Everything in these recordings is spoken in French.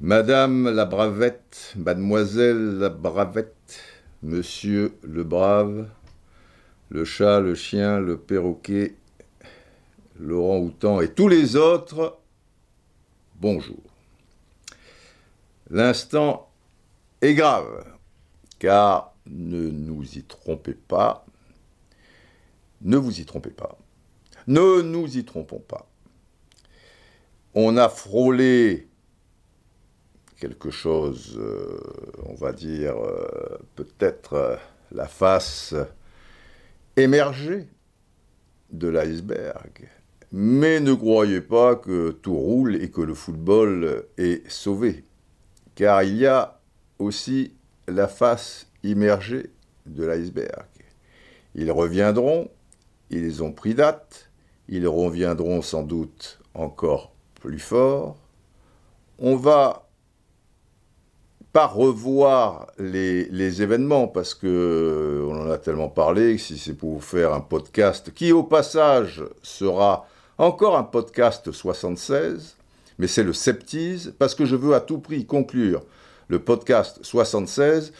Madame la Bravette, Mademoiselle la Bravette, Monsieur le Brave, le chat, le chien, le perroquet, Laurent Houtan et tous les autres, bonjour. L'instant est grave, car ne nous y trompez pas, ne vous y trompez pas, ne nous y trompons pas. On a frôlé quelque chose, euh, on va dire, euh, peut-être euh, la face émergée de l'iceberg. Mais ne croyez pas que tout roule et que le football est sauvé, car il y a aussi la face immergée de l'iceberg. Ils reviendront, ils ont pris date, ils reviendront sans doute encore plus fort. On va pas revoir les, les, événements parce que on en a tellement parlé que si c'est pour vous faire un podcast qui au passage sera encore un podcast 76, mais c'est le septise parce que je veux à tout prix conclure le podcast 76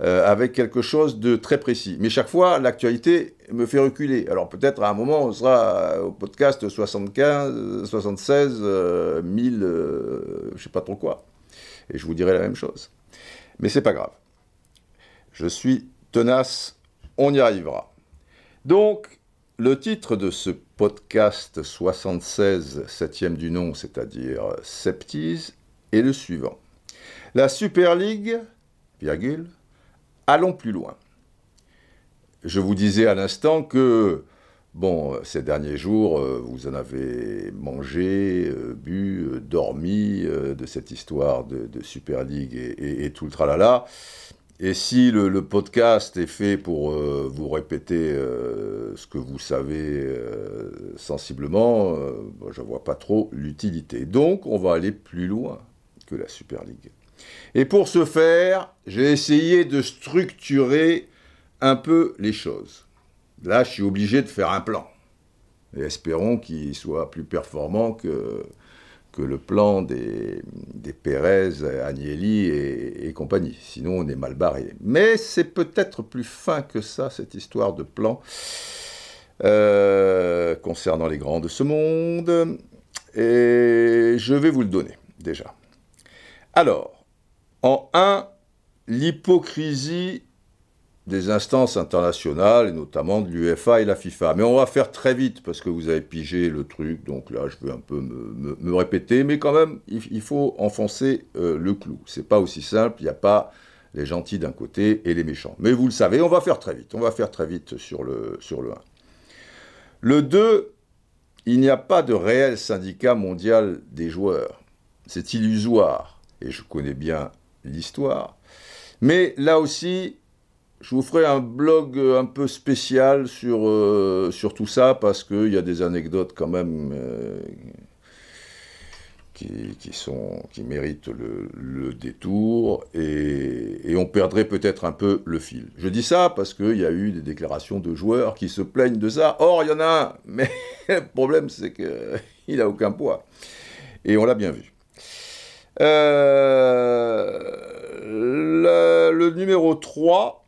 euh, avec quelque chose de très précis. Mais chaque fois, l'actualité me fait reculer. Alors peut-être à un moment, on sera au podcast 75, 76, 1000, euh, je sais pas trop quoi. Et je vous dirai la même chose. Mais c'est pas grave. Je suis tenace, on y arrivera. Donc, le titre de ce podcast 76, septième du nom, c'est-à-dire Septise, est le suivant. La Super League, virgule, allons plus loin. Je vous disais à l'instant que, bon, ces derniers jours, euh, vous en avez mangé, euh, bu, euh, dormi de cette histoire de, Super League et, tout le tralala. Et si le, podcast est fait pour vous répéter ce que vous savez sensiblement, je ne vois pas trop l'utilité. Donc, on va aller plus loin que la Super League. Et pour ce faire, j'ai essayé de structurer un peu les choses. Là, je suis obligé de faire un plan. Et espérons qu'il soit plus performant que, le plan des, des Pérez, Agnelli et, compagnie. Sinon, on est mal barré. Mais c'est peut-être plus fin que ça, cette histoire de plan, euh, concernant les grands de ce monde. Et je vais vous le donner, déjà. Alors, en un, l'hypocrisie des instances internationales, et notamment de l'UFA et la FIFA. Mais on va faire très vite, parce que vous avez pigé le truc, donc là, je vais un peu me, répéter, mais quand même, il, faut enfoncer euh, le clou. C'est pas aussi simple, il n'y a pas les gentils d'un côté et les méchants. Mais vous le savez, on va faire très vite, on va faire très vite sur le, sur le 1. Le 2, il n'y a pas de réel syndicat mondial des joueurs. C'est illusoire, et je connais bien l'histoire. Mais là aussi, je vous ferai un blog un peu spécial sur, euh, sur tout ça, parce qu'il y a des anecdotes quand même euh, qui, qui, sont, qui méritent le, détour, et, et, on perdrait peut-être un peu le fil. Je dis ça parce qu'il y a eu des déclarations de joueurs qui se plaignent de ça. Or, il y en a un, mais le problème, c'est qu'il n'a aucun poids. Et on l'a bien vu. Euh, le, numéro 3,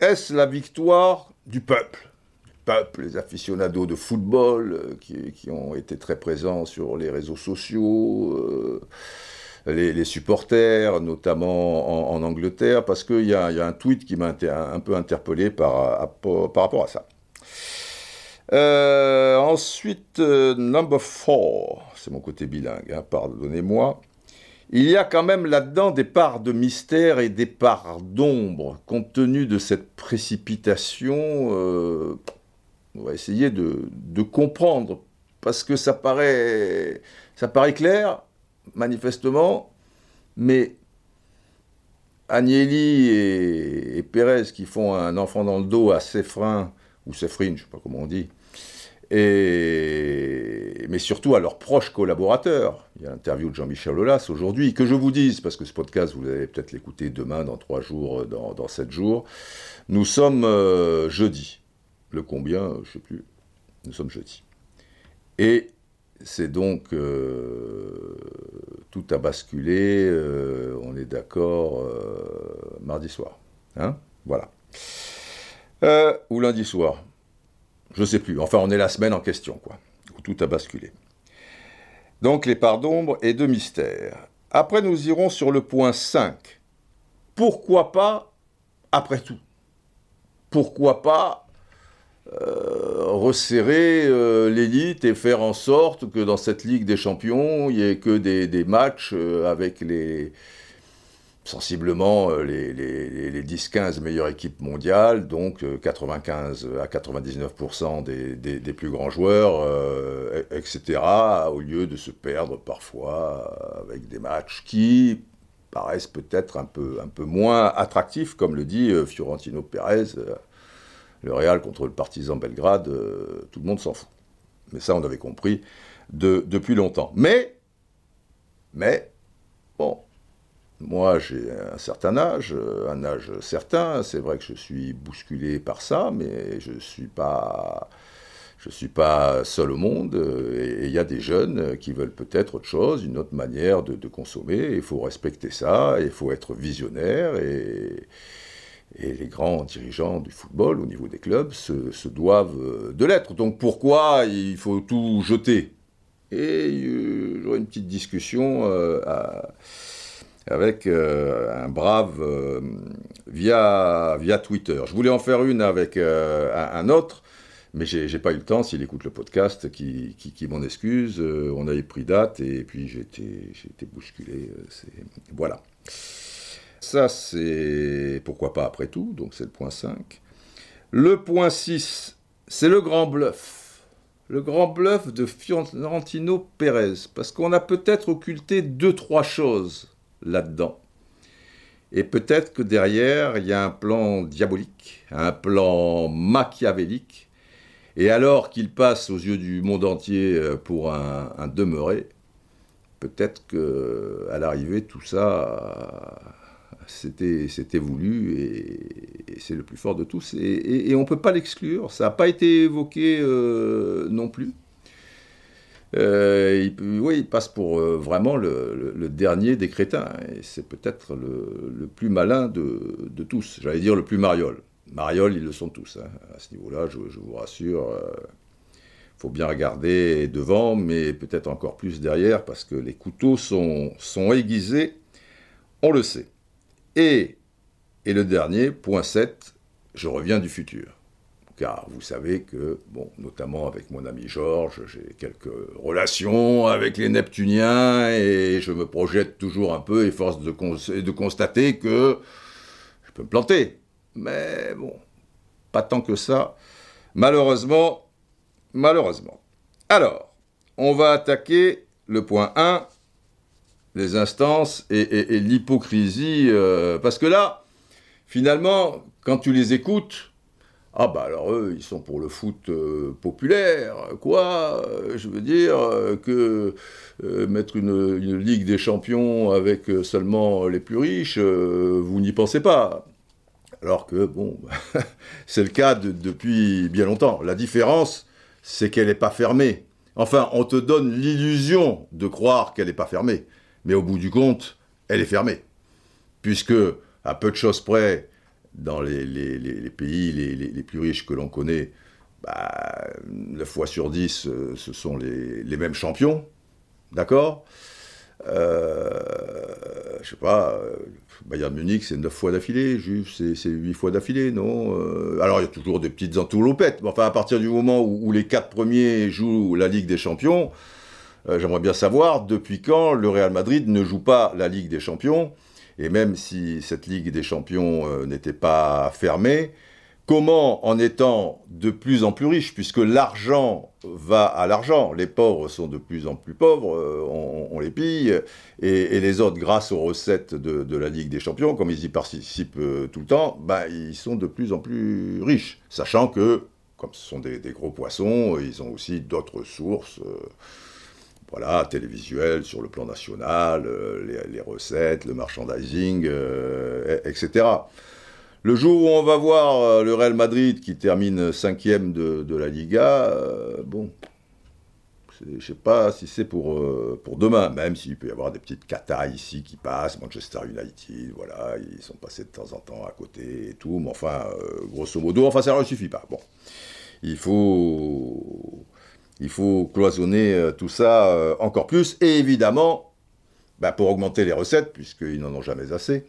est-ce la victoire du peuple? Peuple, les aficionados de football euh, qui, ont été très présents sur les réseaux sociaux, euh, les, supporters, notamment en, Angleterre, parce qu'il y, a un tweet qui m'a un peu interpellé par, rapport à ça. ensuite, number 4, c'est mon côté bilingue, hein, pardonnez-moi il y a quand même là-dedans des parts de mystère et des parts d'ombre. Compte tenu de cette précipitation, euh, on va essayer de, comprendre, parce que ça paraît, ça paraît clair, manifestement, mais Agnelli et, Pérez qui font un enfant dans le dos à Séphrin, ou Séphrin, je ne sais pas comment on dit, mais surtout à leurs proches collaborateurs. Il y a l'interview de Jean-Michel Aulas aujourd'hui, que je vous dise, parce que ce podcast, vous allez peut-être l'écouter demain, dans trois jours, dans, dans sept jours. Nous sommes euh, jeudi. Le combien, je ne sais plus. Nous sommes jeudi. Et c'est donc euh, tout a basculé, euh, on est d'accord, euh, mardi soir. Hein? Voilà. ou lundi soir. Je ne sais plus. Enfin, on est la semaine en question, quoi. Où tout a basculé. Donc, les parts d'ombre et de mystère. Après, nous irons sur le point 5. Pourquoi pas après tout? Pourquoi pas euh, resserrer euh, l'élite et faire en sorte que dans cette Ligue des Champions, il n'y ait que des, matchs euh, avec les sensiblement les, les 10-15 meilleures équipes mondiales, donc 95 à 99% des, des, plus grands joueurs, etc., au lieu de se perdre parfois avec des matchs qui paraissent peut-être un peu, moins attractifs, comme le dit Fiorentino Pérez le Real contre le partisan Belgrade, euh, tout le monde s'en fout. Mais ça, on avait compris depuis longtemps. Mais, mais, moi j'ai un certain âge, un âge certain, c'est vrai que je suis bousculé par ça, mais je ne suis pas... Je suis pas seul au monde et il y a des jeunes qui veulent peut-être autre chose, une autre manière de, consommer. Il faut respecter ça, il faut être visionnaire et, les grands dirigeants du football au niveau des clubs se, doivent euh, de l'être. Donc pourquoi il faut tout jeter? Et euh, j'aurai une petite discussion euh, avec un brave via, via Twitter. Je voulais en faire une avec un, autre, mais j'ai pas eu le temps, s'il écoute le podcast, qui, qui, m'en excuse. on avait pris date et puis j'ai été bousculé. voilà. Ça, c'est pourquoi pas après tout, donc c'est le point 5. Le point 6, c'est le grand bluff. Le grand bluff de Fiorentino Pérez, parce qu'on a peut-être occulté deux, trois choses là-dedans. Et peut-être que derrière, il y a un plan diabolique, un plan machiavélique. Et alors qu'il passe aux yeux du monde entier euh, pour un, demeuré, peut-être qu'à l'arrivée, tout ça c'était voulu et, c'est le plus fort de tous. Et, on ne peut pas l'exclure. Ça n'a pas été évoqué euh, non plus. Euh, il, oui, il passe pour euh, vraiment le, dernier des crétins. Et c'est peut-être le, plus malin de, tous. J'allais dire le plus mariole. Mariole, ils le sont tous. Hein. À ce niveau-là, je, vous rassure. Il faut bien regarder devant, mais peut-être encore plus derrière, parce que les couteaux sont, sont aiguisés. On le sait. Et, et le dernier, point 7, je reviens du futur. Car vous savez que, bon, notamment avec mon ami Georges, j'ai quelques relations avec les Neptuniens et je me projette toujours un peu et force de, constater que je peux me planter. Mais bon, pas tant que ça. Malheureusement, malheureusement. Alors, on va attaquer le point 1, les instances et, l'hypocrisie. Euh, parce que là, finalement, quand tu les écoutes, ah bah alors eux, ils sont pour le foot euh, populaire, quoi. Je veux dire que euh, mettre une, Ligue des Champions avec seulement les plus riches, vous n'y pensez pas. Alors que, bon, c'est le cas depuis bien longtemps. La différence, c'est qu'elle n'est pas fermée. Enfin, on te donne l'illusion de croire qu'elle n'est pas fermée mais au bout du compte, elle est fermée. Puisque, à peu de choses près, dans les, pays les, plus riches que l'on connaît, bah, 9 fois sur 10, euh, ce sont les, mêmes champions, d'accord? Euh, Je sais pas, euh, Bayern Munich, c'est 9 fois d'affilée, Juve, c'est 8 fois d'affilée, non? Euh, Alors, il y a toujours des petites entourloupettes, mais enfin, à partir du moment où, les 4 premiers jouent la Ligue des Champions, j'aimerais bien savoir depuis quand le Real Madrid ne joue pas la Ligue des Champions, et même si cette Ligue des Champions euh, n'était pas fermée, comment, en étant de plus en plus riche, puisque l'argent va à l'argent, les pauvres sont de plus en plus pauvres, euh, on, les pille, et, les autres, grâce aux recettes de, la Ligue des Champions, comme ils y participent tout le temps, bah, ils sont de plus en plus riches, sachant que, comme ce sont des, gros poissons, ils ont aussi d'autres sources voilà, télévisuel sur le plan national, euh, les, recettes, le merchandising, euh, etc. Le jour où on va voir euh, le Real Madrid qui termine cinquième de, la Liga, bon, je ne sais pas si c'est pour, pour demain, même s'il peut y avoir des petites catas ici qui passent, Manchester United, voilà, ils sont passés de temps en temps à côté et tout, mais enfin, grosso modo, enfin, ça ne suffit pas. Bon, il faut, il faut cloisonner tout ça encore plus, et évidemment, bah, pour augmenter les recettes, puisqu'ils n'en ont jamais assez,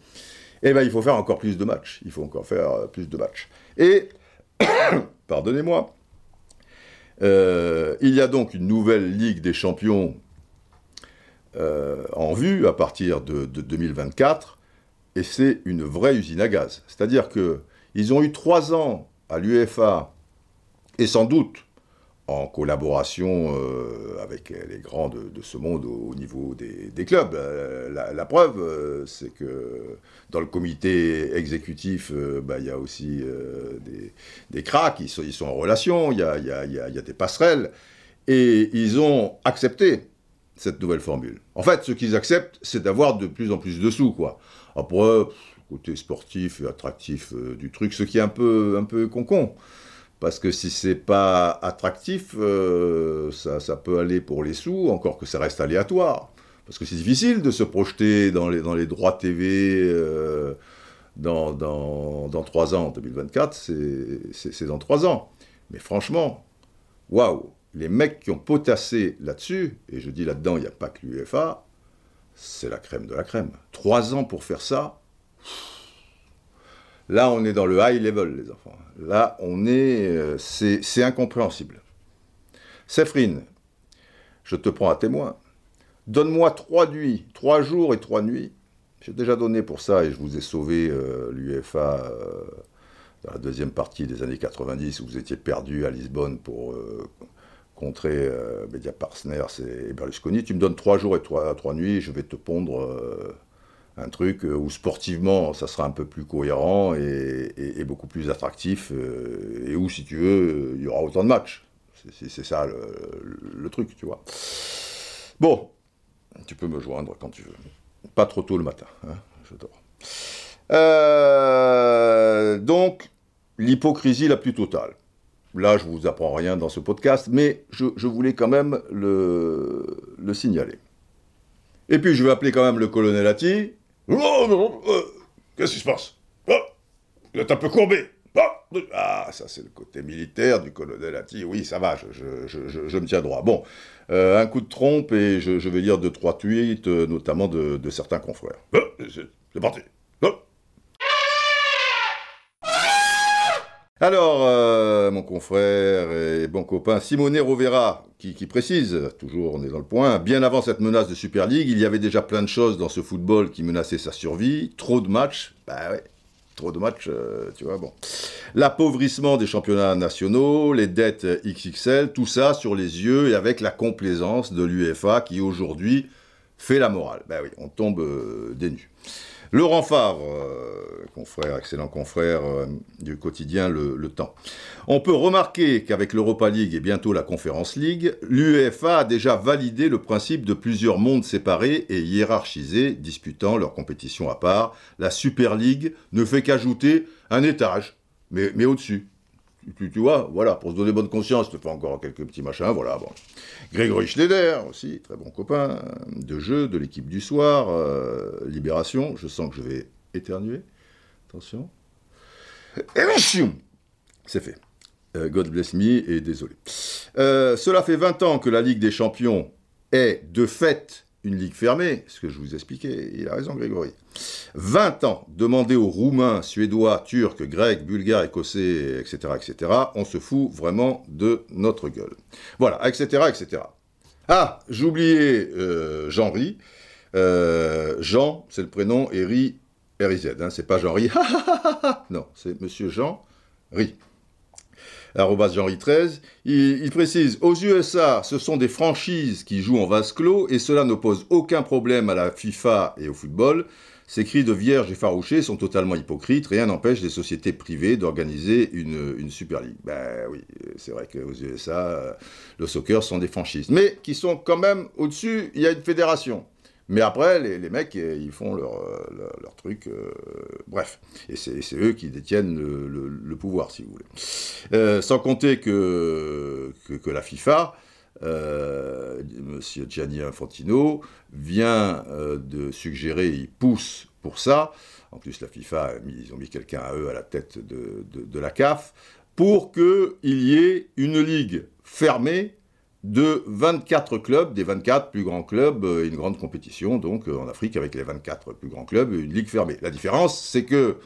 eh bien, il faut faire encore plus de matchs. Il faut encore faire euh, plus de matchs. Et, pardonnez-moi, euh, il y a donc une nouvelle Ligue des champions euh, en vue à partir de, de 2024, et c'est une vraie usine à gaz. C'est-à-dire qu'ils ont eu trois ans à l'UEFA, et sans doute en collaboration euh, avec les grands de, ce monde au, niveau des, clubs. Euh, la, preuve, euh, c'est que dans le comité exécutif, bah, il y a aussi des, des cracks, ils sont, en relation, il y a, des passerelles, et ils ont accepté cette nouvelle formule. En fait, ce qu'ils acceptent, c'est d'avoir de plus en plus de sous, quoi. Après, côté sportif et attractif du truc, ce qui est un peu, un peu con-con. Parce que si c'est pas attractif, euh, ça, peut aller pour les sous, encore que ça reste aléatoire. Parce que c'est difficile de se projeter dans les, droits TV euh, dans, dans, dans 3 ans. 2024, c'est dans 3 ans. Mais franchement, waouh, les mecs qui ont potassé là-dessus, et je dis là-dedans, il n'y a pas que l'UEFA, c'est la crème de la crème. 3 ans pour faire ça, Là, on est dans le high level, les enfants. Là, on est. Euh, c'est incompréhensible. Séphine, je te prends à témoin. Donne-moi trois nuits, trois jours et trois nuits. J'ai déjà donné pour ça et je vous ai sauvé euh, l'UEFA euh, dans la deuxième partie des années 90 où vous étiez perdu à Lisbonne pour contrer Media Parsner et Berlusconi. Tu me donnes trois jours et trois, trois nuits, je vais te pondre un truc euh, où sportivement ça sera un peu plus cohérent et, beaucoup plus attractif euh, et où si tu veux il y aura autant de matchs. C'est ça le, truc, tu vois. Bon, tu peux me joindre quand tu veux. Pas trop tôt le matin, hein, je. Euh, donc, l'hypocrisie la plus totale. Là, je vous apprends rien dans ce podcast, mais je, voulais quand même le, le signaler. Et puis, je vais appeler quand même le colonel Atti, Oh, euh, qu'est-ce qui se passe? Oh, Vous un peu courbé. Oh, ah, ça c'est le côté militaire du colonel Atti. Oui, ça va, je, me tiens droit. Bon, euh, un coup de trompe et je, vais lire deux, trois tweets, euh, notamment de, de certains confrères. c'est parti. Alors, euh, mon confrère et bon copain Simone Rovera, qui, précise, toujours on est dans le point, bien avant cette menace de Super League, il y avait déjà plein de choses dans ce football qui menaçaient sa survie, trop de matchs, bah ouais, trop de matchs, euh, tu vois, bon. L'appauvrissement des championnats nationaux, les dettes XXL, tout ça sur les yeux et avec la complaisance de l'UEFA qui aujourd'hui fait la morale. Bah oui, on tombe euh, des. Laurent Favre, euh, confrère, excellent confrère euh, du quotidien le, Temps. On peut remarquer qu'avec l'Europa League et bientôt la Conference League, l'UEFA a déjà validé le principe de plusieurs mondes séparés et hiérarchisés disputant leur compétition à part. La Super League ne fait qu'ajouter un étage, mais au-dessus tu, vois, voilà, pour se donner bonne conscience, je te fais encore quelques petits machins, voilà, bon. Grégory Schneider, aussi, très bon copain, de jeu, de l'équipe du soir, euh, Libération, je sens que je vais éternuer, attention. C'est fait. Euh, God bless me, et désolé. Euh, cela fait 20 ans que la Ligue des Champions est, de fait, une ligue fermée, ce que je vous expliquais, il a raison Grégory. 20 ans, demander aux Roumains, Suédois, Turcs, Grecs, Bulgares, Écossais, etc., etc., on se fout vraiment de notre gueule. Voilà, etc., etc. Ah, j'oubliais euh, Jean-Ri. Euh, Jean, c'est le prénom, et Ri, R-I-Z, c'est pas Jean-Ri, non, c'est Monsieur Jean-Ri. @henri13. Il, précise aux USA, ce sont des franchises qui jouent en vase clos et cela ne pose aucun problème à la FIFA et au football. Ces cris de vierge effarouchés sont totalement hypocrites. Rien n'empêche des sociétés privées d'organiser une, une, Super League. Ben oui, c'est vrai qu'aux USA, euh, le soccer sont des franchises. Mais qui sont quand même au-dessus, il y a une fédération. Mais après, les, mecs, ils font leur, leur, truc. bref. Et c'est eux qui détiennent le, pouvoir, si vous voulez. sans compter que, que, la FIFA, Monsieur Gianni Infantino, vient de suggérer, il pousse pour ça, en plus la FIFA, ils ont mis quelqu'un à eux à la tête de, de la CAF, pour qu'il y ait une ligue fermée de 24 clubs, des 24 plus grands clubs, euh, une grande compétition donc euh, en Afrique avec les 24 plus grands clubs, une ligue fermée. La différence, c'est que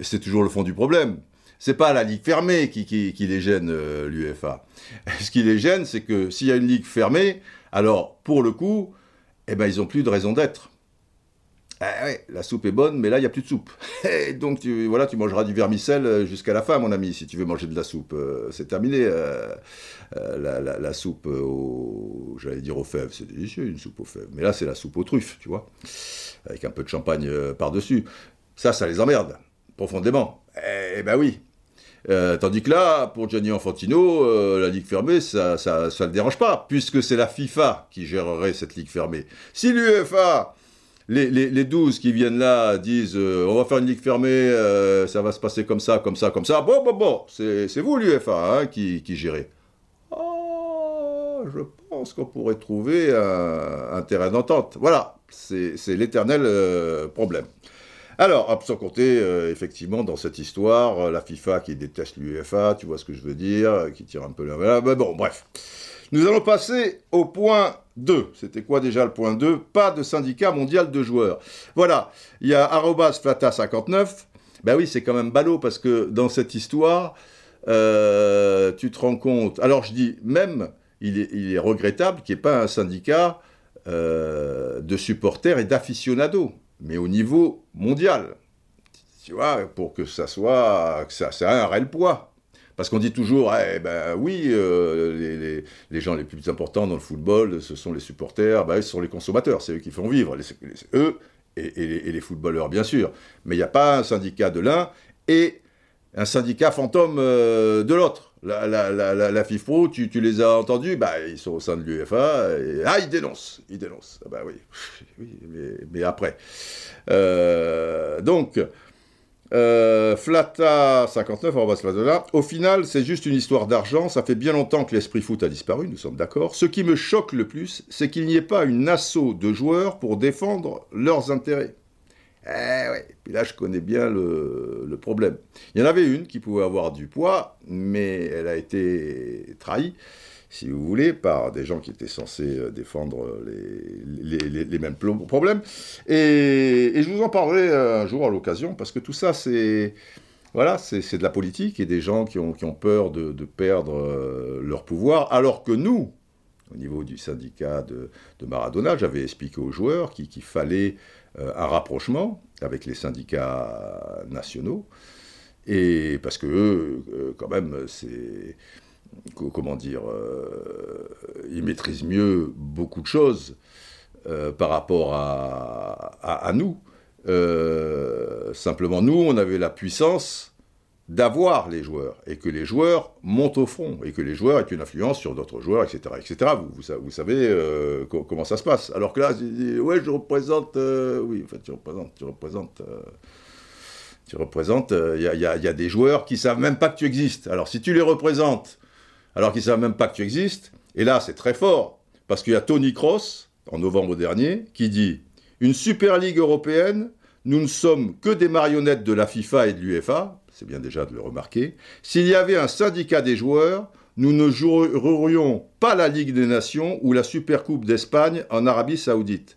c'est toujours le fond du problème. C'est pas la ligue fermée qui, les gêne, euh, l'UFA. Ce qui les gêne, c'est que s'il y a une ligue fermée, alors pour le coup, eh ben, ils n'ont plus de raison d'être. Ouais, la soupe est bonne, mais là, il n'y a plus de soupe. Donc, tu, voilà, tu mangeras du vermicelle euh, jusqu'à la fin, mon ami, si tu veux manger de la soupe. Euh, c'est terminé. Euh, la, soupe j'allais dire aux fèves, c'est délicieux, une soupe aux fèves. Mais là, c'est la soupe aux truffes, tu vois, avec un peu de champagne par-dessus. Ça, ça les emmerde, profondément. Eh, ben oui. tandis que là, pour Gianni Infantino, la ligue fermée, ça ne ça, le dérange pas, puisque c'est la FIFA qui gérerait cette ligue fermée. Si l'UEFA les, les, 12 qui viennent là disent euh, on va faire une ligue fermée, euh, ça va se passer comme ça, comme ça, comme ça. Bon, bon, bon, c'est vous l'UFA hein, qui, qui gérez. Oh, je pense qu'on pourrait trouver un, terrain d'entente. Voilà, c'est l'éternel euh, problème. Alors, sans compter, effectivement, dans cette histoire, la FIFA qui déteste l'UEFA, tu vois ce que je veux dire, qui tire un peu la... Mais bon, bref. Nous allons passer au point 2. C'était quoi déjà le point 2 Pas de syndicat mondial de joueurs. Voilà, il y a flata59. Ben oui, c'est quand même ballot parce que dans cette histoire, euh, tu te rends compte. Alors je dis, même, il est, regrettable qu'il n'y ait pas un syndicat euh, de supporters et d'aficionados, mais au niveau mondial. Tu vois, pour que ça soit, ça, un réel poids. Parce qu'on dit toujours, eh ben oui, euh, les, gens les plus importants dans le football, ce sont les supporters, ben, ce sont les consommateurs, c'est eux qui font vivre, eux et, les, footballeurs, bien sûr. Mais il n'y a pas un syndicat de l'un et un syndicat fantôme euh, de l'autre. La, la, la, FIFPro, tu, les as entendus, bah, ils sont au sein de l'UEFA, et, ah, ils dénoncent, ils dénoncent. Ah bah oui, oui mais, après. Euh, donc, euh, Flata 59, on va se là. Au final, c'est juste une histoire d'argent. Ça fait bien longtemps que l'esprit foot a disparu, nous sommes d'accord. Ce qui me choque le plus, c'est qu'il n'y ait pas une assaut de joueurs pour défendre leurs intérêts. Eh ouais, puis là je connais bien le, problème. Il y en avait une qui pouvait avoir du poids, mais elle a été trahie si vous voulez, par des gens qui étaient censés euh, défendre les, les, mêmes problèmes. Et, je vous en parlerai euh, un jour à l'occasion, parce que tout ça, c'est voilà, de la politique et des gens qui ont, qui ont peur de, perdre euh, leur pouvoir, alors que nous, au niveau du syndicat de, Maradona, j'avais expliqué aux joueurs qu'il fallait un rapprochement avec les syndicats nationaux, et parce que quand même, c'est comment dire, euh, il maîtrise mieux beaucoup de choses euh, par rapport à, nous. Euh, simplement, nous, on avait la puissance d'avoir les joueurs, et que les joueurs montent au front, et que les joueurs aient une influence sur d'autres joueurs, etc. etc. Vous, savez comment ça se passe. Alors que là, ouais, je représente... oui, en fait, tu représentes... Tu représentes tu représentes, il y, y, a des joueurs qui savent même pas que tu existes. Alors si tu les représentes alors qu'ils ne savent même pas que tu existes. Et là, c'est très fort, parce qu'il y a Tony Cross, en novembre dernier, qui dit Une Super Ligue européenne, nous ne sommes que des marionnettes de la FIFA et de l'UEFA, c'est bien déjà de le remarquer. S'il y avait un syndicat des joueurs, nous ne jouerions pas la Ligue des Nations ou la Super Coupe d'Espagne en Arabie Saoudite.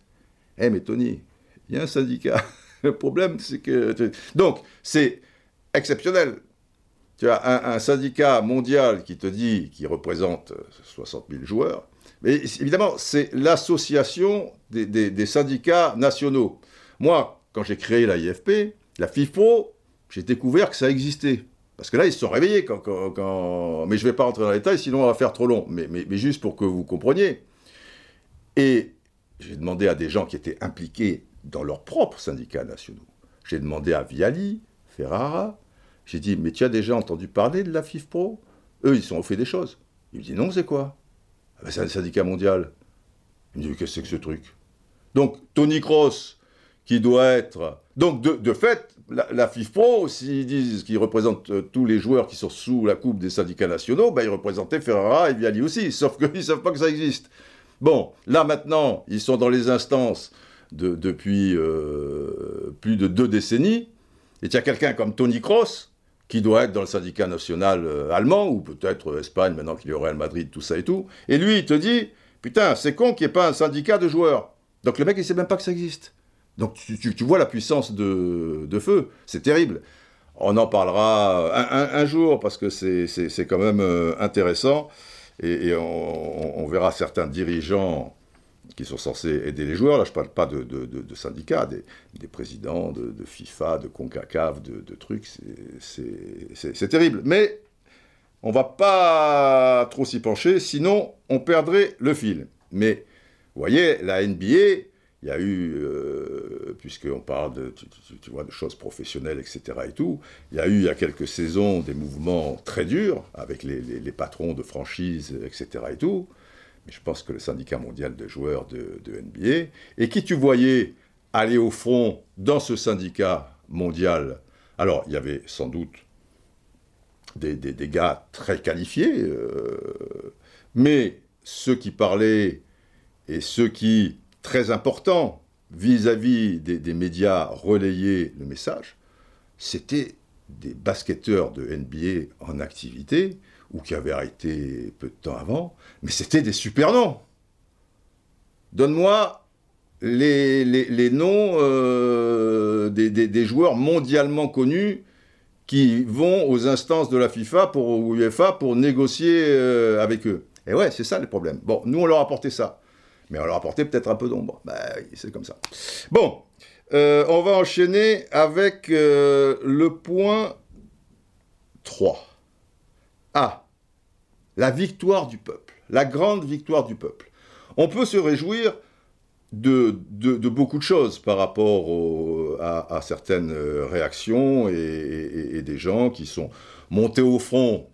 Eh, mais Tony, il y a un syndicat. Le problème, c'est que. Donc, c'est exceptionnel tu as un, syndicat mondial qui te dit qu'il représente 60 000 joueurs, mais évidemment, c'est l'association des, syndicats nationaux. Moi, quand j'ai créé la IFP, la FIFPro, j'ai découvert que ça existait. Parce que là, ils se sont réveillés. Mais je ne vais pas rentrer dans les détails, sinon on va faire trop long. Mais, mais, mais juste pour que vous compreniez. Et j'ai demandé à des gens qui étaient impliqués dans leurs propres syndicats nationaux. J'ai demandé à Viali, Ferrara, j'ai dit, mais tu as déjà entendu parler de la FIFPro Eux, ils sont fait des choses. Il me dit, non, c'est quoi? Ah ben, C'est un syndicat mondial. Il me dit, qu'est-ce que c'est que ce truc? Donc Tony Cross, qui doit être... Donc de, fait, la, la FIFPro, s'ils disent qu'ils représentent euh, tous les joueurs qui sont sous la coupe des syndicats nationaux, ben, ils représentaient Ferrara et Viali aussi, sauf qu'ils ne savent pas que ça existe. Bon, là maintenant, ils sont dans les instances depuis euh, plus de deux décennies, et il y a quelqu'un comme Tony Cross, qui doit être dans le syndicat national euh, allemand, ou peut-être Espagne, maintenant qu'il est au Real Madrid, tout ça et tout, et lui, il te dit, putain, c'est con qu'il n'y ait pas un syndicat de joueurs. Donc le mec, il sait même pas que ça existe. Donc tu, vois la puissance de, feu, c'est terrible. On en parlera un, jour parce que c'est quand même euh, intéressant et, on, verra certains dirigeants qui sont censés aider les joueurs. Là, je ne parle pas de, syndicats, des, présidents de, FIFA, de CONCACAF, de, trucs. C'est terrible. Mais on va pas trop s'y pencher, sinon on perdrait le fil. Mais vous voyez, la NBA, il y a eu, euh, puisqu'on parle de, tu, vois, de choses professionnelles, etc. et tout, il y a eu il y a quelques saisons des mouvements très durs avec les, patrons de franchises, etc. et tout. Mais je pense que le syndicat mondial de joueurs de, NBA, et qui tu voyais aller au front dans ce syndicat mondial, alors il y avait sans doute des, des, gars très qualifiés, euh, mais ceux qui parlaient et ceux qui très important vis-à-vis des, médias relayer le message, c'était des basketteurs de NBA en activité, ou qui avaient arrêté peu de temps avant, mais c'était des super noms. Donne-moi les, les, noms euh, des, joueurs mondialement connus qui vont aux instances de la FIFA pour, ou UEFA pour négocier euh, avec eux. Et ouais, c'est ça le problème. Bon, nous, on leur a apporté ça mais on leur apportait peut-être un peu d'ombre. Ben, c'est comme ça. Bon, euh, on va enchaîner avec le point 3. Ah, la victoire du peuple, la grande victoire du peuple. On peut se réjouir de, beaucoup de choses par rapport à, certaines réactions et, des gens qui sont montés au front.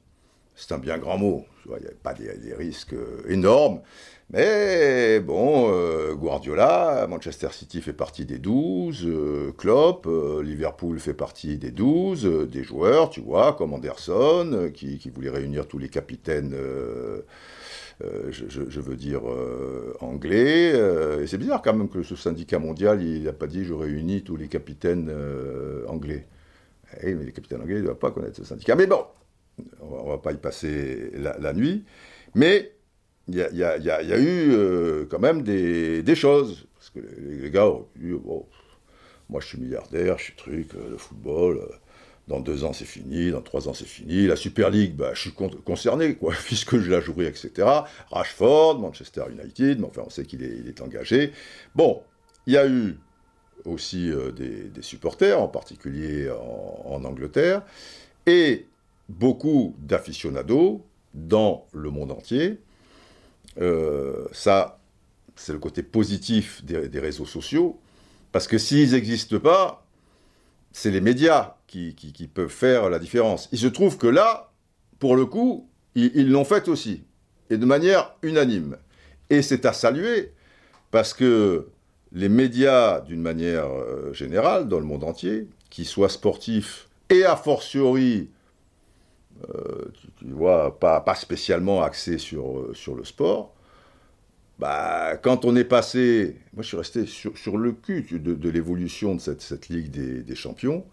C'est un bien grand mot, il n'y a pas des risques énormes, mais bon, euh, Guardiola, Manchester City fait partie des 12, euh, Klopp, euh, Liverpool fait partie des 12, des joueurs, tu vois, comme Anderson, qui, voulait réunir tous les capitaines, je, veux dire, anglais. et c'est bizarre quand même que ce syndicat mondial, il n'a pas dit je réunis tous les capitaines anglais. Eh, mais les capitaines anglais ne doivent pas connaître ce syndicat. Mais bon, on ne va pas y passer la, la nuit. Mais il y a, eu euh, quand même des, choses. Parce que les, gars ont dit, moi je suis milliardaire, je suis truc, euh, le football, euh, dans deux ans c'est fini, dans trois ans c'est fini. La Super League, bah, je suis concerné, puisque je la jouerai, etc. Rashford, Manchester United, mais enfin on sait qu'il est, engagé. Bon, il y a eu aussi des, supporters, en particulier en, en Angleterre, et beaucoup d'aficionados dans le monde entier euh, ça, c'est le côté positif des, réseaux sociaux, parce que s'ils n'existent pas, c'est les médias qui, peuvent faire la différence. Il se trouve que là, pour le coup, ils l'ont fait aussi, et de manière unanime. Et c'est à saluer, parce que les médias, d'une manière euh, générale, dans le monde entier, qu'ils soient sportifs et a fortiori euh, tu, vois, pas, pas spécialement axé sur, euh, sur le sport, bah, quand on est passé, moi je suis resté sur, le cul de, l'évolution de cette, cette Ligue des, Champions,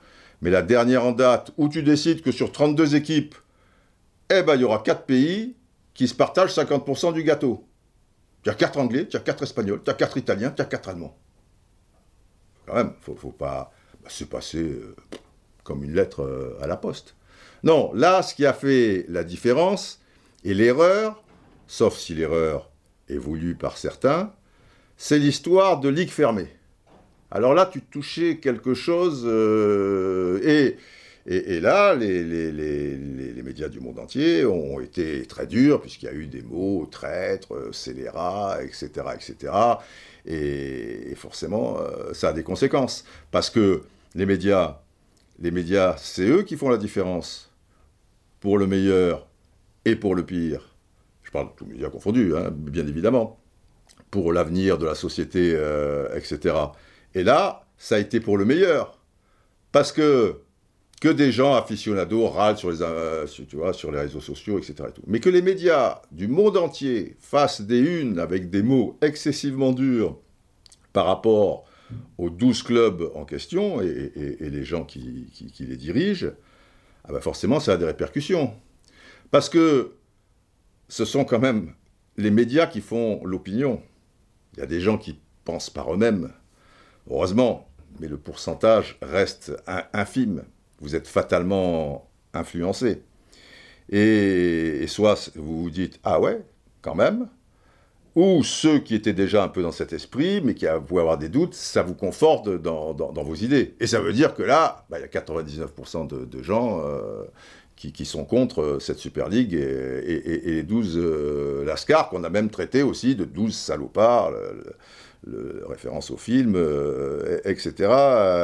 mais la dernière en date, où tu décides que sur 32 équipes, eh ben, il y aura 4 pays qui se partagent 50% du gâteau. Tu as 4 Anglais, tu as 4 Espagnols, tu as 4 Italiens, tu as 4 Allemands. Quand même, faut, faut pas bah, se passer euh, comme une lettre à la poste. Non, là, ce qui a fait la différence, et l'erreur, sauf si l'erreur est voulue par certains, c'est l'histoire de ligue fermée. Alors là, tu touchais quelque chose, euh, et, là, les, médias du monde entier ont été très durs, puisqu'il y a eu des mots traîtres, scélérats, etc., etc. Et, forcément, euh, ça a des conséquences, parce que les médias, les médias, c'est eux qui font la différence pour le meilleur et pour le pire, je parle de tous médias confondus, hein, bien évidemment, pour l'avenir de la société, etc. Et là, ça a été pour le meilleur. Parce que que des gens aficionados râlent sur les, les réseaux sociaux, etc. Mais que les médias du monde entier fassent des unes avec des mots excessivement durs par rapport aux 12 clubs en question et, les gens qui, les dirigent, ah ben forcément ça a des répercussions. Parce que ce sont quand même les médias qui font l'opinion. Il y a des gens qui pensent par eux-mêmes, heureusement, mais le pourcentage reste infime. Vous êtes fatalement influencé. Et, soit vous vous dites, ah ouais, quand même, ou ceux qui étaient déjà un peu dans cet esprit, mais qui pouvaient avoir des doutes, ça vous conforte dans, vos idées. Et ça veut dire que là, bah, il y a 99% de, gens euh, qui, sont contre euh, cette Super League et, les 12 euh, Lascar, qu'on a même traité aussi de 12 salopards, référence au film, etc.,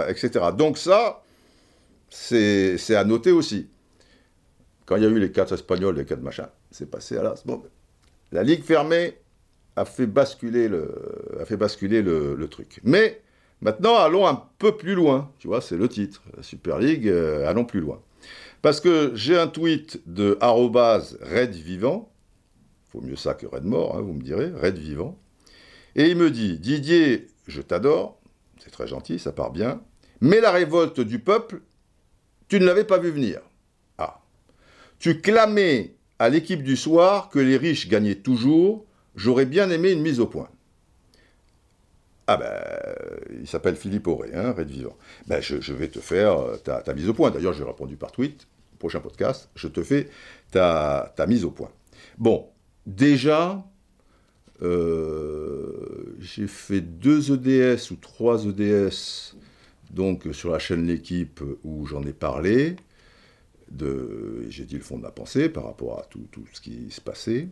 etc. Donc ça, c'est à noter aussi. Quand il y a eu les quatre Espagnols, les quatre machins, c'est passé à là. Bon, la Ligue fermée, a fait basculer le, a fait basculer le, truc. Mais maintenant, allons un peu plus loin. Tu vois, c'est le titre. La Super League, euh, allons plus loin. Parce que j'ai un tweet de Red Vivant. Faut mieux ça que Red Mort, hein, vous me direz. Red Vivant. Et il me dit Didier, je t'adore. C'est très gentil, ça part bien. Mais la révolte du peuple, tu ne l'avais pas vu venir. Ah. Tu clamais à l'équipe du soir que les riches gagnaient toujours J'aurais bien aimé une mise au point. Ah ben, il s'appelle Philippe Auré, hein, Red Vivant. Ben, je, vais te faire euh, ta, mise au point. D'ailleurs, j'ai répondu par tweet. Prochain podcast, je te fais ta, mise au point. Bon, déjà, euh, j'ai fait deux EDS ou trois EDS donc sur la chaîne L'équipe où j'en ai parlé. J'ai dit le fond de ma pensée par rapport à tout, tout ce qui se passait.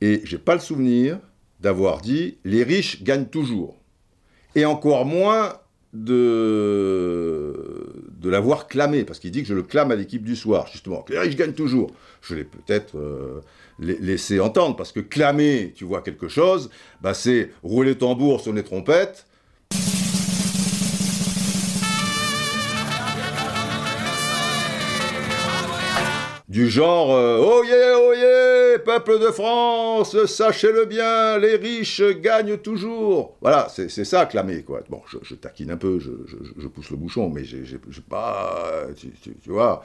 Et j'ai pas le souvenir d'avoir dit les riches gagnent toujours. Et encore moins de, de l'avoir clamé, parce qu'il dit que je le clame à l'équipe du soir, justement, que les riches gagnent toujours. Je l'ai peut-être euh, laissé entendre, parce que clamer, tu vois quelque chose, bah c'est rouler tambour, sonner trompette, du genre euh, Oh yeah, oh yeah, peuple de France, sachez-le bien, les riches gagnent toujours. Voilà, c'est ça clamer, quoi. Bon, je, taquine un peu, je, pousse le bouchon, mais j'ai pas. Tu, vois.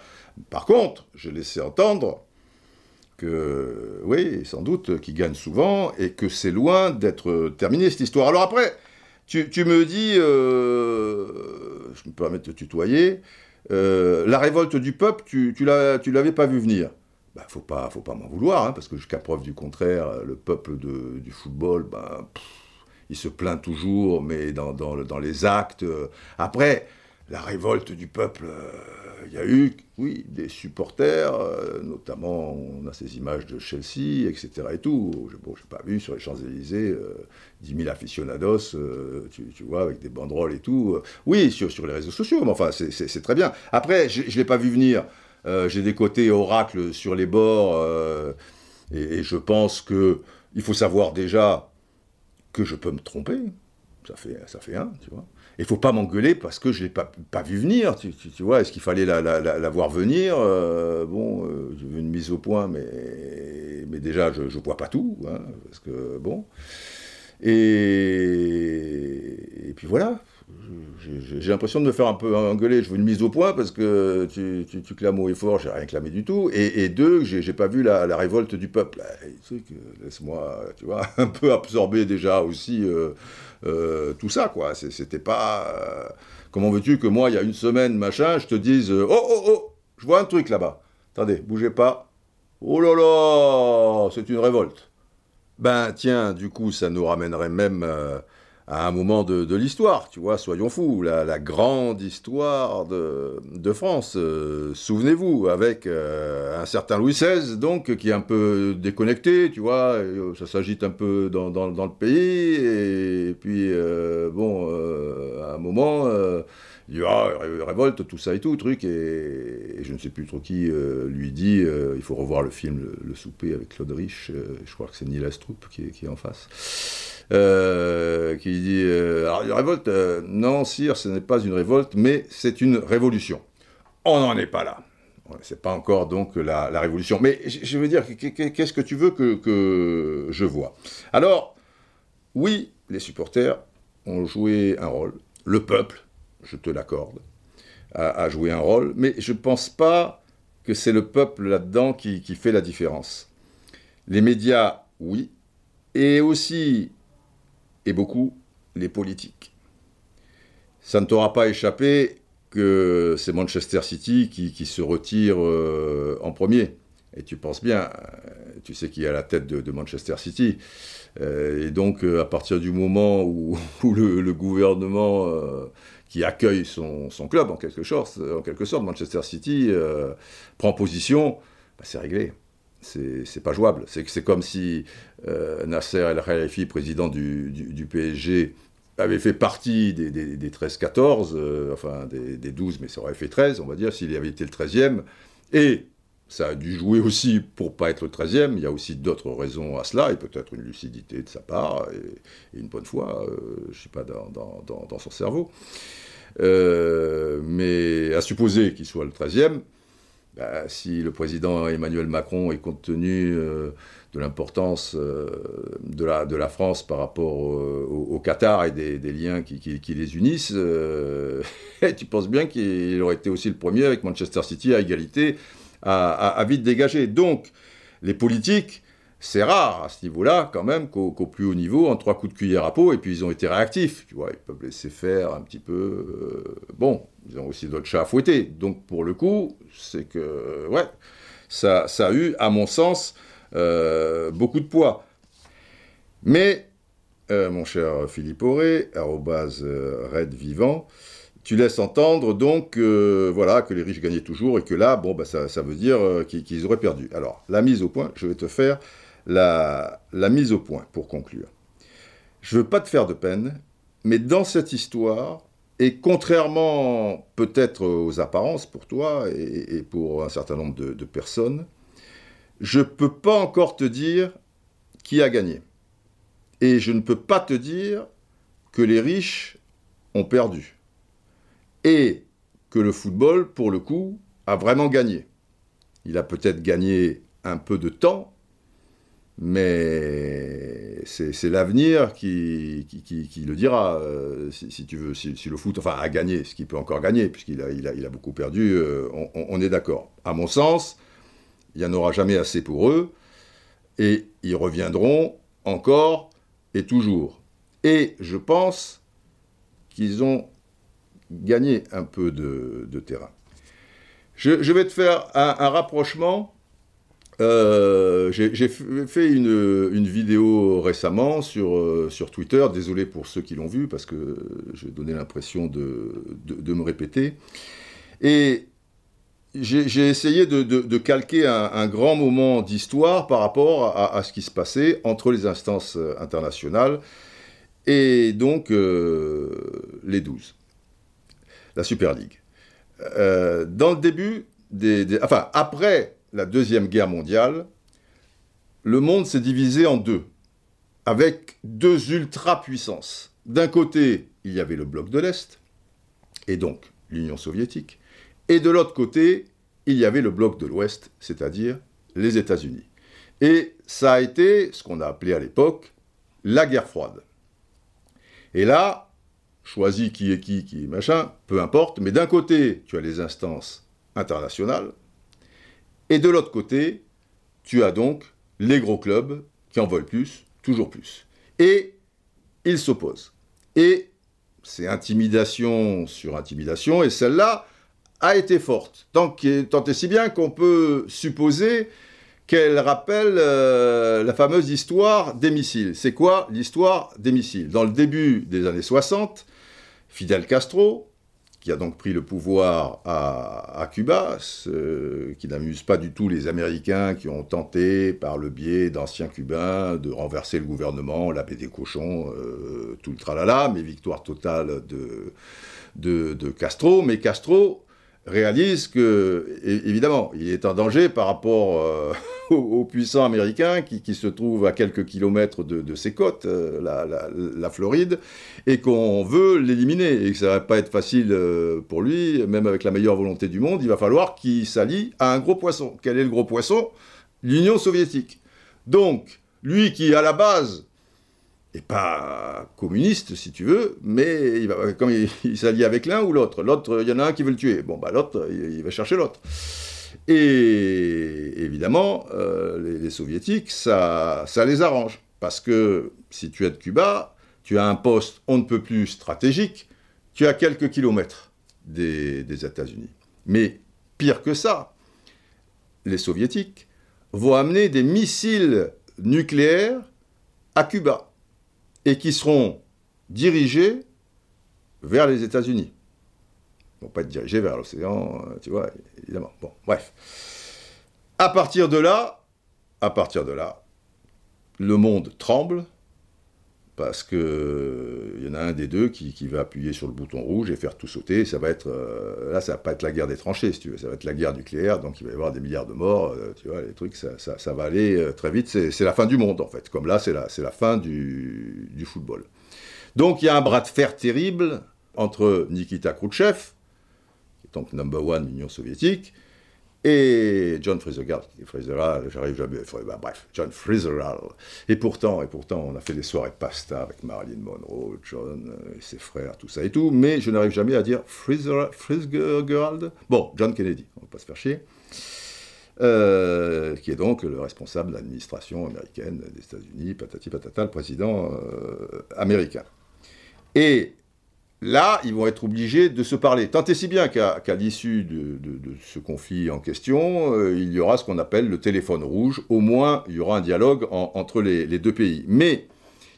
Par contre, j'ai laissé entendre que, oui, sans doute, qu'ils gagnent souvent et que c'est loin d'être terminé cette histoire. Alors après, tu, me dis, euh, je me permets de te tutoyer, euh, la révolte du peuple, tu, tu l'avais pas vu venir. Bah, faut pas, faut pas m'en vouloir, hein, parce que jusqu'à preuve du contraire, le peuple du football, bah, il se plaint toujours, mais dans, dans les actes. Euh, après, la révolte du peuple, euh, il y a eu, oui, des supporters, euh, notamment, on a ces images de Chelsea, etc. et tout. Bon, je n'ai pas vu sur les Champs-Élysées 10 000 aficionados, euh, tu, vois, avec des banderoles et tout. Oui, sur, sur les réseaux sociaux, mais enfin, c'est très bien. Après, je ne l'ai pas vu venir. J'ai des côtés oracles sur les bords, et, et, je pense que il faut savoir déjà que je peux me tromper. Ça fait, ça fait un, tu vois. Il faut pas m'engueuler parce que je l'ai pas, pas vu venir, tu, vois. Est-ce qu'il fallait la, voir venir euh, Bon, euh, veux une mise au point, mais, déjà, je ne vois pas tout, hein, parce que, bon. Et puis voilà, j'ai l'impression de me faire un peu engueuler. Je veux une mise au point parce que tu, clames haut et fort, j'ai rien clamé du tout. Et, et deux, j'ai pas vu la, révolte du peuple. Laisse-moi, tu vois, un peu absorber déjà aussi euh, euh, tout ça, quoi. C'était pas. Euh, comment veux-tu que moi, il y a une semaine, machin, je te dise Oh, oh, oh, je vois un truc là-bas. Attendez, bougez pas. Oh là là, c'est une révolte. Ben tiens, du coup, ça nous ramènerait même à un moment de, l'histoire, tu vois, soyons fous, la, grande histoire de, France. Euh, souvenez-vous, avec euh, un certain Louis XVI, donc, qui est un peu déconnecté, tu vois, euh, ça s'agite un peu dans, le pays, et, puis, bon, à un moment, il y a révolte, tout ça et tout, truc, et, je ne sais plus trop qui lui dit, il faut revoir le film Le, souper avec Claude Rich, je crois que c'est Neil Astrup qui qui est en face. Euh, qui dit euh, alors une révolte, non, sire, ce n'est pas une révolte, mais c'est une révolution. On n'en est pas là. C'est pas encore donc la, révolution. Mais je veux dire, qu'est-ce que tu veux que, je vois? Alors, oui, les supporters ont joué un rôle. Le peuple, je te l'accorde, a, joué un rôle. Mais je ne pense pas que c'est le peuple là-dedans qui fait la différence. Les médias, oui. Et aussi, et beaucoup, les politiques. Ça ne t'aura pas échappé, que c'est Manchester City qui, se retire euh, en premier. Et tu penses bien, euh, tu sais qui est à la tête de, Manchester City. Euh, et donc, à partir du moment où, le, gouvernement qui accueille son, club, en quelque, sorte, en quelque sorte, Manchester City, prend position, bah, c'est réglé. C'est pas jouable. C'est comme si Nasser El Khalifi, président du, PSG, avait fait partie des, des, 13-14, euh, enfin des, 12, mais ça aurait fait 13, on va dire, s'il avait été le 13e. Et ça a dû jouer aussi pour pas être le 13e. Il y a aussi d'autres raisons à cela, et peut-être une lucidité de sa part, et, une bonne foi, euh, je ne suis pas dans, son cerveau. Euh, mais à supposer qu'il soit le 13e, bah, si le président Emmanuel Macron est compte tenu de l'importance euh, de, la, France par rapport au, Qatar et des, liens qui, qui, les unissent, euh, tu penses bien qu'il aurait été aussi le premier avec Manchester City à égalité à, vite dégager. Donc, les politiques, c'est rare à ce niveau-là, quand même, qu'au plus haut niveau, en trois coups de cuillère à peau, et puis ils ont été réactifs. Tu vois, ils peuvent laisser faire un petit peu. Euh, bon, ils ont aussi d'autres chats à fouetter. Donc, pour le coup, c'est que, ouais, ça, a eu, à mon sens, euh, beaucoup de poids. Mais, euh, mon cher Philippe Auré, arrobase Red Vivant, tu laisses entendre donc voilà, que les riches gagnaient toujours et que là, bon, bah, ça, veut dire qu'ils auraient perdu. Alors, la mise au point, je vais te faire la, mise au point pour conclure. Je ne veux pas te faire de peine, mais dans cette histoire, et contrairement peut-être aux apparences pour toi et, pour un certain nombre de personnes, je ne peux pas encore te dire qui a gagné. Et je ne peux pas te dire que les riches ont perdu. Et que le football, pour le coup, a vraiment gagné. Il a peut-être gagné un peu de temps, mais c'est l'avenir qui, le dira, euh, si, tu veux, si, le foot enfin, a gagné, ce qu'il peut encore gagner, puisqu'il a, il a, beaucoup perdu, euh, on, est d'accord. À mon sens, il n'y en aura jamais assez pour eux, et ils reviendront encore et toujours. Et je pense qu'ils ont gagné un peu de, terrain. Je, vais te faire un, rapprochement. Euh, j'ai fait une, vidéo récemment sur, euh, sur Twitter, désolé pour ceux qui l'ont vu, parce que j'ai donné l'impression de, de, me répéter. Et j'ai essayé de, calquer un, grand moment d'histoire par rapport à, ce qui se passait entre les instances internationales et donc euh, les 12, la Super League. Dans le début, des, enfin après la Deuxième Guerre mondiale, le monde s'est divisé en deux, avec deux ultra-puissances. D'un côté, il y avait le bloc de l'Est, et donc l'Union soviétique, et de l'autre côté, il y avait le bloc de l'Ouest, c'est-à-dire les États-Unis. Et ça a été ce qu'on a appelé à l'époque la guerre froide. Et là, choisis qui est qui, qui est machin, peu importe, mais d'un côté, tu as les instances internationales, et de l'autre côté, tu as donc les gros clubs qui en veulent plus, toujours plus. Et ils s'opposent. Et c'est intimidation sur intimidation, et celle-là, a été forte. Tant, et si bien qu'on peut supposer qu'elle rappelle euh, la fameuse histoire des missiles. C'est quoi l'histoire des missiles? Dans le début des années 60, Fidel Castro, qui a donc pris le pouvoir à, Cuba, qui n'amuse pas du tout les Américains qui ont tenté, par le biais d'anciens Cubains, de renverser le gouvernement, la paix des cochons, euh, tout le tralala, mais victoire totale de, de Castro. Mais Castro réalise que, évidemment, il est en danger par rapport euh, aux, puissants américains qui, se trouvent à quelques kilomètres de, ses côtes, euh, la, Floride, et qu'on veut l'éliminer, et que ça va pas être facile euh, pour lui, même avec la meilleure volonté du monde, il va falloir qu'il s'allie à un gros poisson. Quel est le gros poisson? L'Union soviétique. Donc, lui qui, à la base, et pas communiste, si tu veux, mais il comme il, s'allie avec l'un ou l'autre. L'autre, il y en a un qui veut le tuer. Bon, bah l'autre, il, va chercher l'autre. Et évidemment, euh, les, soviétiques, ça, les arrange. Parce que si tu es de Cuba, tu as un poste on ne peut plus stratégique, tu as quelques kilomètres des États-Unis. Mais pire que ça, les soviétiques vont amener des missiles nucléaires à Cuba et qui seront dirigés vers les États-Unis. Ils pas être dirigés vers l'océan, euh, tu vois, évidemment. Bon, bref. À partir de là, à partir de là, le monde tremble parce que il y en a un des deux qui, va appuyer sur le bouton rouge et faire tout sauter. Ça va être euh, là, ça va pas être la guerre des tranchées. Ça va être la guerre nucléaire, donc il va y avoir des milliards de morts. Euh, tu vois, les trucs, ça, ça, va aller euh, très vite. C'est la fin du monde en fait. Comme là, c'est la, la fin du, du, football. Donc il y a un bras de fer terrible entre Nikita Khrouchtchev, qui est donc number one l'Union soviétique, et John Frizzerald, j'arrive jamais, bah, bref, John Frizzerald. Et pourtant, et pourtant, on a fait des soirées pasta avec Marilyn Monroe, John, et ses frères, tout ça et tout, mais je n'arrive jamais à dire Frizzerald. Bon, John Kennedy, on va pas se faire chier. Euh, qui est donc le responsable de l'administration américaine des États-Unis, patati patata, le président euh, américain. Et là, ils vont être obligés de se parler. Tant et si bien qu'à l'issue de, ce conflit en question, euh, il y aura ce qu'on appelle le téléphone rouge. Au moins, il y aura un dialogue entre les, deux pays. Mais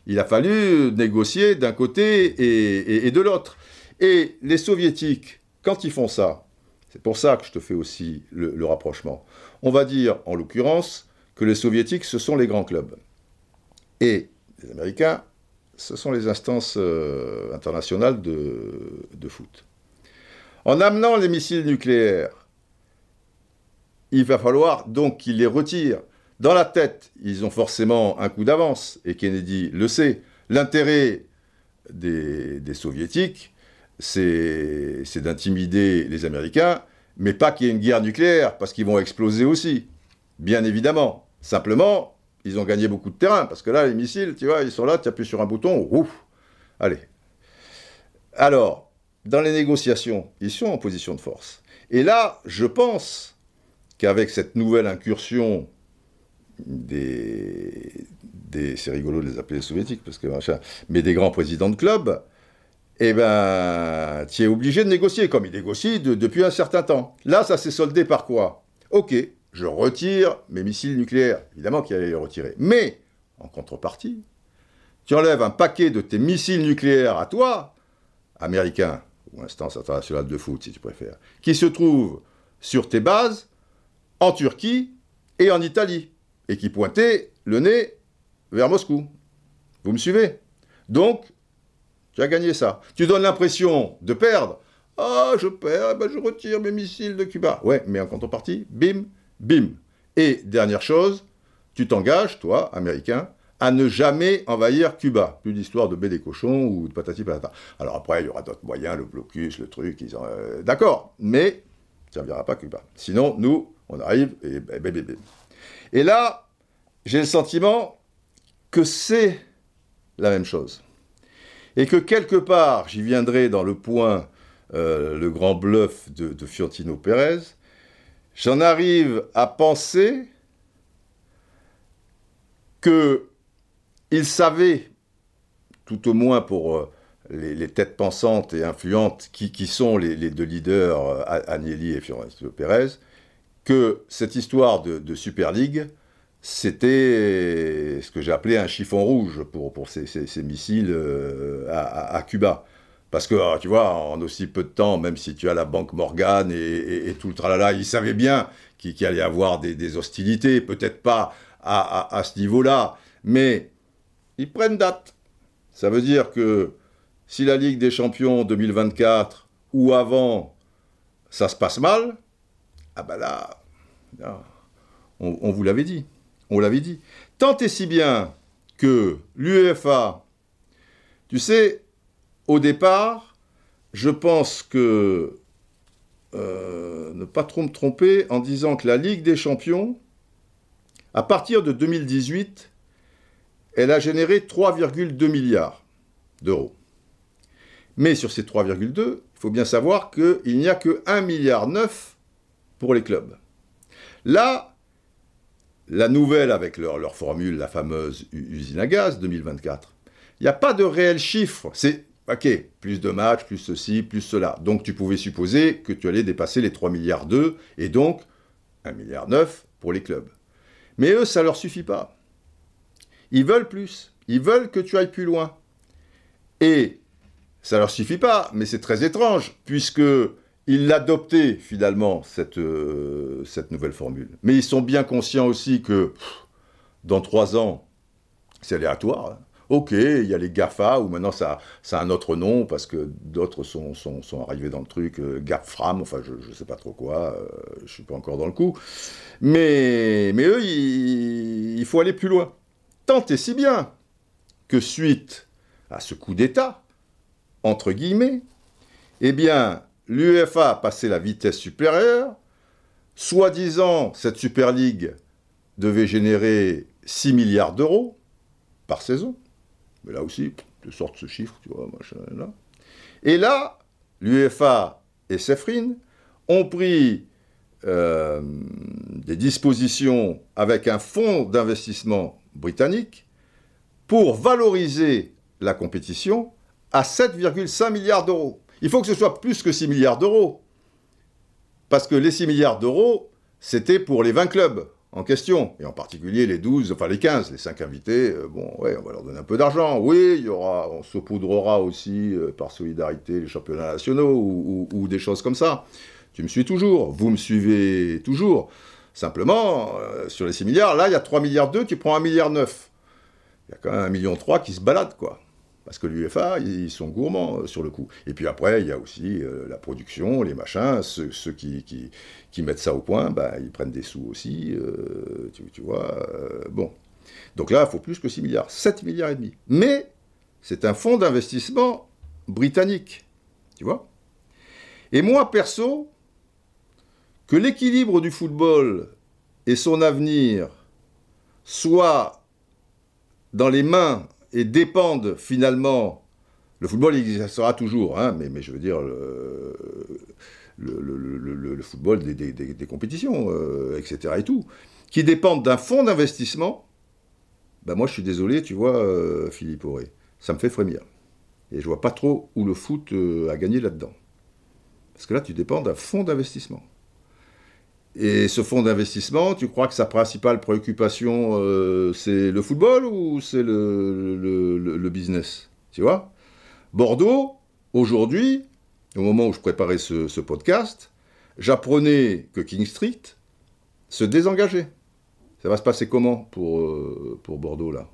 il a fallu négocier d'un côté et, de l'autre. Et les soviétiques, quand ils font ça, c'est pour ça que je te fais aussi le rapprochement, on va dire, en l'occurrence, que les soviétiques, ce sont les grands clubs. Et les Américains, ce sont les instances euh, internationales de, foot. En amenant les missiles nucléaires, il va falloir donc qu'ils les retirent. Dans la tête, ils ont forcément un coup d'avance, et Kennedy le sait. L'intérêt des, soviétiques, c'est d'intimider les Américains, mais pas qu'il y ait une guerre nucléaire, parce qu'ils vont exploser aussi, bien évidemment. Simplement, ils ont gagné beaucoup de terrain, parce que là, les missiles, tu vois, ils sont là, tu appuies sur un bouton, ouf, allez. Alors, dans les négociations, ils sont en position de force. Et là, je pense qu'avec cette nouvelle incursion des, c'est rigolo de les appeler soviétiques, parce que machin, mais des grands présidents de club, eh ben, tu es obligé de négocier, comme ils négocient depuis un certain temps. Là, ça s'est soldé par quoi? Ok, je retire mes missiles nucléaires. Évidemment qu'il allait les retirer. Mais, en contrepartie, tu enlèves un paquet de tes missiles nucléaires à toi, américain, ou instance internationale de foot si tu préfères, qui se trouvent sur tes bases en Turquie et en Italie, et qui pointaient le nez vers Moscou. Vous me suivez? Donc, tu as gagné ça. Tu donnes l'impression de perdre. Ah, je perds, eh ben je retire mes missiles de Cuba. Ouais, mais en contrepartie, bim, Bim. Et dernière chose, tu t'engages, toi, américain, à ne jamais envahir Cuba. Plus d'histoire de baie des cochons ou de patati patata. Alors après, il y aura d'autres moyens, le blocus, le truc, ils euh, d'accord, mais ça ne viendra pas Cuba. Sinon, nous, on arrive et Et là, j'ai le sentiment que c'est la même chose. Et que quelque part, j'y viendrai dans le point, euh, le grand bluff de, de Fiorentino Pérez, j'en arrive à penser que il savait, tout au moins pour euh, les, têtes pensantes et influentes qui, sont les, deux leaders, euh, Agnelli et Fiorentino Pérez, que cette histoire de, Super League, c'était ce que j'ai un chiffon rouge pour, pour ces, missiles euh, à, Cuba. Parce que, ah, tu vois, en aussi peu de temps, même si tu as la banque Morgan et, tout le tralala, ils savaient bien qu'il allait y avoir des, hostilités, peut-être pas à, ce niveau-là, mais ils prennent date. Ça veut dire que si la Ligue des Champions 2024 ou avant, ça se passe mal, ah ben là, on, on vous l'avait dit, on l'avait dit. Tant et si bien que l'UEFA, tu sais, au départ, je pense que euh, ne pas trop me tromper en disant que la Ligue des Champions, à partir de 2018, elle a généré 3,2 milliards d'euros. Mais sur ces 3,2, il faut bien savoir qu'il n'y a que 1,9 milliard pour les clubs. Là, la nouvelle avec leur, leur formule, la fameuse usine à gaz 2024, il n'y a pas de réel chiffre. C'est Ok, plus de matchs, plus ceci, plus cela. Donc tu pouvais supposer que tu allais dépasser les 3 milliards 2 et donc 1 milliard 9 pour les clubs. Mais eux, ça leur suffit pas. Ils veulent plus. Ils veulent que tu ailles plus loin. Et ça leur suffit pas, mais c'est très étrange, puisque ils l'adoptaient finalement, cette, euh, cette nouvelle formule. Mais ils sont bien conscients aussi que dans trois ans, c'est aléatoire. Ok, il y a les GAFA, où maintenant ça, a un autre nom, parce que d'autres sont, arrivés dans le truc, euh, GAPFRAM, enfin je ne sais pas trop quoi, euh, je ne suis pas encore dans le coup. Mais, eux, il, il faut aller plus loin. Tant et si bien que suite à ce coup d'État, entre guillemets, eh bien, l'UEFA a passé la vitesse supérieure, soi-disant cette Super League devait générer 6 milliards d'euros par saison. Mais là aussi, de sorte ce chiffre, tu vois, machin, là. Et là, l'UEFA et Sefrin ont pris euh, des dispositions avec un fonds d'investissement britannique pour valoriser la compétition à 7,5 milliards d'euros. Il faut que ce soit plus que 6 milliards d'euros. Parce que les 6 milliards d'euros, c'était pour les 20 clubs en question, et en particulier les 12, enfin les 15, les 5 invités, euh, bon, ouais, on va leur donner un peu d'argent. Oui, il y aura, on saupoudrera aussi, euh, par solidarité, les championnats nationaux ou, des choses comme ça. Tu me suis toujours, vous me suivez toujours. Simplement, euh, sur les 6 milliards, là, il y a 3 milliards 2, tu prends 1 milliard 9. Il y a quand même 1 million 3 qui se balade, quoi. Parce que l'UFA, ils sont gourmands euh, sur le coup. Et puis après, il y a aussi euh, la production, les machins, ceux, qui, mettent ça au point, bah, ils prennent des sous aussi, euh, tu, vois. bon. Donc là, il faut plus que 6 milliards, 7 milliards et demi. Mais c'est un fonds d'investissement britannique, tu vois. Et moi, perso, que l'équilibre du football et son avenir soient dans les mains et dépendent finalement. Le football il existera toujours, hein, mais, je veux dire le, football des, des, compétitions, euh, etc. et tout, qui dépendent d'un fonds d'investissement. Ben moi, je suis désolé, tu vois, euh, Philippe Auré, ça me fait frémir. Et je vois pas trop où le foot euh, a gagné là-dedans. Parce que là, tu dépends d'un fonds d'investissement. Et ce fonds d'investissement, tu crois que sa principale préoccupation, euh, c'est le football ou c'est le, business? Tu vois? Bordeaux, aujourd'hui, au moment où je préparais ce, podcast, j'apprenais que King Street se désengageait. Ça va se passer comment pour, euh, pour Bordeaux, là?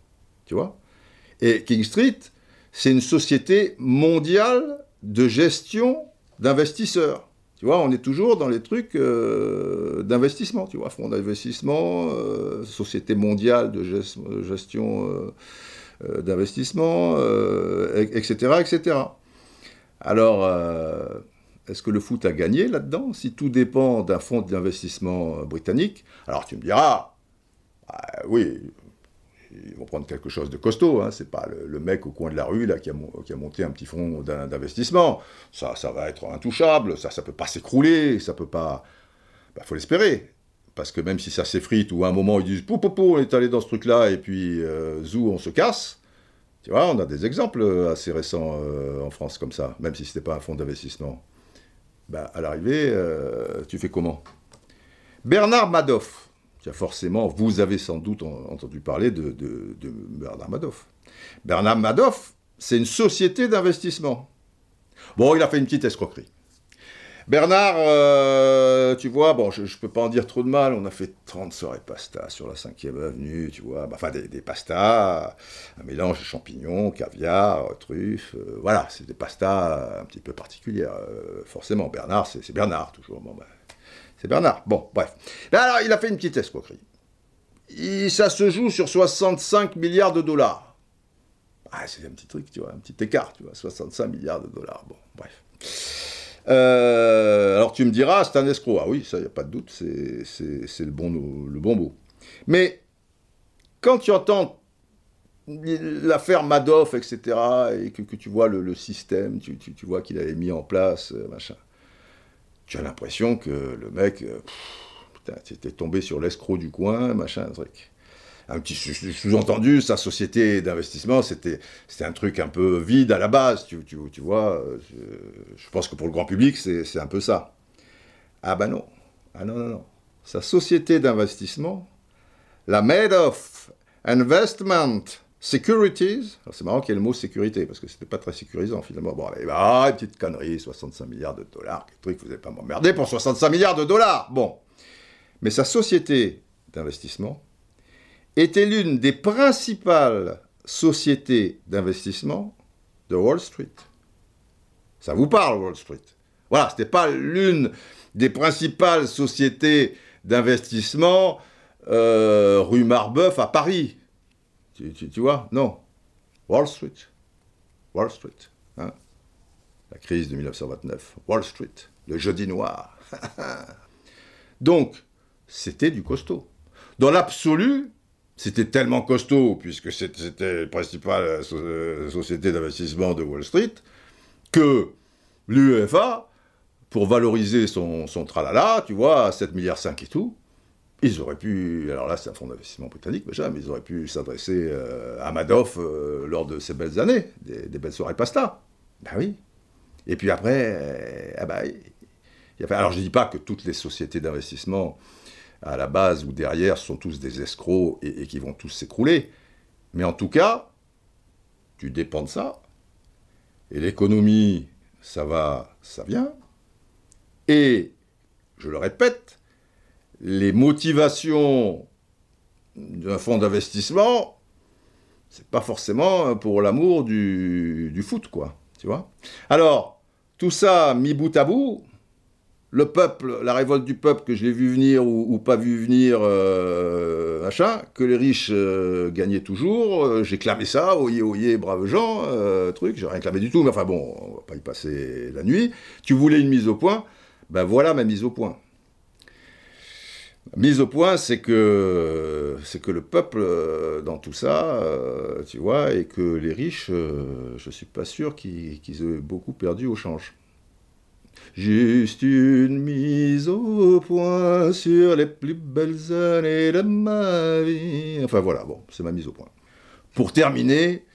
Tu vois? Et King Street, c'est une société mondiale de gestion d'investisseurs. Tu vois, on est toujours dans les trucs euh, d'investissement, tu vois, fonds d'investissement, euh, société mondiale de gestion euh, d'investissement, etc., etc. Alors, est-ce que le foot a gagné là-dedans? Si tout dépend d'un fonds d'investissement britannique, alors tu me diras, bah, oui, ils vont prendre quelque chose de costaud. Hein. C'est pas le, mec au coin de la rue là qui a, monté un petit fonds d'investissement. Ça, ça va être intouchable. Ça, ça peut pas s'écrouler. Ça peut pas. Bah, faut l'espérer. Parce que même si ça s'effrite ou à un moment ils disent pou, pou, pou on est allé dans ce truc-là et puis euh, zou on se casse. Tu vois, on a des exemples assez récents euh, en France comme ça, même si ce n'était pas un fonds d'investissement. Bah, à l'arrivée, euh, tu fais comment? Bernard Madoff, forcément, vous avez sans doute entendu parler de, Bernard Madoff. Bernard Madoff, c'est une société d'investissement. Bon, il a fait une petite escroquerie. Bernard, euh, tu vois, bon, je, ne peux pas en dire trop de mal, on a fait 30 soirées pasta sur la 5e avenue, tu vois, bah, enfin des, pastas, un mélange de champignons, caviar, truffes, euh, voilà, c'est des pastas un petit peu particulières, euh, forcément. Bernard, c'est Bernard, toujours, bah, c'est Bernard. Bon, bref. alors, il a fait une petite escroquerie. ça se joue sur 65 milliards de dollars. Ah, c'est un petit truc, tu vois, un petit écart, tu vois, 65 milliards de dollars. Bon, bref. Euh, alors tu me diras, c'est un escroc. Ah oui, ça, il n'y a pas de doute, c'est le bon, le bon mot. Mais quand tu entends l'affaire Madoff, etc., et que, tu vois le, système, tu, vois qu'il avait mis en place, euh, machin, tu as l'impression que le mec, euh, tu étais tombé sur l'escroc du coin, machin, truc un petit sous-entendu, sa société d'investissement, c'était un truc un peu vide à la base, tu, tu, tu vois. Je, pense que pour le grand public, c'est un peu ça. Ah ben non. Ah non, non, non. Sa société d'investissement, la Madoff Investment Securities, c'est marrant qu'il y ait le mot sécurité, parce que c'était pas très sécurisant finalement. Bon, allez, bah, une petite connerie, 65 milliards de dollars, quel truc, vous n'allez pas m'emmerder pour 65 milliards de dollars Bon. Mais sa société d'investissement, était l'une des principales sociétés d'investissement de Wall Street. Ça vous parle, Wall Street? Voilà, ce n'était pas l'une des principales sociétés d'investissement euh, rue Marbeuf à Paris. Tu, vois Non. Wall Street. Wall Street. Hein La crise de 1929. Wall Street. Le jeudi noir. Donc, c'était du costaud. Dans l'absolu, c'était tellement costaud, puisque c'était la principale euh, euh, société d'investissement de Wall Street, que l'UEFA, pour valoriser son, tralala, tu vois, à 7,5 milliards et tout, ils auraient pu, alors là c'est un fonds d'investissement britannique déjà, mais ils auraient pu s'adresser euh, à Madoff lors de ces belles années, des, belles soirées pasta. Ben oui. Et puis après, ah ben, alors je ne dis pas que toutes les sociétés d'investissement à la base ou derrière sont tous des escrocs et, qui vont tous s'écrouler. Mais en tout cas, tu dépends de ça. Et l'économie, ça va, ça vient. Et, je le répète, les motivations d'un fonds d'investissement, c'est pas forcément pour l'amour du, du, foot, quoi. Tu vois Alors, tout ça mis bout à bout, le peuple, la révolte du peuple que je l'ai vu venir ou, pas vu venir, euh, machin, que les riches euh, gagnaient toujours, euh, j'ai clamé ça, oyez, oyez, braves gens, truc, j'ai rien clamé du tout, mais enfin bon, on va pas y passer la nuit. Tu voulais une mise au point, ben voilà ma mise au point. Mise au point, c'est que c'est que le peuple dans tout ça, tu vois, et que les riches, je suis pas sûr qu'ils aient beaucoup perdu au change. Juste une mise au point sur les plus belles années de ma vie. Enfin voilà, bon, c'est ma mise au point. Pour terminer,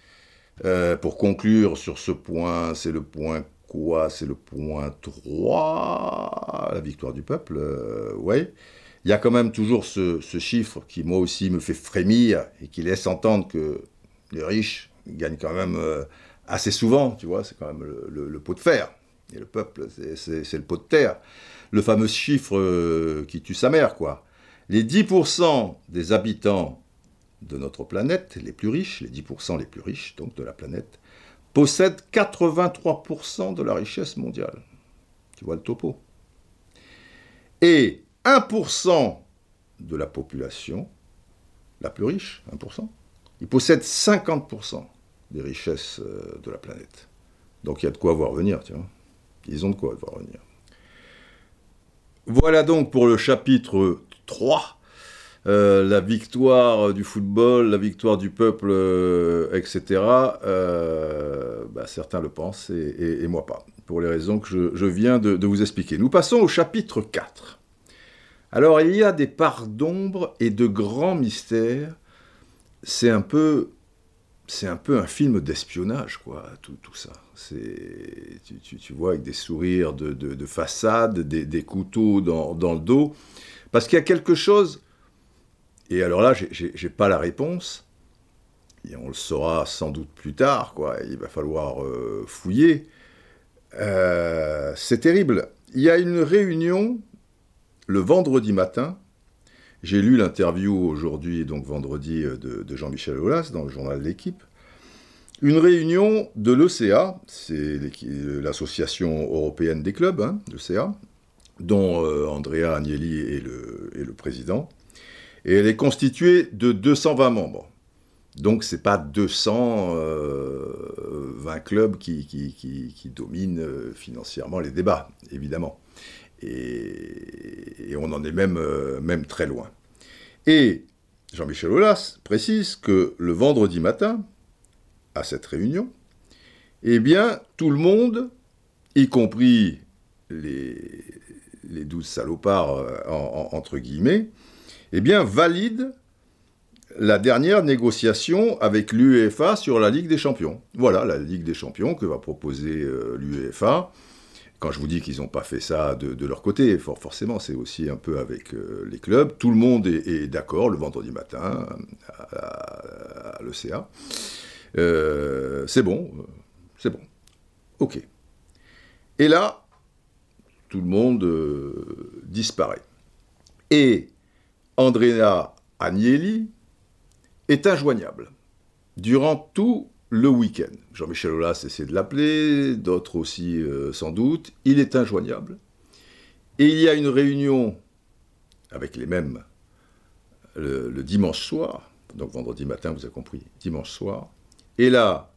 euh, pour conclure sur ce point, c'est le point quoi? C'est le point 3, la victoire du peuple, euh, ouais. Il y a quand même toujours ce, chiffre qui, moi aussi, me fait frémir et qui laisse entendre que les riches gagnent quand même euh, assez souvent, tu vois, c'est quand même le pot de fer. Et le peuple, c'est le pot de terre. Le fameux chiffre euh, qui tue sa mère, quoi. Les 10% des habitants de notre planète, les plus riches, les 10% les plus riches donc de la planète, possèdent 83% de la richesse mondiale. Tu vois le topo. Et 1% de la population, la plus riche, 1%, ils possèdent 50% des richesses euh, de la planète. Donc il y a de quoi voir venir, tu vois. Ils ont de quoi voir venir. Voilà donc pour le chapitre 3. Euh, la victoire du football, la victoire du peuple, euh, etc. Bah, certains le pensent et, moi pas, pour les raisons que je, viens de, de, vous expliquer. Nous passons au chapitre 4. Alors il y a des parts d'ombre et de grands mystères. C'est un peu c'est un peu un film d'espionnage, quoi, tout, ça. C'est, tu, vois, avec des sourires de, de, façade, des, couteaux dans, dans, le dos. Parce qu'il y a quelque chose, et alors là, j'ai pas la réponse, et on le saura sans doute plus tard, quoi, il va falloir euh, fouiller. Euh, c'est terrible. il y a une réunion le vendredi matin. J'ai lu l'interview aujourd'hui, donc vendredi, de, de Jean-Michel Aulas dans le journal l'équipe. Une réunion de l'ECA, c'est l'association européenne des clubs, hein, l'ECA, dont euh, Andrea Agnelli est le, président. Et elle est constituée de 220 membres. Donc ce n'est pas 220 euh, clubs qui, dominent euh, financièrement les débats, évidemment. Et, on en est même, même très loin. Et Jean-Michel Aulas précise que le vendredi matin, à cette réunion, eh bien, tout le monde, y compris les, les douze salopards, euh, entre guillemets, eh bien, valide la dernière négociation avec l'UEFA sur la Ligue des Champions. Voilà, la Ligue des Champions que va proposer euh, l'UEFA. Quand je vous dis qu'ils n'ont pas fait ça de, leur côté, forcément, c'est aussi un peu avec euh, les clubs. Tout le monde est, d'accord le vendredi matin à, à l'ECA. c'est bon, c'est bon. Ok. Et là, tout le monde euh, disparaît. Et Andrea Agnelli est injoignable durant tout le week-end. Jean-Michel Aulas essaie de l'appeler, d'autres aussi euh, sans doute. Il est injoignable. Et il y a une réunion avec les mêmes le dimanche soir, donc vendredi matin, vous avez compris, dimanche soir. Et là,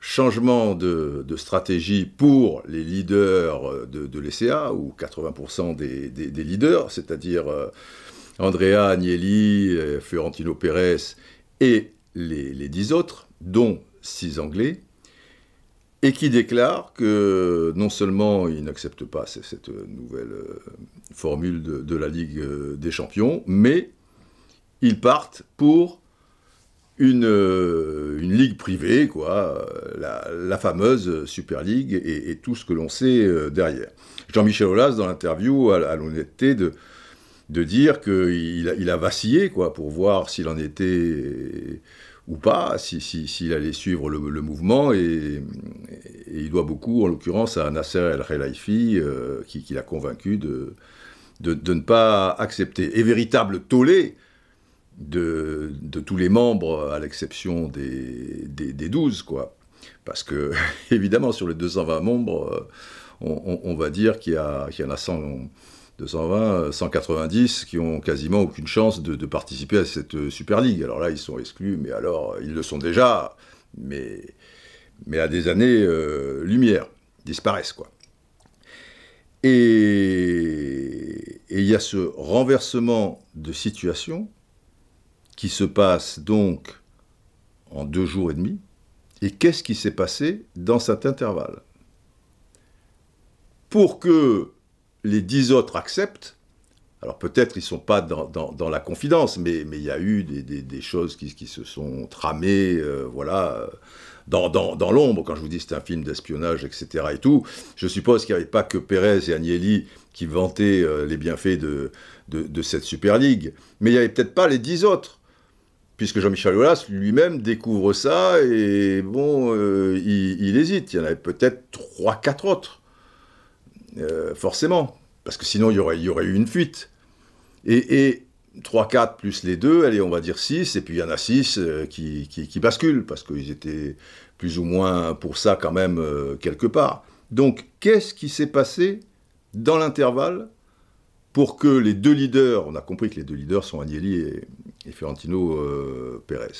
changement de, stratégie pour les leaders de, de l'ECA, ou 80% des, leaders, c'est-à-dire euh, Andrea Agnelli, euh, Fiorentino Pérez et les, dix autres, dont six Anglais, et qui déclarent que non seulement ils n'acceptent pas cette nouvelle euh, formule de, la Ligue des Champions, mais ils partent pour une, euh, une ligue privée, quoi, euh, la, fameuse Super League et, tout ce que l'on sait euh, derrière. Jean-Michel Aulas, dans l'interview, a, l'honnêteté de, de dire qu'il a, il a vacillé, quoi, pour voir s'il en était ou pas, s'il si, allait suivre le, mouvement, et, il doit beaucoup, en l'occurrence, à Nasser El Khelaifi, qui, l'a convaincu de, de, de, ne pas accepter. Et véritable tollé, de, tous les membres, à l'exception des, des, 12, quoi. Parce que, évidemment, sur les 220 membres, euh, on, va dire qu'il y, y, en a 100, 220, 190 qui ont quasiment aucune chance de, participer à cette Super League. Alors là, ils sont exclus, mais alors, ils le sont déjà, mais, à des années-lumière, euh, disparaissent, quoi. Et il y a ce renversement de situation qui se passe donc en deux jours et demi. Et qu'est-ce qui s'est passé dans cet intervalle? Pour que les dix autres acceptent, alors peut-être ils ne sont pas dans, la confidence, mais, il y a eu des, choses qui, se sont tramées, euh, voilà, dans, l'ombre. Quand je vous dis c'est un film d'espionnage, etc. et tout, je suppose qu'il n'y avait pas que Pérez et Agnelli qui vantaient euh, les bienfaits de, cette Super League, mais il n'y avait peut-être pas les dix autres puisque Jean-Michel Aulas lui-même découvre ça et bon, euh, il, hésite. Il y en avait peut-être trois, quatre autres, euh, forcément, parce que sinon il y aurait, eu une fuite. Et, et 3, 4 plus les deux, allez, on va dire 6, et puis il y en a 6 euh, qui, basculent, parce qu'ils étaient plus ou moins pour ça quand même quelque part. Donc, qu'est-ce qui s'est passé dans l'intervalle pour que les deux leaders, on a compris que les deux leaders sont Agnelli et, et euh, Pérez,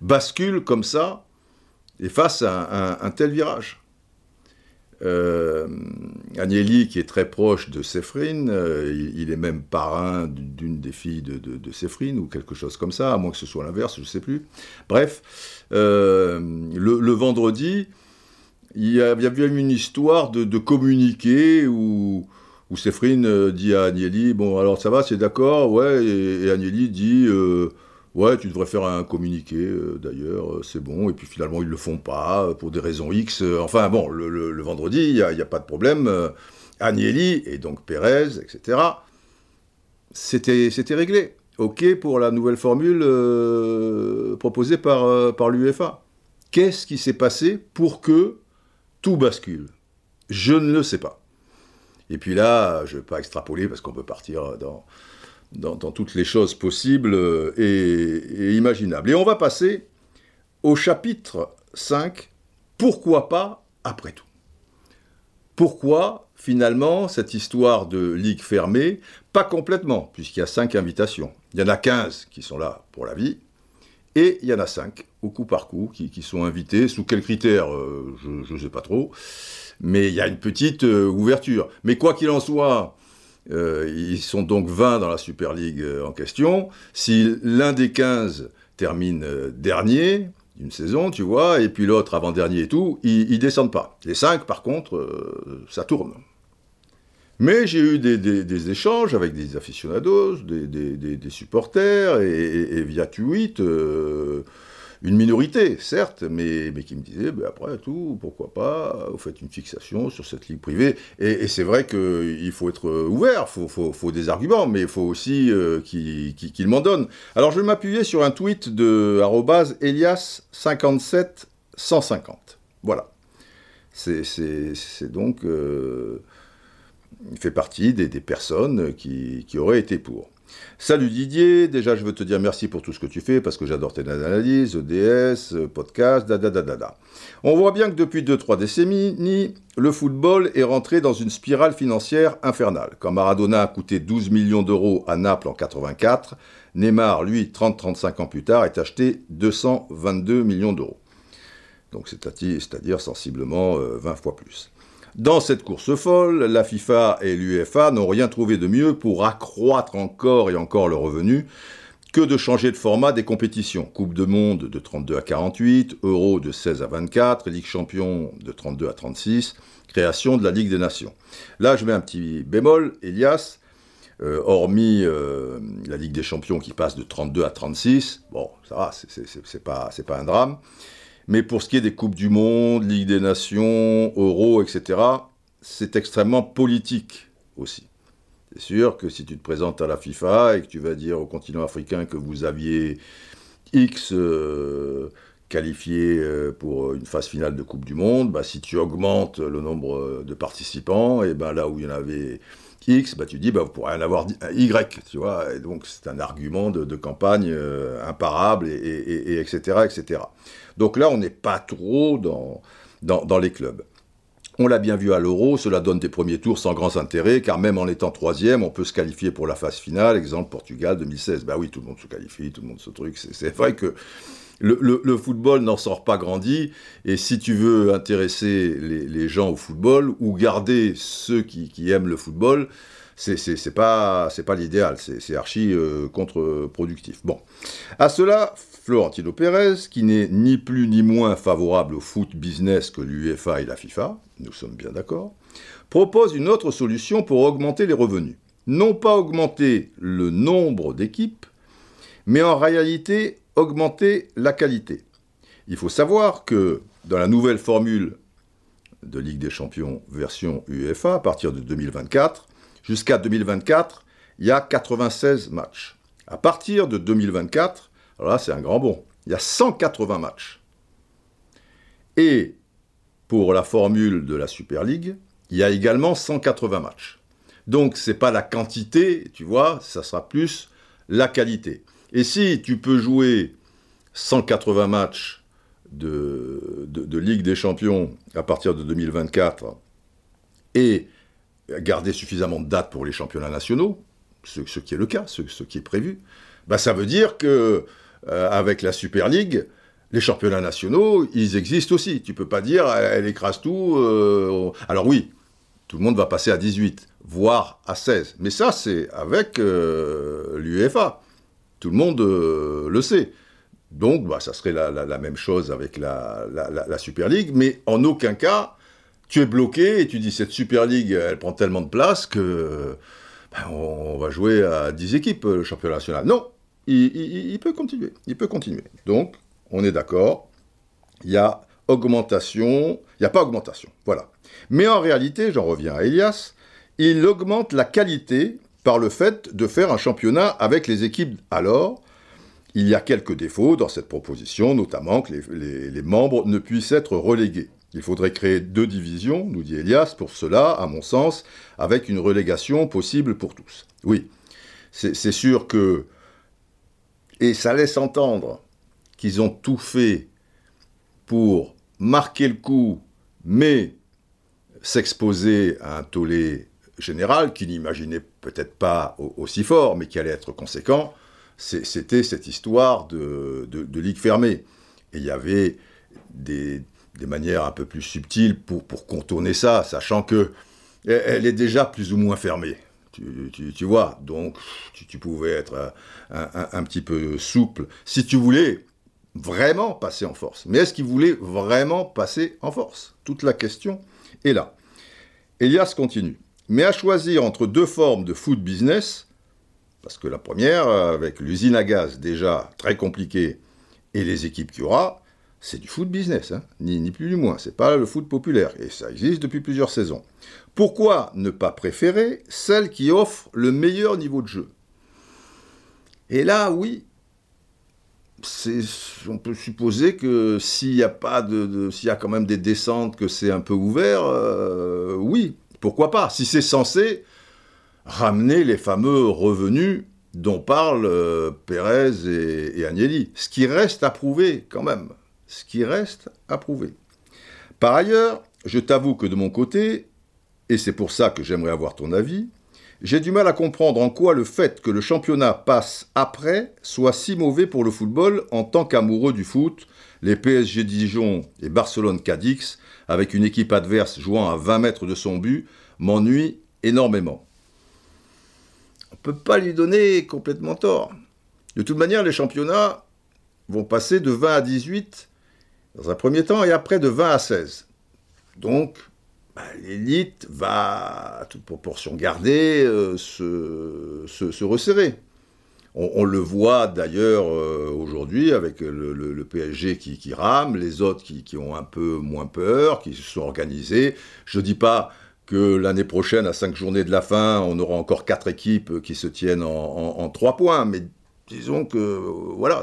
basculent comme ça et face à un, tel virage? Euh, Agnelli, qui est très proche de Séphine, euh, il, est même parrain d'une des filles de, de, ou quelque chose comme ça, à moins que ce soit l'inverse, je ne sais plus. Bref, le, vendredi, il y, avait une histoire de, communiqué où où euh, dit à Agnelli, bon alors ça va, c'est d'accord, ouais, et, Agnelli dit, euh, ouais, tu devrais faire un communiqué euh, d'ailleurs, c'est bon, et puis finalement ils le font pas, pour des raisons X, enfin bon, le, vendredi, il n'y a, pas de problème, Agnelli, et donc Pérez, etc., c'était réglé. OK pour la nouvelle formule proposée par, par l'UEFA. Qu'est-ce qui s'est passé pour que tout bascule? Je ne le sais pas. Et puis là, je ne vais pas extrapoler parce qu'on peut partir dans, dans, toutes les choses possibles et, imaginables. Et on va passer au chapitre 5, pourquoi pas après tout? Pourquoi finalement cette histoire de ligue fermée? Pas complètement, puisqu'il y a 5 invitations. Il y en a 15 qui sont là pour la vie, et il y en a 5 au coup par coup qui, sont invités. Sous quels critères euh, Je ne sais pas trop. Mais il y a une petite euh, ouverture. Mais quoi qu'il en soit, euh, ils sont donc 20 dans la Super League en question. Si l'un des 15 termine dernier d'une saison, tu vois, et puis l'autre avant-dernier et tout, ils, ne descendent pas. Les 5, par contre, ça tourne. Mais j'ai eu des, échanges avec des aficionados, des, supporters, et, via tweet, euh, une minorité, certes, mais, qui me disaient, ben après tout, pourquoi pas, vous faites une fixation sur cette ligue privée. Et, c'est vrai qu'il faut être ouvert, il faut, des arguments, mais il faut aussi euh, qu'ils m'en donnent. Alors je vais m'appuyer sur un tweet de Elias57150. Voilà. C'est donc... Euh, il fait partie des, personnes qui, auraient été pour. Salut Didier, déjà je veux te dire merci pour tout ce que tu fais parce que j'adore tes analyses, EDS, podcast, da da da da da. On voit bien que depuis 2-3 décennies, le football est rentré dans une spirale financière infernale. Quand Maradona a coûté 12 millions d'euros à Naples en 84, Neymar, lui, 30-35 ans plus tard, est acheté 222 millions d'euros. Donc c'est-à-dire sensiblement 20 euh, fois plus. Dans cette course folle, la FIFA et l'UEFA n'ont rien trouvé de mieux pour accroître encore et encore le revenu que de changer de format des compétitions. Coupe de monde de 32 à 48, Euro de 16 à 24, Ligue champion de 32 à 36, création de la Ligue des Nations. Là, je mets un petit bémol, Elias, euh, hormis euh, la Ligue des Champions qui passe de 32 à 36, bon, ça va, c'est pas, pas un drame. Mais pour ce qui est des Coupes du Monde, Ligue des Nations, Euro, etc., c'est extrêmement politique aussi. C'est sûr que si tu te présentes à la FIFA et que tu vas dire au continent africain que vous aviez X euh, qualifiés euh, pour une phase finale de Coupe du Monde, bah, si tu augmentes le nombre de participants, et ben là où il y en avait X, bah, tu dis bah, vous pourrez en avoir Y, tu vois. Et donc c'est un argument de, campagne euh, imparable, et, etc., etc. Donc là, on n'est pas trop dans, dans, les clubs. On l'a bien vu à l'Euro, cela donne des premiers tours sans grand intérêt, car même en étant troisième, on peut se qualifier pour la phase finale. Exemple Portugal 2016. Bah oui, tout le monde se qualifie, tout le monde se truc. C'est vrai que le, football n'en sort pas grandi, et si tu veux intéresser les, gens au football ou garder ceux qui, aiment le football, c'est pas pas l'idéal, c'est archi euh, contre-productif. Bon, à cela, Florentino Pérez, qui n'est ni plus ni moins favorable au foot business que l'UEFA et la FIFA, nous sommes bien d'accord, propose une autre solution pour augmenter les revenus. Non pas augmenter le nombre d'équipes, mais en réalité augmenter la qualité. Il faut savoir que dans la nouvelle formule de Ligue des Champions version UEFA, à partir de 2024, jusqu'à 2024, il y a 96 matchs. À partir de 2024, alors là c'est un grand bond, il y a 180 matchs. Et pour la formule de la Super League, il y a également 180 matchs. Donc c'est pas la quantité, tu vois, ça sera plus la qualité. Et si tu peux jouer 180 matchs de, Ligue des Champions à partir de 2024 et garder suffisamment de dates pour les championnats nationaux, ce, qui est le cas, ce, qui est prévu, bah ça veut dire que avec la Super League, les championnats nationaux, ils existent aussi. Tu peux pas dire, elle, écrase tout. Euh, alors oui, tout le monde va passer à 18, voire à 16. Mais ça, c'est avec euh, l'UEFA. Tout le monde le sait. Donc, bah, ça serait la, même chose avec la, Super League, mais en aucun cas, tu es bloqué et tu dis cette Super League, elle prend tellement de place que bah, on, va jouer à 10 équipes, le championnat national. Non, il, peut continuer. Il peut continuer. Donc, on est d'accord, il y a augmentation, il n'y a pas augmentation, voilà. Mais en réalité, j'en reviens à Elias, il augmente la qualité par le fait de faire un championnat avec les équipes alors il y a quelques défauts dans cette proposition, notamment que les, membres ne puissent être relégués. Il faudrait créer deux divisions, nous dit Elias, pour cela, à mon sens, avec une relégation possible pour tous. Oui, c'est sûr que... Et ça laisse entendre qu'ils ont tout fait pour marquer le coup, mais s'exposer à un tollé général qui n'imaginait peut-être pas aussi fort, mais qui allait être conséquent, c'était cette histoire de, ligue fermée. Et il y avait des, manières un peu plus subtiles pour, contourner ça, sachant que elle est déjà plus ou moins fermée. Tu, vois, donc tu, pouvais être un, petit peu souple si tu voulais vraiment passer en force. Mais est-ce qu'il voulait vraiment passer en force? Toute la question est là. Elias continue. Mais à choisir entre deux formes de foot business, parce que la première, avec l'usine à gaz déjà très compliquée et les équipes qu'il y aura, c'est du foot business, hein. ni, plus ni moins. C'est pas le foot populaire et ça existe depuis plusieurs saisons. Pourquoi ne pas préférer celle qui offre le meilleur niveau de jeu? Et là, oui, on peut supposer que s'il y a y a quand même des descentes, que c'est un peu ouvert, euh, oui, pourquoi pas Si c'est censé ramener les fameux revenus dont parlent euh, Pérez et, Agnelli. Ce qui reste à prouver quand même. Ce qui reste à prouver. Par ailleurs, je t'avoue que de mon côté, et c'est pour ça que j'aimerais avoir ton avis, j'ai du mal à comprendre en quoi le fait que le championnat passe après soit si mauvais pour le football en tant qu'amoureux du foot, les PSG Dijon et Barcelone Cadix, avec une équipe adverse jouant à 20 mètres de son but, m'ennuie énormément on ne peut pas lui donner complètement tort. De toute manière, les championnats vont passer de 20 à 18 dans un premier temps et après de 20 à 16. Donc, bah, l'élite va, à toute proportion gardée, euh, se, resserrer. On, le voit d'ailleurs euh, aujourd'hui avec le, PSG qui, rame, les autres qui, ont un peu moins peur, qui se sont organisés. Je ne dis pas que l'année prochaine, à cinq journées de la fin, on aura encore quatre équipes qui se tiennent en, trois points. Mais disons que voilà,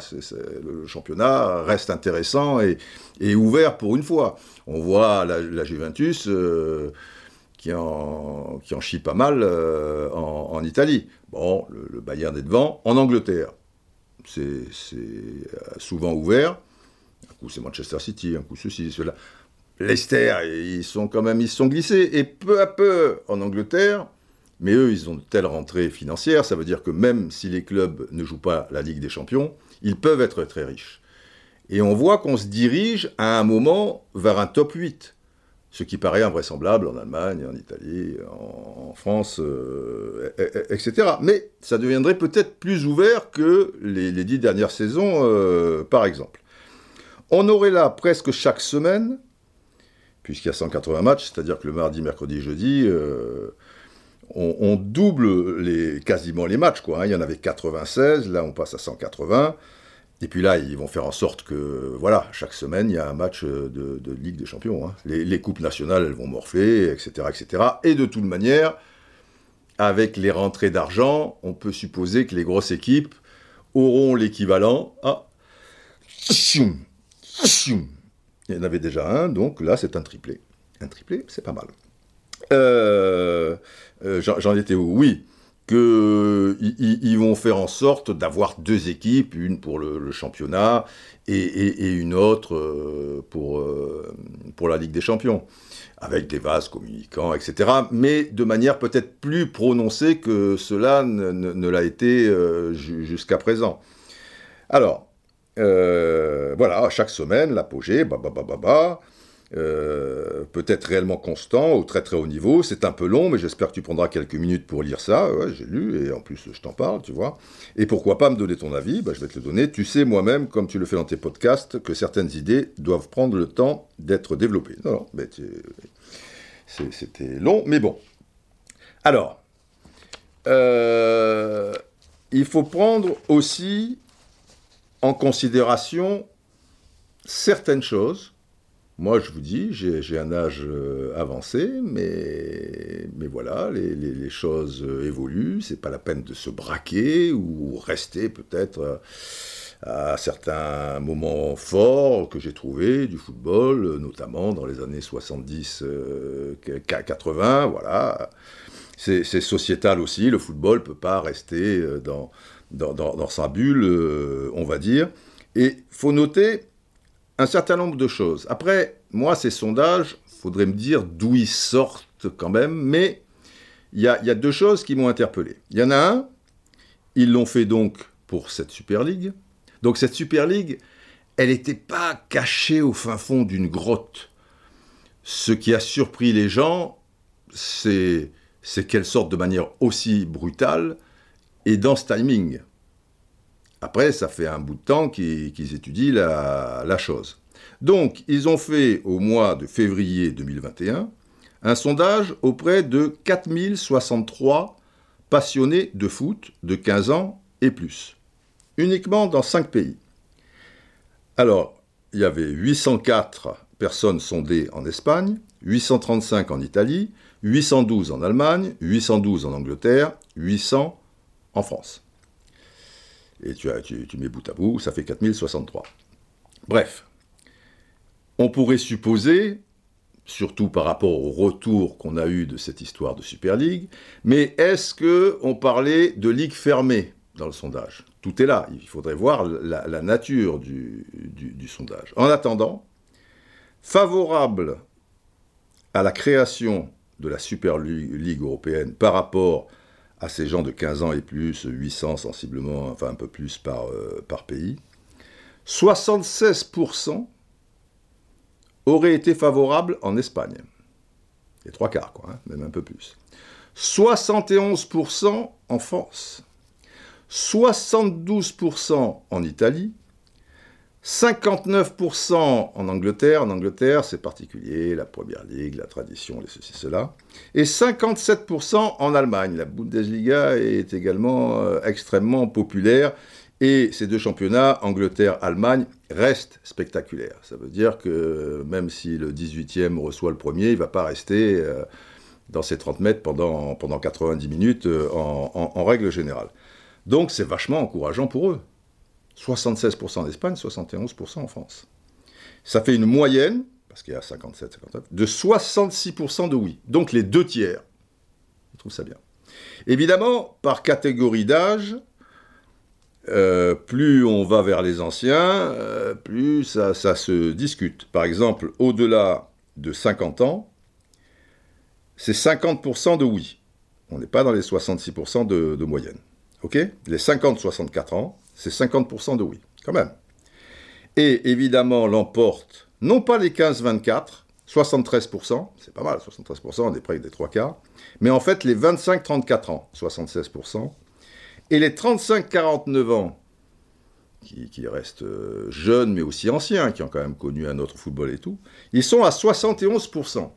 le championnat reste intéressant et, ouvert pour une fois. On voit la, Juventus euh, qui, en, qui chie pas mal euh, en, Italie. Bon, le, Bayern est devant. En Angleterre, c'est souvent ouvert. Un coup, c'est Manchester City, un coup, ceci, cela. Leicester, ils sont quand même, ils sont glissés. Et peu à peu, en Angleterre, mais eux, ils ont de telles rentrées financières, ça veut dire que même si les clubs ne jouent pas la Ligue des Champions, ils peuvent être très riches. Et on voit qu'on se dirige à un moment vers un top 8, ce qui paraît invraisemblable en Allemagne, en Italie, en, France, euh, etc. Mais ça deviendrait peut-être plus ouvert que les, dix dernières saisons, euh, par exemple. On aurait là presque chaque semaine puisqu'il y a 180 matchs, c'est-à-dire que le mardi, mercredi, jeudi, euh, on, double les, quasiment les matchs. Quoi, hein. Il y en avait 96, là on passe à 180. Et puis là, ils vont faire en sorte que, voilà, chaque semaine, il y a un match de, Ligue des Champions. Hein. Les, coupes nationales, elles vont morfler, etc., etc. Et de toute manière, avec les rentrées d'argent, on peut supposer que les grosses équipes auront l'équivalent. Ah, il y en avait déjà un, donc là c'est un triplé. Un triplé, c'est pas mal. Euh, euh, j'en étais où? Oui, qu'ils vont faire en sorte d'avoir deux équipes, une pour le, championnat et, une autre euh, pour, pour la Ligue des Champions, avec des vases communicants, etc. Mais de manière peut-être plus prononcée que cela ne l'a été jusqu'à présent. Alors, euh, voilà, chaque semaine, l'apogée, bah, euh, peut-être réellement constant au très très haut niveau. C'est un peu long, mais j'espère que tu prendras quelques minutes pour lire ça. J'ai lu et en plus je t'en parle, tu vois. Et pourquoi pas me donner ton avis? Bah, Je vais te le donner. Tu sais moi-même, comme tu le fais dans tes podcasts, que certaines idées doivent prendre le temps d'être développées. Non, non, mais c'était long, mais bon. Alors, euh, il faut prendre aussi en considération certaines choses. Moi, je vous dis, j'ai un âge euh, avancé, mais, voilà, les, choses évoluent. C'est pas la peine de se braquer ou rester peut-être à certains moments forts que j'ai trouvés du football, notamment dans les années 70-80, euh, voilà. C'est sociétal aussi, le football peut pas rester euh, dans, dans, sa bulle, euh, on va dire. Et faut noter un certain nombre de choses. Après, moi, ces sondages, faudrait me dire d'où ils sortent quand même, mais il y a, deux choses qui m'ont interpellé. Il y en a un, ils l'ont fait donc pour cette Super League, donc cette Super League, elle n'était pas cachée au fin fond d'une grotte. Ce qui a surpris les gens, c'est qu'elle sorte de manière aussi brutale et dans ce timing. Après, ça fait un bout de temps qu'ils étudient la, la, chose. Donc, ils ont fait au mois de février 2021 un sondage auprès de 4063 passionnés de foot de 15 ans et plus uniquement dans cinq pays. Alors, il y avait 804 personnes sondées en Espagne, 835 en Italie, 812 en Allemagne, 812 en Angleterre, 800 en France. Et tu, as, mets bout à bout, ça fait 4063. Bref, on pourrait supposer, surtout par rapport au retour qu'on a eu de cette histoire de Super League, mais est-ce qu'on parlait de ligue fermée dans le sondage? Tout est là. Il faudrait voir la, nature du, sondage. En attendant, favorable à la création de la Super Ligue européenne par rapport à ces gens de 15 ans et plus, 800 sensiblement, enfin un peu plus par, euh, par pays, 76% auraient été favorables en Espagne. Les trois quarts, quoi, hein, même un peu plus. 71% en France. 72% en Italie, 59% en Angleterre. En Angleterre, c'est particulier, la Première Ligue, la tradition, les ceci, cela. Et 57% en Allemagne. La Bundesliga est également euh, extrêmement populaire. Et ces deux championnats, Angleterre-Allemagne, restent spectaculaires. Ça veut dire que même si le 18e reçoit le premier, il ne va pas rester euh, dans ses 30 mètres pendant, pendant 90 minutes euh, en règle générale. Donc c'est vachement encourageant pour eux. 76% en Espagne, 71% en France. Ça fait une moyenne, parce qu'il y a 57, 57, de 66% de oui. Donc les deux tiers. Je trouve ça bien. Évidemment, par catégorie d'âge, euh, plus on va vers les anciens, euh, plus ça, se discute. Par exemple, au-delà de 50 ans, c'est 50% de oui. On n'est pas dans les 66% de moyenne. OK? Les 50-64 ans, c'est 50% de oui, quand même. Et évidemment, l'emporte non pas les 15-24, 73%, c'est pas mal, 73%, on est près des trois quarts, mais en fait les 25-34 ans, 76%, et les 35-49 ans, qui, qui, restent euh, jeunes mais aussi anciens, qui ont quand même connu un autre football et tout, ils sont à 71%.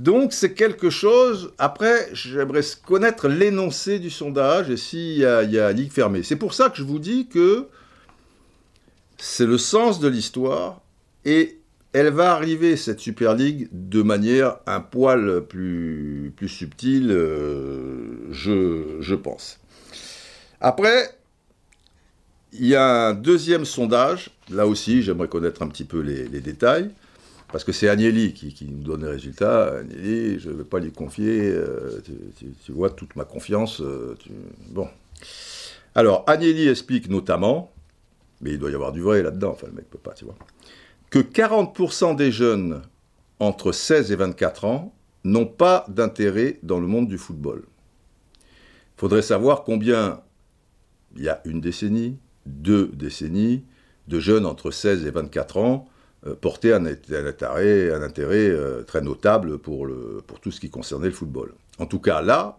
Donc c'est quelque chose, après j'aimerais connaître l'énoncé du sondage et s'il y, a, ligue fermée. C'est pour ça que je vous dis que c'est le sens de l'histoire et elle va arriver, cette Super League, de manière un poil plus, plus subtile, euh, je, pense. Après, il y a un deuxième sondage, là aussi j'aimerais connaître un petit peu les détails. Parce que c'est Agnelli qui, nous donne les résultats. Agnelli, je ne vais pas lui confier, euh, tu, vois, toute ma confiance. Euh, bon. Alors, Agnelli explique notamment, mais il doit y avoir du vrai là-dedans, enfin le mec peut pas, tu vois, que 40% des jeunes entre 16 et 24 ans n'ont pas d'intérêt dans le monde du football. Il faudrait savoir combien, il y a une décennie, deux décennies, de jeunes entre 16 et 24 ans portait un, intérêt, euh, très notable pour, tout ce qui concernait le football. En tout cas, là,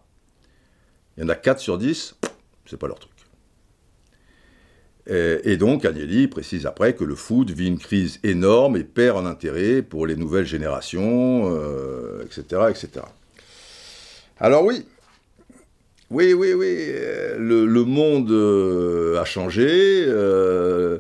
il y en a 4 sur 10, c'est pas leur truc. Et, donc, Agnelli précise après que le foot vit une crise énorme et perd en intérêt pour les nouvelles générations, etc., euh, etc. Alors oui, oui, oui, oui, le, monde a changé. Euh,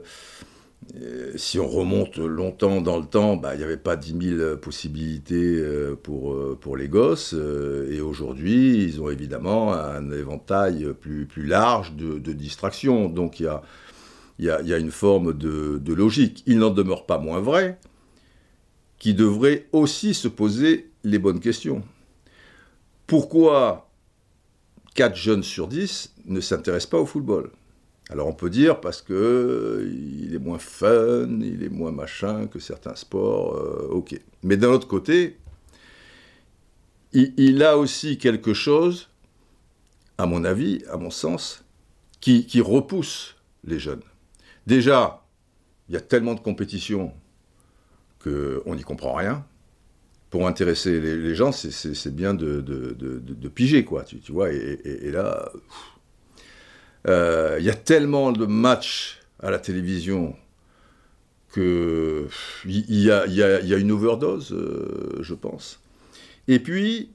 si on remonte longtemps dans le temps, bah, il n'y avait pas 10 000 possibilités euh, pour, euh, pour les gosses. Et aujourd'hui, ils ont évidemment un éventail plus, plus large de, distractions. Donc il y a, une forme de, de logique. Il n'en demeure pas moins vrai qu'il devrait aussi se poser les bonnes questions. Pourquoi 4 jeunes sur 10 ne s'intéressent pas au football? Alors on peut dire parce que euh, il est moins fun, il est moins machin que certains sports, euh, ok. Mais d'un autre côté, il, a aussi quelque chose, à mon avis, à mon sens, qui, repousse les jeunes. Déjà, il y a tellement de compétitions qu'on n'y comprend rien. Pour intéresser les, gens, c'est bien de, piger, quoi, tu, vois. Et, là, il y a tellement de matchs à la télévision que il y, a, une overdose, euh, je pense. Et puis,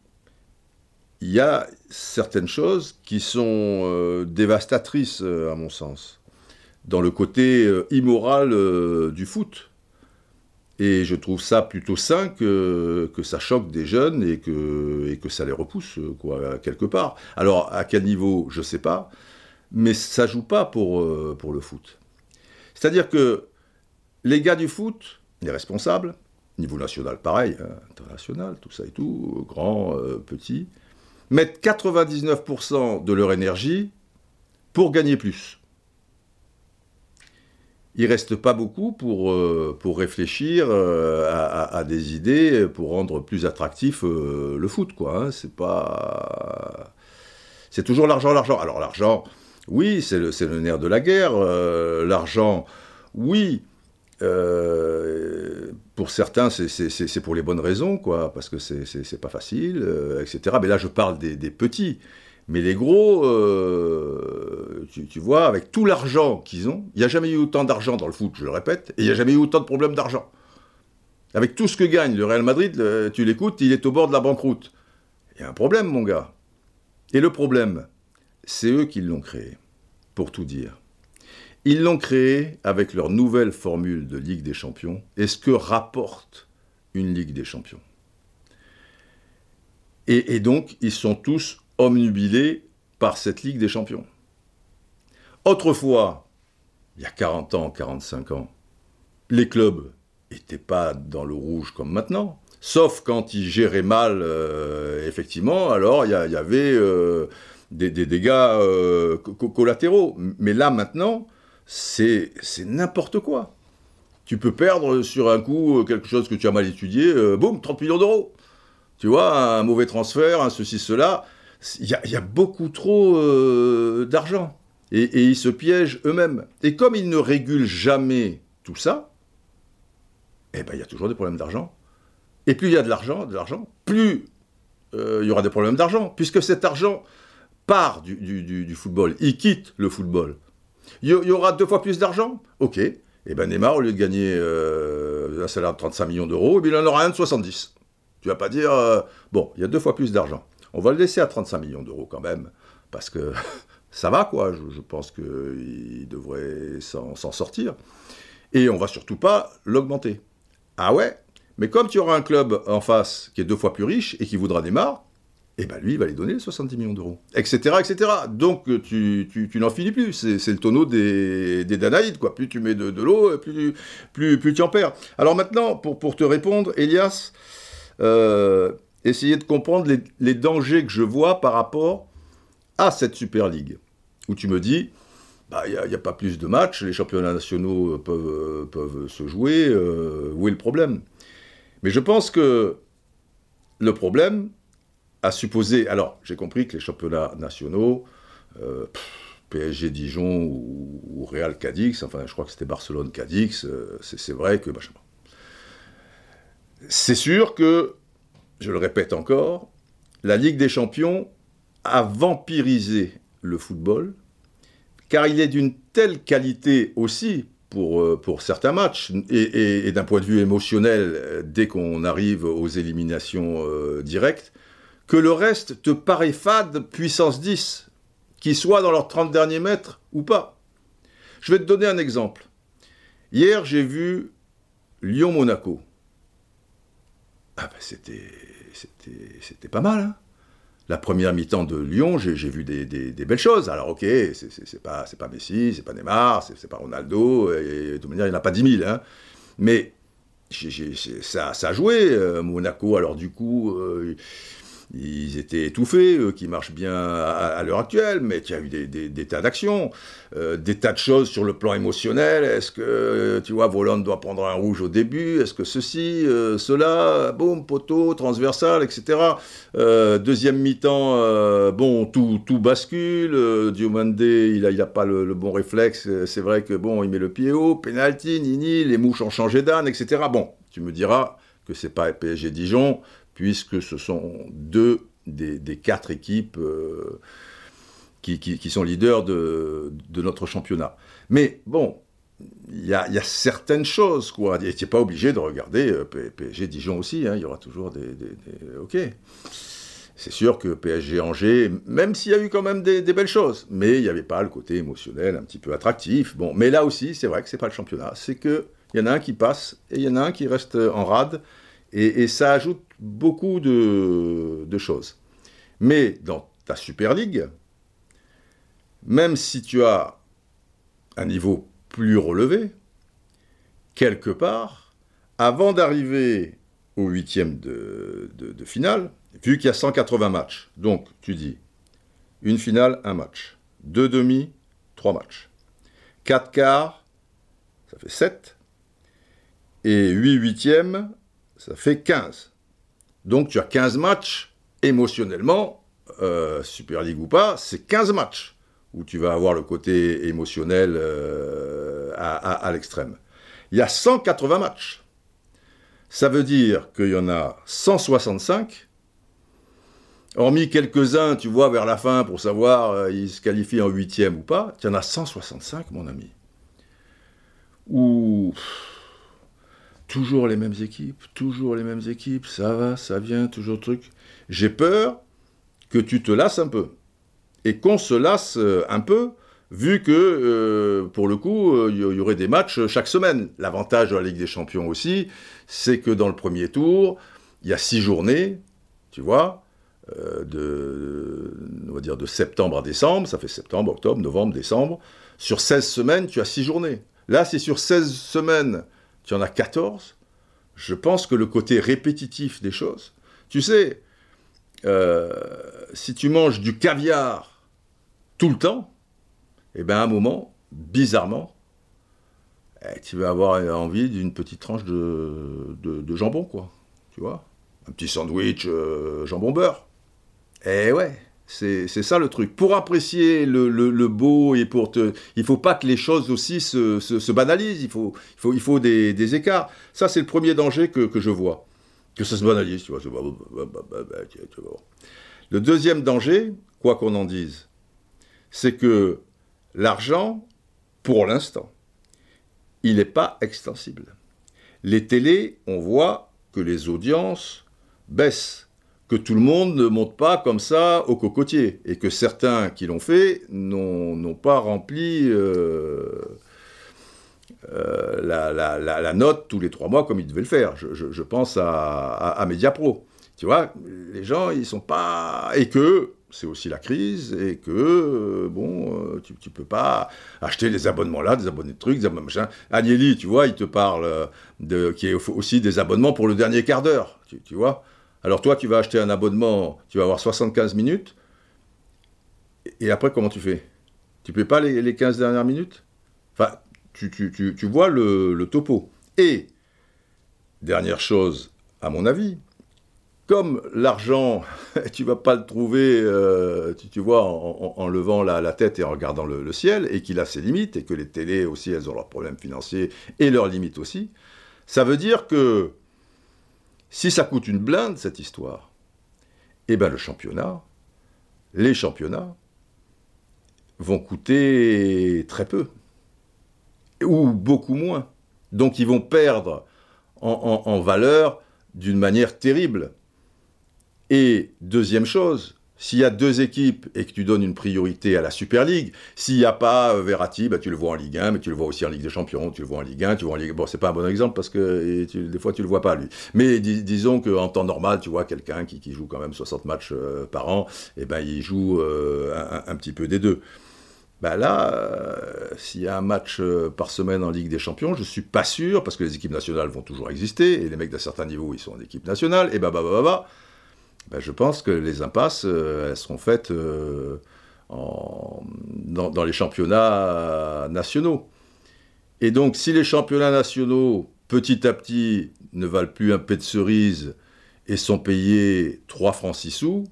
il y a certaines choses qui sont euh, dévastatrices, à mon sens, dans le côté immoral du foot. Et je trouve ça plutôt sain que, ça choque des jeunes et que, ça les repousse, quelque part. Alors, à quel niveau, je ne sais pas mais ça joue pas pour, euh, pour le foot. C'est-à-dire que les gars du foot, les responsables, niveau national pareil, hein, international, tout ça et tout, grand, euh, petit, mettent 99% de leur énergie pour gagner plus. Il reste pas beaucoup pour, euh, réfléchir à, des idées pour rendre plus attractif le foot, quoi. Hein. C'est pas, c'est toujours l'argent, l'argent. Alors l'argent, oui, c'est le, nerf de la guerre. Euh, l'argent, oui. Euh, pour certains, c'est pour les bonnes raisons, quoi, parce que c'est pas facile, euh, etc. Mais là, je parle des, petits. Mais les gros, tu, vois, avec tout l'argent qu'ils ont, il n'y a jamais eu autant d'argent dans le foot, je le répète, et il n'y a jamais eu autant de problèmes d'argent. Avec tout ce que gagne le Real Madrid, tu l'écoutes, il est au bord de la banqueroute. Il y a un problème, mon gars. Et le problème, c'est eux qui l'ont créé, pour tout dire. Ils l'ont créé avec leur nouvelle formule de Ligue des Champions et ce que rapporte une Ligue des Champions. Et, donc, ils sont tous omnubilés par cette Ligue des Champions. Autrefois, il y a 40 ans, 45 ans, les clubs n'étaient pas dans le rouge comme maintenant. Sauf quand ils géraient mal, euh, effectivement, alors il y, avait euh, des, dégâts euh, collatéraux. Mais là, maintenant, c'est n'importe quoi. Tu peux perdre sur un coup quelque chose que tu as mal étudié, euh, boum, 30 millions d'euros. Tu vois, un mauvais transfert, un ceci, cela. Il y, a beaucoup trop euh, d'argent. Et, ils se piègent eux-mêmes. Et comme ils ne régulent jamais tout ça, eh ben, il y a toujours des problèmes d'argent. Et plus il y a de l'argent, de l'argent, plus il y aura des problèmes d'argent, puisque cet argent, part du, football, il quitte le football. Il y, aura deux fois plus d'argent Ok. Et eh ben Neymar, au lieu de gagner euh, un salaire de 35 millions d'euros, eh il en aura un de 70. Tu vas pas dire, euh, bon, il y a deux fois plus d'argent. On va le laisser à 35 millions d'euros quand même, parce que ça va, quoi. Je, pense qu'il devrait s'en sortir. Et on va surtout pas l'augmenter. Ah ouais? Mais comme tu auras un club en face qui est deux fois plus riche et qui voudra Neymar, et eh bien lui, il va les donner les 70 millions d'euros, etc., etc. Donc tu, n'en finis plus, c'est le tonneau des, des, Danaïdes, quoi. Plus tu mets de, l'eau, plus, plus, plus tu en perds. Alors maintenant, pour, te répondre, Elias, euh, essayez de comprendre les, dangers que je vois par rapport à cette Super League, où tu me dis, bah, il n'y a, pas plus de matchs, les championnats nationaux peuvent, se jouer, euh, où est le problème? Mais je pense que le problème, à supposer, alors j'ai compris que les championnats nationaux, euh, PSG Dijon ou, Real Cadix, enfin je crois que c'était Barcelone Cadix, euh, c'est vrai que... C'est sûr que, je le répète encore, la Ligue des Champions a vampirisé le football, car il est d'une telle qualité aussi pour, euh, pour certains matchs, et, d'un point de vue émotionnel, dès qu'on arrive aux éliminations directes, que le reste te paraît fade puissance 10, qu'ils soient dans leurs 30 derniers mètres ou pas. Je vais te donner un exemple. Hier, j'ai vu Lyon-Monaco. Ah ben c'était, pas mal. Hein la première mi-temps de Lyon, j'ai vu des, belles choses. Alors, ok, c'est pas, pas Messi, c'est pas Neymar, c'est pas Ronaldo, de toute manière, il n'y en a pas 10 000. Hein. Mais ça, ça, a joué. Euh, Monaco, alors du coup, euh, ils étaient étouffés, eux, qui marchent bien à, l'heure actuelle, mais il y a eu des, tas d'actions, euh, des tas de choses sur le plan émotionnel. Est-ce que, tu vois, Voland doit prendre un rouge au début Est-ce que ceci, euh, cela, boum, poteau, transversal, etc. Euh, deuxième mi-temps, bon, tout, bascule. Diomandé, il n'a a pas le, bon réflexe. C'est vrai que, bon, il met le pied haut, penalty, nini, les mouches ont changé d'âne, etc. Bon, tu me diras que c'est pas PSG Dijon, puisque ce sont deux des, quatre équipes euh, qui, sont leaders de, notre championnat. Mais bon, il y, a, certaines choses, quoi. Tu n'es pas obligé de regarder euh, PSG Dijon aussi, hein. il y aura toujours des... ok. C'est sûr que PSG Angers, même s'il y a eu quand même des, belles choses, mais il n'y avait pas le côté émotionnel un petit peu attractif. Bon, mais là aussi, c'est vrai que c'est pas le championnat. C'est que il y en a un qui passe et il y en a un qui reste en rade. Et, ça ajoute beaucoup de, choses. Mais dans ta Super League, même si tu as un niveau plus relevé, quelque part, avant d'arriver au huitième de, finale, vu qu'il y a 180 matchs, donc tu dis une finale, un match, deux demi, trois matchs, quatre quarts, ça fait sept, et huit huitièmes, ça fait 15. Donc tu as 15 matchs, émotionnellement, euh, Super League ou pas, c'est 15 matchs où tu vas avoir le côté émotionnel euh, à, l'extrême. Il y a 180 matchs. Ça veut dire qu'il y en a 165, hormis quelques-uns, tu vois, vers la fin, pour savoir euh, ils se qualifient en huitième ou pas, il y en a 165, mon ami. Ou toujours les mêmes équipes, toujours les mêmes équipes, ça va, ça vient, toujours truc. J'ai peur que tu te lasses un peu. Et qu'on se lasse euh, un peu, vu que, euh, pour le coup, il euh, y aurait des matchs chaque semaine. L'avantage de la Ligue des Champions aussi, c'est que dans le premier tour, il y a six journées, tu vois, de, on va dire de septembre à décembre, ça fait septembre, octobre, novembre, décembre. Sur 16 semaines, tu as six journées. Là, c'est sur 16 semaines tu en as 14, je pense que le côté répétitif des choses, tu sais, euh, si tu manges du caviar tout le temps, et eh bien à un moment, bizarrement, eh, tu vas avoir envie d'une petite tranche de, jambon, quoi. Tu vois? Un petit sandwich euh, jambon beurre. Eh ouais c'est ça le truc. Pour apprécier le, beau et pour te... Il faut pas que les choses aussi se, banalisent, il faut, il faut, il faut des, écarts. Ça, c'est le premier danger que, je vois. Que ça se banalise, tu vois. Le deuxième danger, quoi qu'on en dise, c'est que l'argent, pour l'instant, il n'est pas extensible. Les télés, on voit que les audiences baissent que tout le monde ne monte pas comme ça au cocotier, et que certains qui l'ont fait n'ont pas rempli euh, euh, la, note tous les trois mois comme ils devaient le faire. Je, pense à, à, Mediapro. Tu vois, les gens, ils sont pas... Et que c'est aussi la crise, et que, euh, bon, tu, ne peux pas acheter des abonnements là, des abonnés de trucs, des abonnements machin. Agnelli, tu vois, il te parle de... qui est aussi des abonnements pour le dernier quart d'heure, tu vois alors toi, tu vas acheter un abonnement, tu vas avoir 75 minutes, et après, comment tu fais? Tu ne payes pas les, 15 dernières minutes? Enfin, tu, vois le, topo. Et, dernière chose, à mon avis, comme l'argent, tu vas pas le trouver, euh, tu, vois, en, levant la, tête et en regardant le, le ciel, et qu'il a ses limites, et que les télés aussi, elles ont leurs problèmes financiers et leurs limites aussi, ça veut dire que si ça coûte une blinde, cette histoire, eh bien le championnat, les championnats, vont coûter très peu, ou beaucoup moins. Donc ils vont perdre en, valeur d'une manière terrible. Et deuxième chose, s'il y a deux équipes et que tu donnes une priorité à la Super League, s'il n'y a pas euh, Verratti, bah, tu le vois en Ligue 1, mais tu le vois aussi en Ligue des Champions, tu le vois en Ligue 1, tu vois en Ligue... Bon, c'est pas un bon exemple parce que des fois tu le vois pas lui. Mais disons qu'en temps normal, tu vois quelqu'un qui, joue quand même 60 matchs euh, par an, et eh ben il joue euh, un, petit peu des deux. Bah là, s'il y a un match par semaine en Ligue des Champions, je suis pas sûr, parce que les équipes nationales vont toujours exister, et les mecs d'un certain niveau, ils sont en équipe nationale, et bah bah bah bah, bah ben, je pense que les impasses, euh, seront faites euh, dans, les championnats nationaux. Et donc, si les championnats nationaux, petit à petit, ne valent plus un pet de cerise et sont payés 3 francs 6 sous,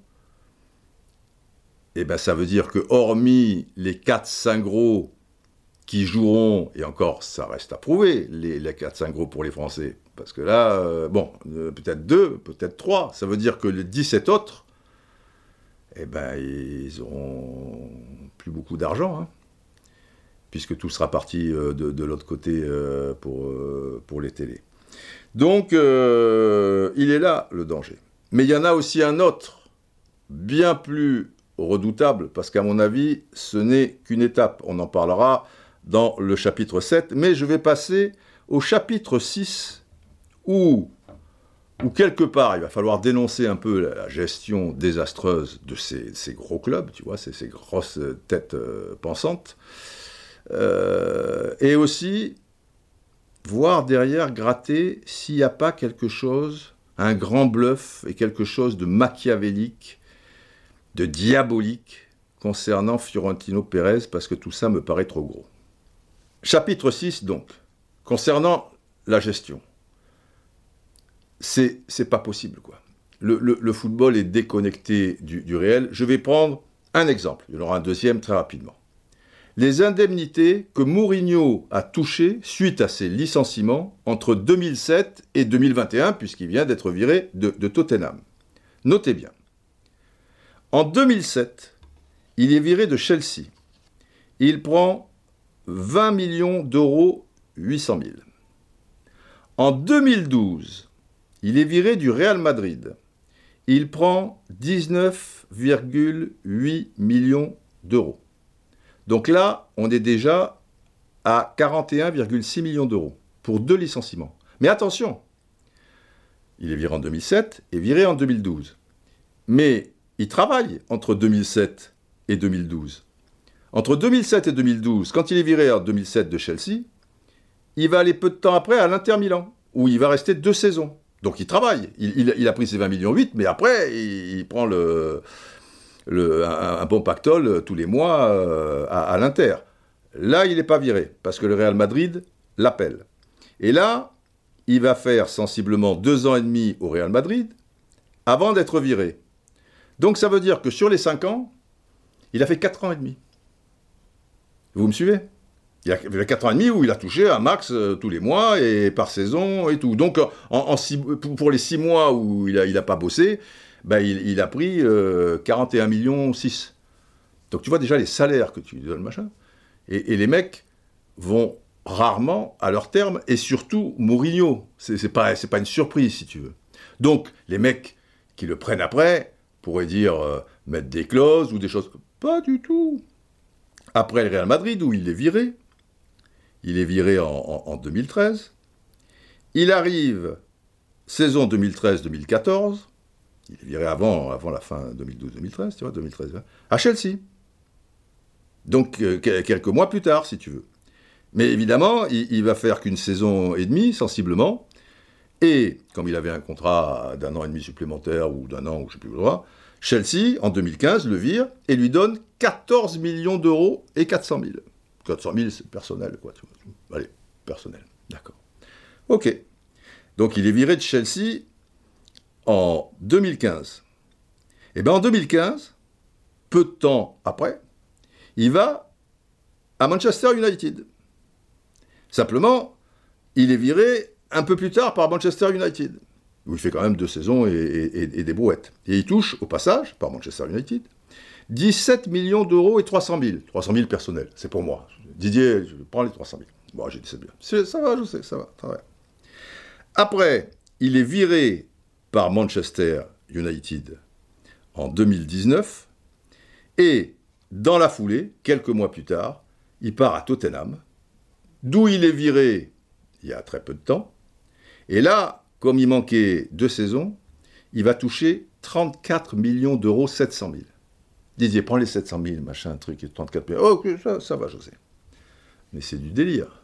eh ben, ça veut dire que, hormis les 4-5 gros qui joueront, et encore, ça reste à prouver, les, les 4-5 gros pour les Français, parce que là, euh, bon, euh, peut-être deux, peut-être trois. Ça veut dire que les 17 autres, eh ben, ils auront plus beaucoup d'argent, hein, puisque tout sera parti euh, de, l'autre côté pour, pour les télés. Donc, il est là, le danger. Mais il y en a aussi un autre, bien plus redoutable, parce qu'à mon avis, ce n'est qu'une étape. On en parlera dans le chapitre 7, mais je vais passer au chapitre 6 ou quelque part il va falloir dénoncer un peu la, gestion désastreuse de ces, gros clubs, tu vois, ces, grosses têtes euh, pensantes, euh, et aussi voir derrière gratter s'il n'y a pas quelque chose, un grand bluff et quelque chose de machiavélique, de diabolique concernant Fiorentino Pérez, parce que tout ça me paraît trop gros. Chapitre 6 donc, concernant la gestion c'est pas possible quoi. Le, football est déconnecté du, réel. Je vais prendre un exemple. Il y en aura un deuxième très rapidement. Les indemnités que Mourinho a touchées suite à ses licenciements entre 2007 et 2021, puisqu'il vient d'être viré de, de Tottenham. Notez bien. En 2007, il est viré de Chelsea. Il prend 20 millions d'euros 800 000. En 2012, il est viré du Real Madrid. Il prend 19,8 millions d'euros. Donc là, on est déjà à 41,6 millions d'euros pour deux licenciements. Mais attention, il est viré en 2007 et viré en 2012. Mais il travaille entre 2007 et 2012. Entre 2007 et 2012, quand il est viré en 2007 de Chelsea, il va aller peu de temps après à l'Inter Milan, où il va rester deux saisons. Donc il travaille. Il, a pris ses 20 millions 8, mais après, il, prend un, bon pactole tous les mois euh, à, l'Inter. Là, il n'est pas viré, parce que le Real Madrid l'appelle. Et là, il va faire sensiblement deux ans et demi au Real Madrid avant d'être viré. Donc ça veut dire que sur les cinq ans, il a fait quatre ans et demi. Vous me suivez? Il y a 4 ans où il a touché un max euh, tous les mois et par saison et tout. Donc, en, pour les 6 mois où il n'a il a pas bossé, ben, il, a pris 41 euh, millions 6. Donc, tu vois déjà les salaires que tu lui donnes, machin. Et, les mecs vont rarement à leur terme, et surtout Mourinho. C'est pas, pas une surprise, si tu veux. Donc, les mecs qui le prennent après pourraient dire euh, mettre des clauses ou des choses. Pas du tout. Après le Real Madrid, où il est viré, il est viré en, 2013. Il arrive saison 2013-2014. Il est viré avant, avant la fin 2012-2013, tu vois, 2013, hein, à Chelsea. Donc euh, quelques mois plus tard, si tu veux. Mais évidemment, il, va faire qu'une saison et demie, sensiblement. Et comme il avait un contrat d'un an et demi supplémentaire ou d'un an, ou je ne sais plus droit, Chelsea, en 2015, le vire et lui donne 14 millions d'euros et 400 000. 400 000, c'est personnel, quoi. Allez, personnel, d'accord. Ok. Donc il est viré de Chelsea en 2015. Et bien en 2015, peu de temps après, il va à Manchester United. Simplement, il est viré un peu plus tard par Manchester United, où il fait quand même deux saisons et, et des brouettes. Et il touche, au passage, par Manchester United, 17 millions d'euros et 300 000. 300 000 personnels, c'est pour moi. Didier, je prends les 300 000. Bon, j'ai dit c'est bien. Ça va, je sais, ça va, ça va. Après, il est viré par Manchester United en 2019. Et dans la foulée, quelques mois plus tard, il part à Tottenham, d'où il est viré il y a très peu de temps. Et là, comme il manquait deux saisons, il va toucher 34 millions d'euros, 700 000. Didier, prends les 700 000, machin, truc, et 34 millions. Oh, ça, ça va, José. Mais c'est du délire.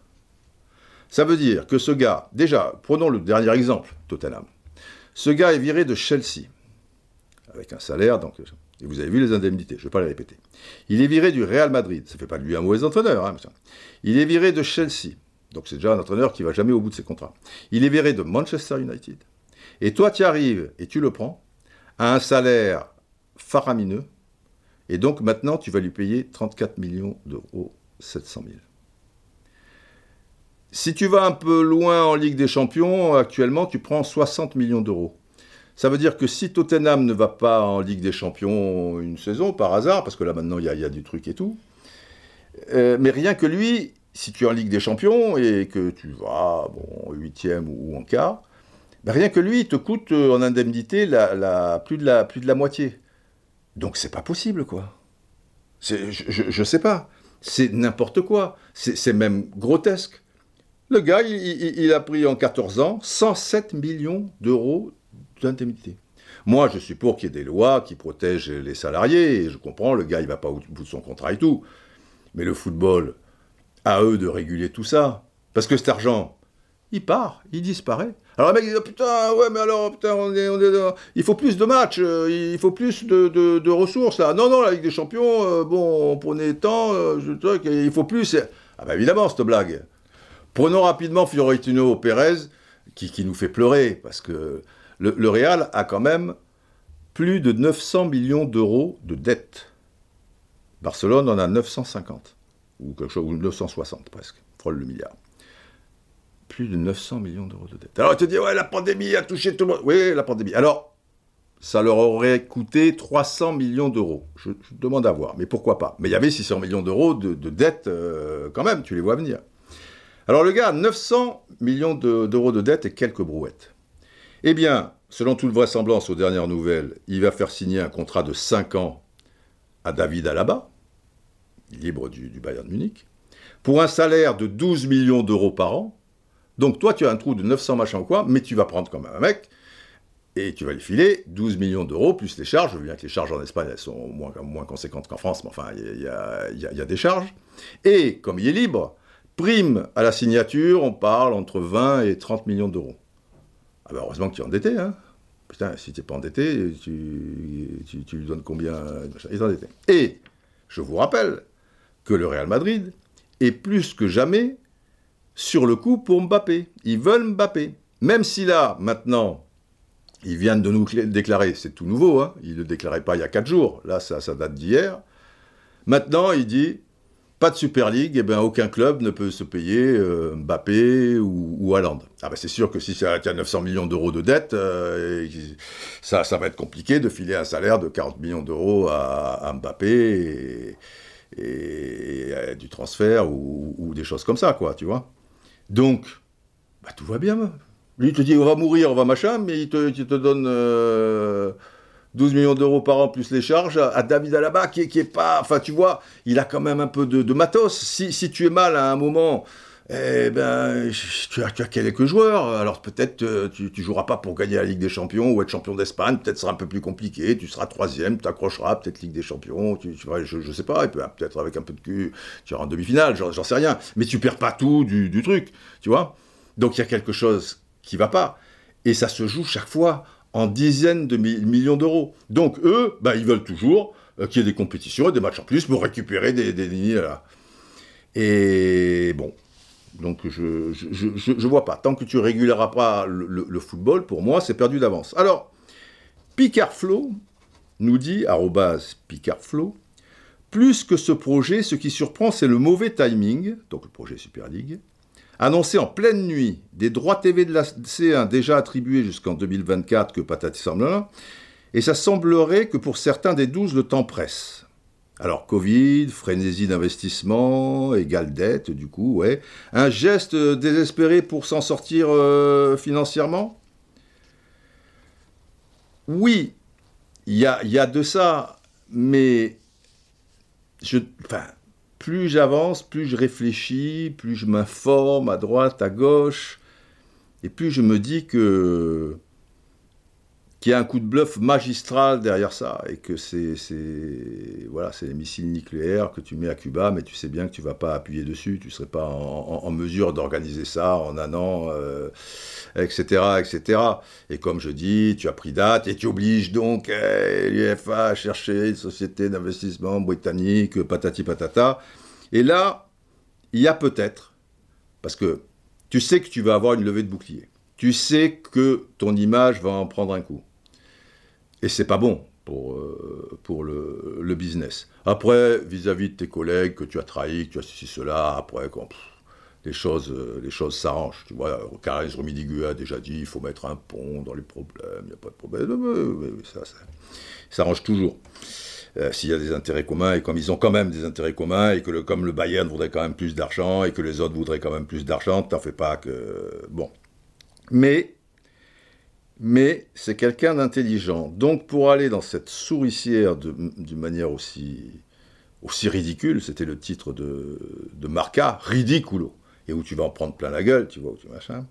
Ça veut dire que ce gars, déjà, prenons le dernier exemple, Tottenham. Ce gars est viré de Chelsea, avec un salaire, donc, et vous avez vu les indemnités, je ne vais pas les répéter. Il est viré du Real Madrid, ça ne fait pas de lui un mauvais entraîneur. Hein, il est viré de Chelsea, donc c'est déjà un entraîneur qui va jamais au bout de ses contrats. Il est viré de Manchester United. Et toi, tu arrives et tu le prends à un salaire faramineux. Et donc maintenant, tu vas lui payer 34 millions d'euros, 700 000. Si tu vas un peu loin en Ligue des Champions, actuellement, tu prends 60 millions d'euros. Ça veut dire que si Tottenham ne va pas en Ligue des Champions une saison, par hasard, parce que là maintenant il y, a du truc et tout, euh, mais rien que lui, si tu es en Ligue des Champions et que tu vas bon, huitième ou en quart, ben rien que lui, il te coûte euh, en indemnité plus de la moitié. Donc c'est pas possible, quoi. Je, sais pas. C'est n'importe quoi. C'est même grotesque. Le gars, il, a pris en 14 ans 107 millions d'euros d'indemnité. Moi, je suis pour qu'il y ait des lois qui protègent les salariés, je comprends, le gars, il va pas au bout de son contrat et tout. Mais le football, à eux de réguler tout ça. Parce que cet argent, il part, il disparaît. Alors le mec dit, oh, putain, ouais, mais alors, putain, on est, on est, il faut plus de matchs, euh, il faut plus de, ressources, là. Non, non, la Ligue des Champions, euh, bon, on prenait tant, euh, je, il faut plus. Ah bah évidemment, cette blague. Prenons rapidement Fiorentino Pérez, qui, qui, nous fait pleurer, parce que le, le Real a quand même plus de 900 millions d'euros de dettes. Barcelone en a 950 ou quelque chose, ou 960 presque, frôle le milliard. Plus de 900 millions d'euros de dette. Alors il te dit, ouais, la pandémie a touché tout le monde. Oui, la pandémie. Alors, ça leur aurait coûté 300 millions d'euros. Je, demande à voir, mais pourquoi pas? Mais il y avait 600 millions d'euros de, de dettes euh, quand même, tu les vois venir. Alors le gars a 900 millions d'euros de, dettes et quelques brouettes. Eh bien, selon toute vraisemblance aux dernières nouvelles, il va faire signer un contrat de 5 ans à David Alaba, libre du, Bayern Munich, pour un salaire de 12 millions d'euros par an. Donc toi, tu as un trou de 900 machin ou quoi, mais tu vas prendre quand même un mec, et tu vas lui filer 12 millions d'euros, plus les charges. Je veux bien que les charges en Espagne, elles sont moins, moins conséquentes qu'en France, mais enfin, il y, a, des charges. Et comme il est libre, prime à la signature, on parle entre 20 et 30 millions d'euros. Ah ben heureusement que tu es endetté, hein. Putain, si tu n'es pas endetté, tu, tu, lui donnes combien Il est endetté. Et, je vous rappelle, que le Real Madrid est plus que jamais sur le coup pour Mbappé. Ils veulent Mbappé. Même si là, maintenant, ils viennent de nous déclarer, c'est tout nouveau, hein, ils ne le déclaraient pas il y a 4 jours, là ça, ça date d'hier. Maintenant, il dit, pas de Super League, eh bien aucun club ne peut se payer euh, Mbappé ou, ou Ah ben c'est sûr que si tu as 900 millions d'euros de dette, euh, ça, ça va être compliqué de filer un salaire de 40 millions d'euros à, Mbappé. Et, du transfert ou, des choses comme ça, quoi, tu vois. Donc, bah, tout va bien. Lui, il te dit, on va mourir, on va machin, mais il te, donne 12 euh, millions d'euros par an plus les charges à, David Alaba, qui, qui est pas... Enfin, tu vois, il a quand même un peu de, matos. Si, tu es mal à un moment eh ben, tu as, quelques joueurs. Alors peut-être euh, tu, ne joueras pas pour gagner la Ligue des Champions ou être champion d'Espagne. Peut-être sera un peu plus compliqué. Tu seras troisième, tu accrocheras peut-être Ligue des Champions. Tu, je, ne sais pas. Peut-être avec un peu de cul, tu iras en demi-finale. J'en sais rien. Mais tu perds pas tout du, truc, tu vois. Donc il y a quelque chose qui va pas. Et ça se joue chaque fois en dizaines de millions d'euros. Donc eux, bah, ils veulent toujours euh, qu'il y ait des compétitions et des matchs en plus pour récupérer des, des, là. Et bon, donc je ne vois pas. Tant que tu réguleras pas le, football, pour moi, c'est perdu d'avance. Alors, Picardflow nous dit, arrobase Picardflow, plus que ce projet, ce qui surprend, c'est le mauvais timing, donc le projet Super League, annoncé en pleine nuit, des droits TV de la C1 déjà attribués jusqu'en 2024 que patati semble et ça semblerait que pour certains des 12, le temps presse. Alors Covid, frénésie d'investissement, égale dette, du coup, ouais. Un geste désespéré pour s'en sortir euh, financièrement? Oui, il y a, de ça, mais enfin, plus j'avance, plus je réfléchis, plus je m'informe à droite, à gauche, et plus je me dis que qu'il y a un coup de bluff magistral derrière ça et que c'est voilà c'est les missiles nucléaires que tu mets à Cuba mais tu sais bien que tu vas pas appuyer dessus tu serais pas en, mesure d'organiser ça en un an etc euh, etc et comme je dis tu as pris date et tu obliges donc eh, l'UFA à chercher une société d'investissement britannique patati patata. Et là il y a peut-être parce que tu sais que tu vas avoir une levée de bouclier. Tu sais que ton image va en prendre un coup et c'est pas bon pour, euh, pour le, le, business. Après, vis-à-vis de tes collègues que tu as trahis, que tu as ceci, cela, après, les choses euh, les choses s'arrangent. Tu vois, Karin Romidigu a déjà dit il faut mettre un pont dans les problèmes, il n'y a pas de problème. Ça, ça, s'arrange toujours. Euh, s'il y a des intérêts communs, et comme ils ont quand même des intérêts communs, et que comme le Bayern voudrait quand même plus d'argent, et que les autres voudraient quand même plus d'argent, t'en fais pas que... Bon. Mais mais c'est quelqu'un d'intelligent. Donc pour aller dans cette souricière d'une manière aussi, aussi ridicule, c'était le titre de, de Marca, Ridiculo, et où tu vas en prendre plein la gueule, tu vois, où tu machin.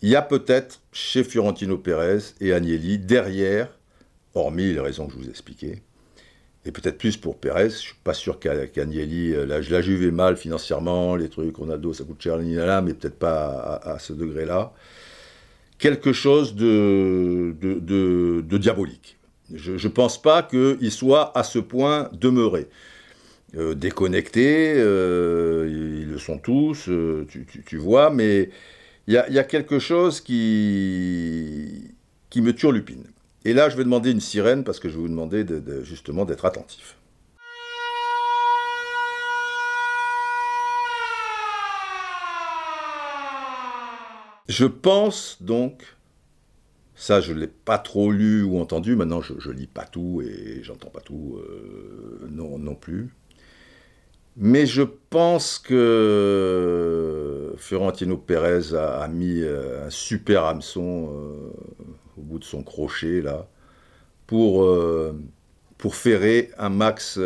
Il y a peut-être chez Fiorentino Pérez et Agnelli, derrière, hormis les raisons que je vous ai expliquées, et peut-être plus pour Pérez, je suis pas sûr qu'Agnelli, euh, la, la Juve est mal financièrement, les trucs, Ronaldo, ça coûte cher, là, mais peut-être pas à, à ce degré-là quelque chose de, diabolique. Je ne pense pas qu'il soit à ce point demeuré. Euh, déconnectés, euh, ils le sont tous, euh, tu, vois, mais il y a, quelque chose qui, qui me turlupine. Et là, je vais demander une sirène parce que je vais vous demander justement d'être attentif. Je pense donc, ça je ne l'ai pas trop lu ou entendu, maintenant je, ne lis pas tout et j'entends pas tout euh, non, non plus. Mais je pense que Fiorentino Pérez a, mis euh, un super hameçon euh, au bout de son crochet là pour, pour ferrer un max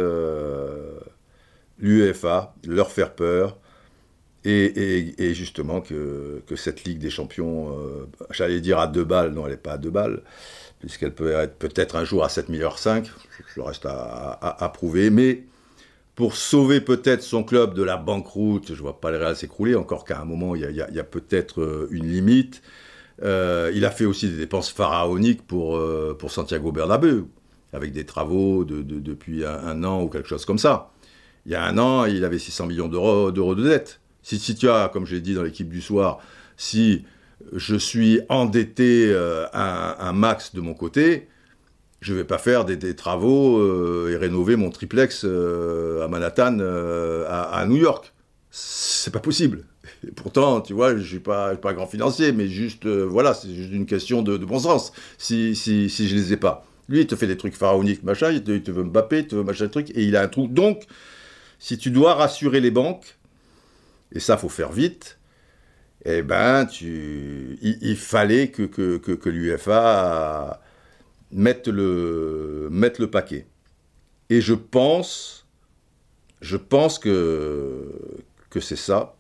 l'UEFA, leur faire peur, et, justement que, cette Ligue des Champions, euh, j'allais dire à deux balles, non, elle n'est pas à deux balles, puisqu'elle peut être peut-être un jour à 7 milliards 5, je reste à, prouver, mais pour sauver peut-être son club de la banqueroute, je ne vois pas le Real s'écrouler, encore qu'à un moment, il y a, peut-être euh, une limite. Euh, il a fait aussi des dépenses pharaoniques pour, Santiago Bernabéu, avec des travaux de, depuis un, an ou quelque chose comme ça. Il y a un an, il avait 600 millions d'euros de dette. Si, tu as, comme je l'ai dit dans l'équipe du soir, si je suis endetté euh, un, max de mon côté, je ne vais pas faire des, travaux euh, et rénover mon triplex euh, à Manhattan, à, New York. C'est pas possible. Et pourtant, tu vois, je ne suis pas, pas grand financier, mais juste, voilà, c'est juste une question de, bon sens, si, si, si je les ai pas. Lui, il te fait des trucs pharaoniques, machin, il te, veut Mbappé, il te veut machin truc, et il a un trou. Donc, si tu dois rassurer les banques, et ça, faut faire vite, eh ben, tu, il, fallait que, l'UFA mette le, paquet. Et je pense, je pense que, c'est ça,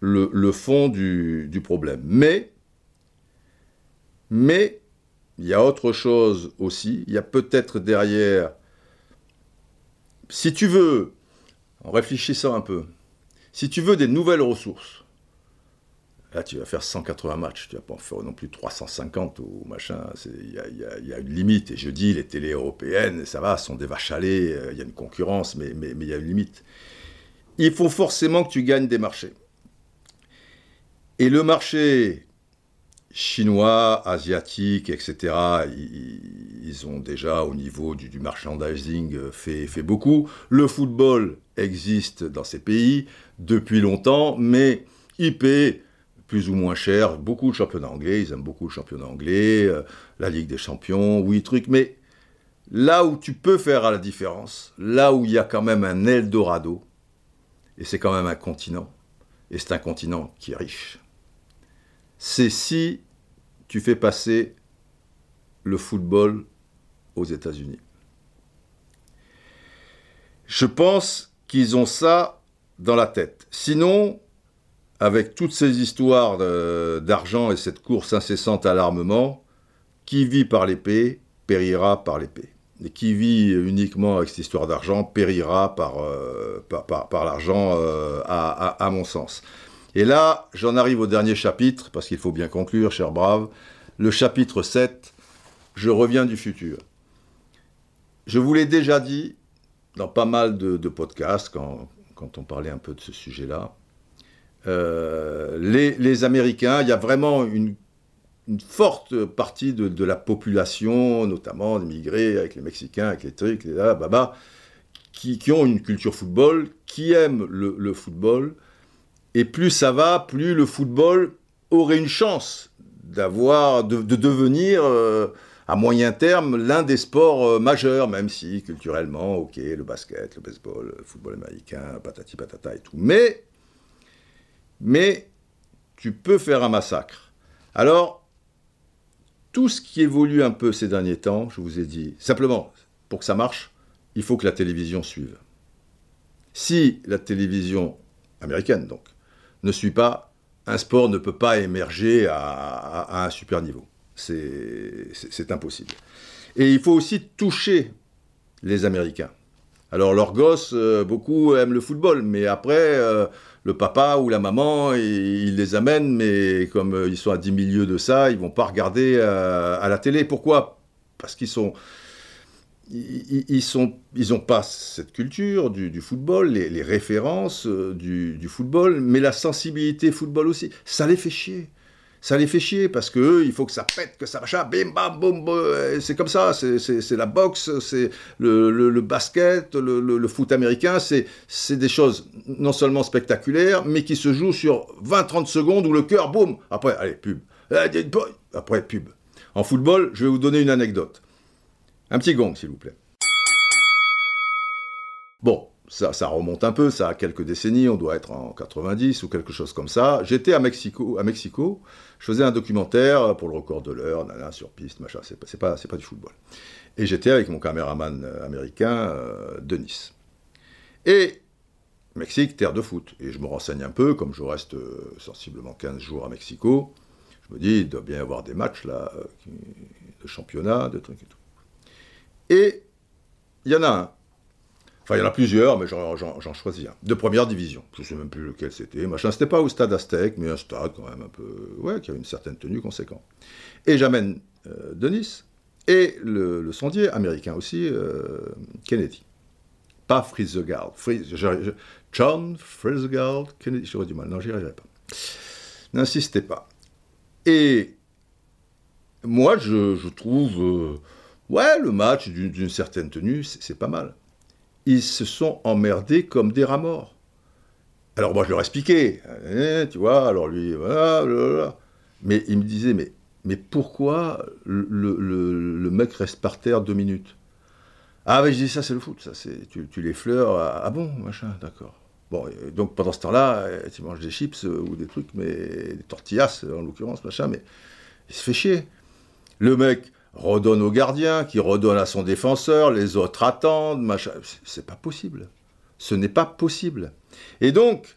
le, le fond du, du, problème. Mais, mais, il y a autre chose aussi. Il y a peut-être derrière, si tu veux, en réfléchissant un peu, si tu veux des nouvelles ressources, là tu vas faire 180 matchs, tu vas pas en faire non plus 350 ou machin, il y, a, une limite. Et je dis, les télés européennes, ça va, sont des vaches à lait, euh, il y a une concurrence, mais il y a une limite. Il faut forcément que tu gagnes des marchés. Et le marché chinois, asiatiques, etc., ils, ont déjà au niveau du, merchandising euh, fait, beaucoup. Le football existe dans ces pays depuis longtemps, mais il paie plus ou moins cher beaucoup de championnats anglais, ils aiment beaucoup le championnat anglais, euh, la Ligue des Champions, oui, truc, mais là où tu peux faire la différence, là où il y a quand même un Eldorado, et c'est quand même un continent, et c'est un continent qui est riche c'est si tu fais passer le football aux États-Unis. Je pense qu'ils ont ça dans la tête. Sinon, avec toutes ces histoires d'argent et cette course incessante à l'armement, qui vit par l'épée périra par l'épée. Et qui vit uniquement avec cette histoire d'argent périra par, euh, l'argent, euh, à, mon sens. Et là, j'en arrive au dernier chapitre, parce qu'il faut bien conclure, cher brave. Le chapitre 7, je reviens du futur. Je vous l'ai déjà dit dans pas mal de, podcasts, quand, on parlait un peu de ce sujet-là. Euh, les, Américains, il y a vraiment une forte partie de, la population, notamment des migrés avec les Mexicains, avec les trucs, les là, baba, qui, ont une culture football, qui aiment le, football. Et plus ça va, plus le football aurait une chance d'avoir, de, devenir euh, à moyen terme l'un des sports euh, majeurs, même si culturellement, ok, le basket, le baseball, le football américain, patati patata et tout. Mais, mais tu peux faire un massacre. Alors, tout ce qui évolue un peu ces derniers temps, je vous ai dit, simplement, pour que ça marche, il faut que la télévision suive. Si la télévision américaine, donc, ne suit pas, un sport ne peut pas émerger à, un super niveau. C'est impossible. Et il faut aussi toucher les Américains. Alors leurs gosses, euh, beaucoup aiment le football, mais après, euh, le papa ou la maman, ils les amènent, mais comme euh, ils sont à 10 milieux de ça, ils vont pas regarder à la télé. Pourquoi? Parce qu'ils sont ils, ils n'ont pas cette culture du, football, les, références du, football, mais la sensibilité football aussi. Ça les fait chier ça les fait chier parce que il faut que ça pète, que ça machin, bim bam boum, c'est comme ça, c'est la boxe, c'est le, basket, le, foot américain, c'est des choses non seulement spectaculaires, mais qui se jouent sur 20-30 secondes où le cœur, boum, après, allez, pub, après, pub. En football, je vais vous donner une anecdote. Un petit gong, s'il vous plaît. Bon, ça, remonte un peu, ça a quelques décennies, on doit être en 90 ou quelque chose comme ça. J'étais à Mexico, je faisais un documentaire pour le record de l'heure, sur piste, machin, c'est pas, pas, du football. Et j'étais avec mon caméraman euh, américain, euh, Denis. Et Mexique, terre de foot. Et je me renseigne un peu, comme je reste euh, sensiblement 15 jours à Mexico, je me dis, il doit bien y avoir des matchs là, de championnat, de trucs et tout. Et il y en a un Enfin, il y en a plusieurs, mais j'en choisis un. De première division. Je ne sais même plus lequel c'était. Machin, c'était pas au stade Aztec, mais un stade quand même un peu. Ouais, qui avait une certaine tenue conséquente. Et j'amène euh, Denis et le, sondier américain aussi, euh, Kennedy. Pas Friesegard. John Friesegard Kennedy. J'aurais du mal. Non, j'y arriverai pas. N'insistez pas. Et moi, je, trouve. Euh, ouais, le match d'une certaine tenue, c'est pas mal ils se sont emmerdés comme des rats morts. Alors moi je leur expliquais, eh, tu vois, alors lui, voilà, Mais il me disait, mais, mais pourquoi le, mec reste par terre deux minutes? Ah mais je dis ça c'est le foot, ça c'est tu, les fleurs, ah, ah bon, machin, d'accord. Bon, donc pendant ce temps-là, tu manges des chips euh, ou des trucs, mais des tortillas en l'occurrence, machin, mais il se fait chier. Le mec, redonne au gardien, qui redonne à son défenseur, les autres attendent, machin. C'est pas possible. Ce n'est pas possible. Et donc,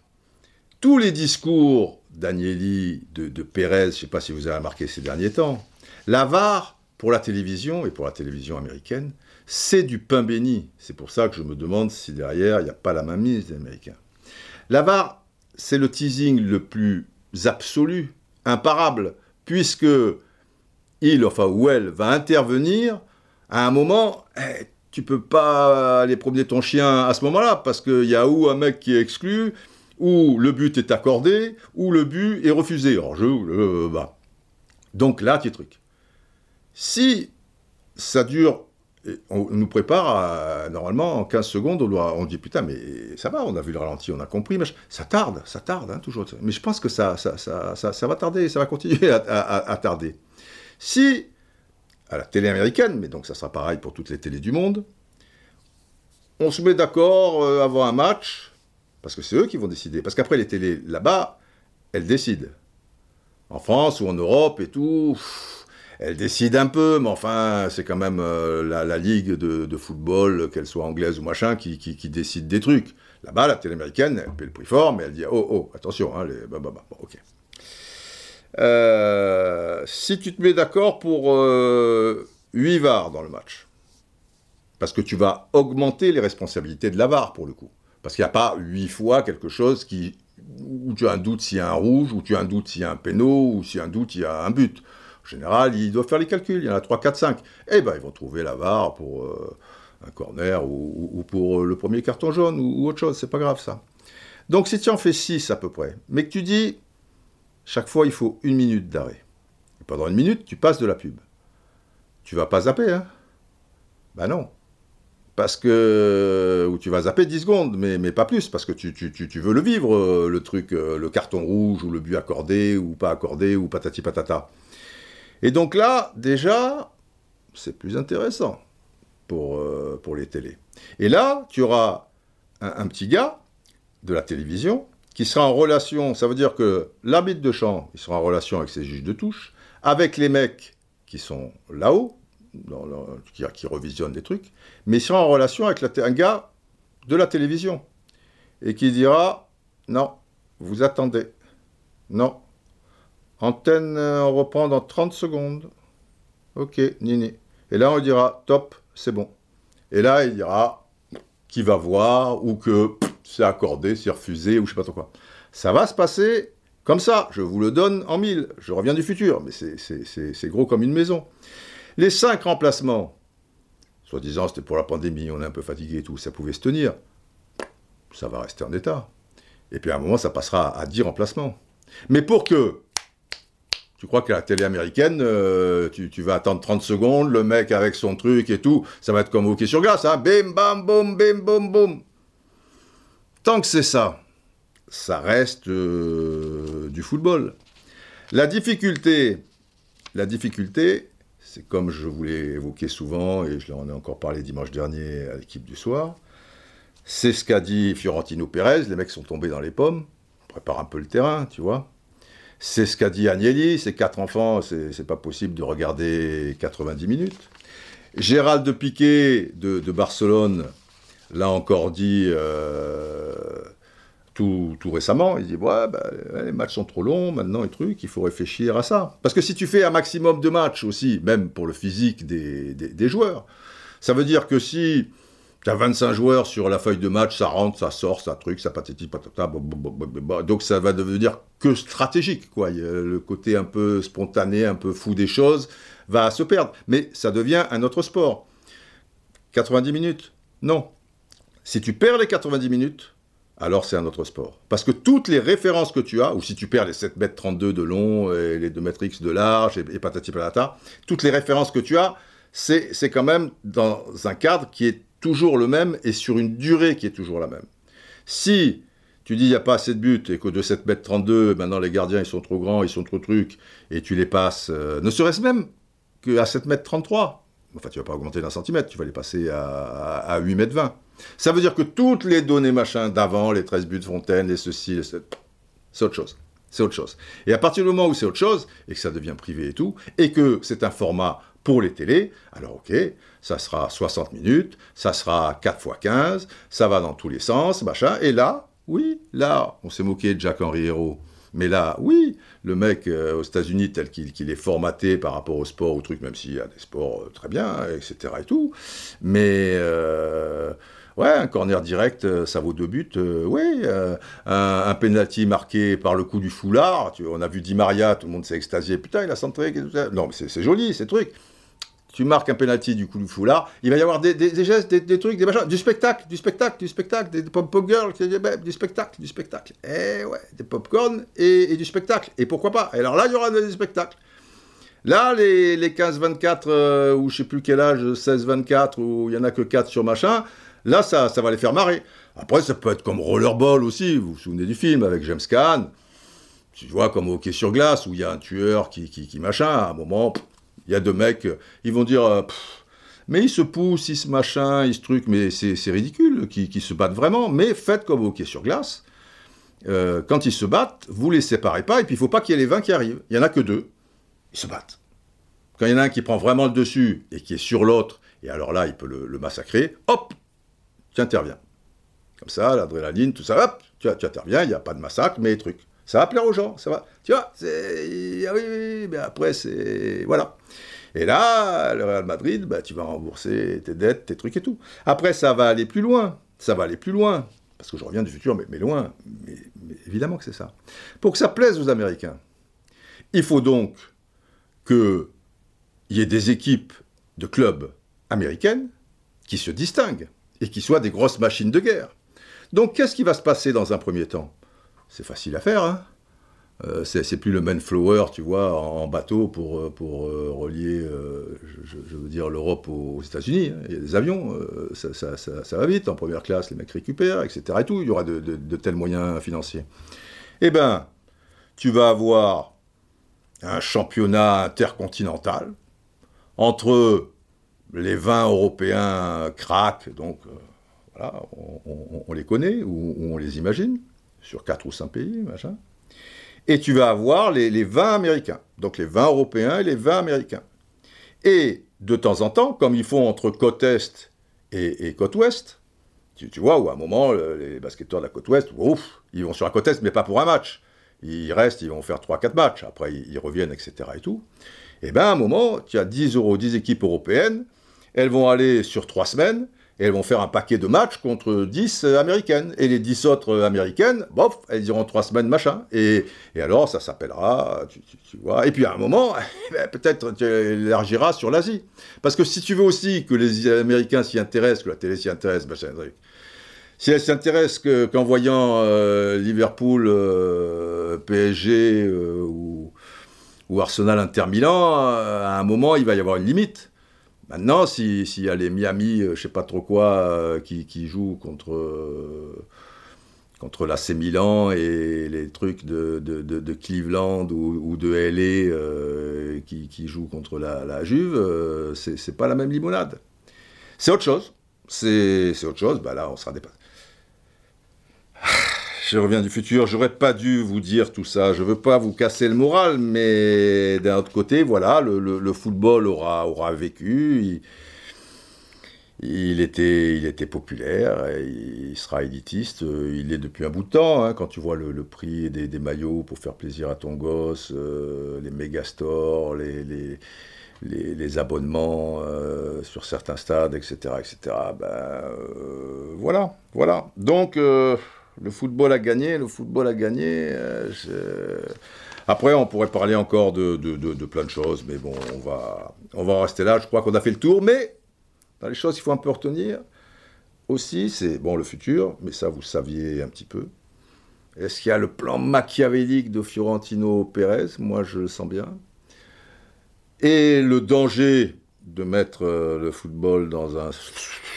tous les discours d'Agnelli, de, de Pérez, je ne sais pas si vous avez remarqué ces derniers temps, la VAR, pour la télévision et pour la télévision américaine, c'est du pain béni. C'est pour ça que je me demande si derrière, il n'y a pas la mainmise des Américains. La VAR, c'est le teasing le plus absolu, imparable, puisque il, enfin, ou elle, va intervenir à un moment, eh, tu peux pas aller promener ton chien à ce moment-là, parce qu'il y a ou un mec qui est exclu, ou le but est accordé, ou le but est refusé. Jeu, le bas. Donc là, tu truc. Si ça dure, on nous prépare normalement en 15 secondes, on dit putain, mais ça va, on a vu le ralenti, on a compris, mais ça tarde, ça tarde, hein, toujours. Mais je pense que ça, ça, ça, ça, va tarder, ça va continuer à tarder. Si, à la télé américaine, mais donc ça sera pareil pour toutes les télés du monde, on se met d'accord euh, avant un match, parce que c'est eux qui vont décider. Parce qu'après, les télés là-bas, elles décident. En France ou en Europe et tout, elle décide un peu, mais enfin, c'est quand même euh, la, ligue de, football, qu'elle soit anglaise ou machin, qui, décide des trucs. Là-bas, la télé américaine, elle paie le prix fort, mais elle dit Oh, oh, attention, hein, les... bah, bah, bah, ok. Euh, si tu te mets d'accord pour 8 euh, VAR dans le match, parce que tu vas augmenter les responsabilités de la VAR pour le coup. Parce qu'il n'y a pas 8 fois quelque chose qui, où tu as un doute s'il y a un rouge, où tu as un doute s'il y a un péno, ou s'il y a un doute s'il y a un but. En général, ils doivent faire les calculs, il y en a 3, 4, 5. Eh ben, ils vont trouver la VAR pour euh, un corner ou, pour le premier carton jaune ou, ou autre chose, c'est pas grave ça. Donc si tu en fais 6 à peu près, mais que tu dis, chaque fois, il faut une minute d'arrêt. Pendant une minute, tu passes de la pub. Tu vas pas zapper, hein? Ben non. Parce que. Ou tu vas zapper 10 secondes, mais, mais pas plus, parce que tu, tu, veux le vivre, euh, le truc, euh, le carton rouge, ou le but accordé, ou pas accordé, ou patati patata. Et donc là, déjà, c'est plus intéressant pour, euh, pour les télés. Et là, tu auras un petit gars de la télévision qui sera en relation, ça veut dire que l'arbitre de champ, il sera en relation avec ses juges de touche, avec les mecs qui sont là-haut, qui, revisionnent des trucs, mais il sera en relation avec un gars de la télévision, et qui dira, non, vous attendez, non, antenne, euh, on reprend dans 30 secondes, ok, nini. Et là, on dira, top, c'est bon. Et là, il dira, qui va voir, ou que c'est accordé, c'est refusé, ou je sais pas trop quoi. Ça va se passer comme ça, je vous le donne en mille. Je reviens du futur, mais c'est gros comme une maison. Les cinq remplacements, soi-disant c'était pour la pandémie, on est un peu fatigué et tout, ça pouvait se tenir. Ça va rester en état. Et puis à un moment, ça passera à 10 remplacements. Mais pour que tu crois que la télé américaine, euh, tu, vas attendre 30 secondes, le mec avec son truc et tout, ça va être comme hockey sur glace, hein Bim, bam, boum, bim, boum, boum. Tant que c'est ça, ça reste euh, du football. La difficulté, la difficulté, c'est comme je vous l'ai évoqué souvent, et je l'en ai encore parlé dimanche dernier à l'équipe du soir, c'est ce qu'a dit Fiorentino Pérez, les mecs sont tombés dans les pommes, prépare un peu le terrain, tu vois. C'est ce qu'a dit Agnelli, ces quatre enfants, c'est pas possible de regarder 90 minutes. Gérald de Piquet de Barcelone, l'a encore dit euh, tout, récemment. Il dit ouais, bah, les matchs sont trop longs maintenant et trucs, il faut réfléchir à ça. Parce que si tu fais un maximum de matchs aussi, même pour le physique des, des, joueurs, ça veut dire que si tu as 25 joueurs sur la feuille de match, ça rentre, ça sort, ça truc, ça patati patata, donc ça va devenir que stratégique, quoi. Le côté un peu spontané, un peu fou des choses va se perdre. Mais ça devient un autre sport. 90 minutes? Non. Si tu perds les 90 minutes, alors c'est un autre sport. Parce que toutes les références que tu as, ou si tu perds les 7 mètres 32 de long et les 2 mètres X de large et, patati patata, toutes les références que tu as, c'est quand même dans un cadre qui est toujours le même et sur une durée qui est toujours la même. Si tu dis il n'y a pas assez de buts et que de 7 mètres 32, maintenant les gardiens ils sont trop grands, ils sont trop trucs, et tu les passes, euh, ne serait-ce même qu'à 7 mètres 33, enfin tu vas pas augmenter d'un centimètre, tu vas les passer à, à 8 mètres 20. Ça veut dire que toutes les données machin d'avant, les 13 buts de Fontaine, les ceci, les c'est autre chose. C'est autre chose. Et à partir du moment où c'est autre chose, et que ça devient privé et tout, et que c'est un format pour les télés, alors ok, ça sera 60 minutes, ça sera 4 x 15, ça va dans tous les sens, machin, et là, oui, là, on s'est moqué de Jacques-Henri Hérault, mais là, oui, le mec euh, aux États-Unis tel qu'il est formaté par rapport au sport ou truc, même s'il y a des sports euh, très bien, etc. et tout, mais euh, Ouais, un corner direct, ça vaut deux buts. Oui, un, penalty marqué par le coup du foulard. On a vu Di Maria, tout le monde s'est extasié. Putain, il a centré. Non, mais c'est joli, ces trucs. Tu marques un penalty du coup du foulard, il va y avoir des, gestes, des, trucs, des machins, du spectacle, du spectacle, du spectacle, des, pop-pop girls, du spectacle, du spectacle. Eh ouais, des pop-corn et, du spectacle. Et pourquoi pas? Alors là, il y aura des spectacles. Là, les, 15-24, ou je sais plus quel âge, 16-24, où il y en a que 4 sur machin, Là, ça, ça va les faire marrer. Après, ça peut être comme Rollerball aussi, vous vous souvenez du film avec James Caan? Tu vois, comme hockey sur glace, où il y a un tueur qui, qui, machin, à un moment, il y a deux mecs, ils vont dire, euh, mais ils se poussent, ils se machin, ils se truc, mais c'est ridicule, qui, se battent vraiment, mais faites comme au hockey sur glace. Euh, quand ils se battent, vous les séparez pas, et puis il faut pas qu'il y ait les 20 qui arrivent. Il y en a que deux, ils se battent. Quand il y en a un qui prend vraiment le dessus et qui est sur l'autre, et alors là, il peut le, massacrer, hop, tu interviens. Comme ça, l'adrénaline, tout ça, hop, tu, tu interviens, il n'y a pas de massacre, mais truc. Ça va plaire aux gens, ça va. Tu vois, c'est. Ah oui, oui, mais après, c'est. Voilà. Et là, le Real Madrid, bah, tu vas rembourser tes dettes, tes trucs et tout. Après, ça va aller plus loin. Ça va aller plus loin. Parce que je reviens du futur, mais, mais loin. Mais, évidemment que c'est ça. Pour que ça plaise aux Américains, il faut donc qu'il y ait des équipes de clubs américaines qui se distinguent et qui soient des grosses machines de guerre. Donc, qu'est-ce qui va se passer dans un premier temps? C'est facile à faire. Hein euh, c'est plus le Manflower, tu vois, en, bateau pour, euh, pour euh, relier, je, veux dire, l'Europe aux, États-Unis. Hein. Il y a des avions, ça, ça, va vite. En première classe, les mecs récupèrent, etc. Et tout. Il y aura de, tels moyens financiers. Eh bien, tu vas avoir un championnat intercontinental entre les 20 Européens crack, donc voilà, on, les connaît ou on les imagine sur 4 ou 5 pays, machin. Et tu vas avoir les, les 20 Américains, donc les 20 Européens et les 20 Américains. Et de temps en temps, comme ils font entre côte Est et, côte Ouest, tu, vois, où à un moment, les basketteurs de la côte Ouest, ouf, ils vont sur la côte Est, mais pas pour un match. Ils restent, ils vont faire 3-4 matchs, après ils, reviennent, etc. Et tout. Et bien à un moment, tu as 10 euros, 10 équipes européennes, elles vont aller sur 3 semaines, et elles vont faire un paquet de matchs contre 10 américaines. Et les 10 autres américaines, bof, elles iront trois semaines machin. Et, alors, ça s'appellera, tu, vois. Et puis à un moment, eh ben, peut-être tu élargiras sur l'Asie. Parce que si tu veux aussi que les Américains s'y intéressent, que la télé s'y intéresse, machin, si elle s'intéresse qu'en voyant euh, Liverpool, euh, PSG euh, ou, ou, Arsenal Inter Milan, à un moment, il va y avoir une limite. Maintenant, s'il y a les Miami, euh, je sais pas trop quoi, euh, qui, jouent contre, euh, contre l'AC Milan et les trucs de, de, Cleveland ou, de LA qui, jouent contre la, la Juve, c'est pas la même limonade. C'est autre chose. C'est autre chose. Bah là, on sera dépassé je reviens du futur, j'aurais pas dû vous dire tout ça, je veux pas vous casser le moral, mais d'un autre côté, voilà, le, football aura, aura vécu, il, était, populaire, il sera élitiste, il est depuis un bout de temps, hein, quand tu vois le, prix des, maillots pour faire plaisir à ton gosse, euh, les méga stores, les, les abonnements euh, sur certains stades, etc., etc. Ben, euh, voilà, voilà. Donc, le football a gagné, le football a gagné. Euh, Après, on pourrait parler encore de, plein de choses, mais bon, on va, on rester là. Je crois qu'on a fait le tour, mais dans les choses qu'il faut un peu retenir aussi, c'est bon le futur, mais ça vous saviez un petit peu. Est-ce qu'il y a le plan machiavélique de Fiorentino Pérez? Moi, je le sens bien. Et le danger de mettre euh, le football dans un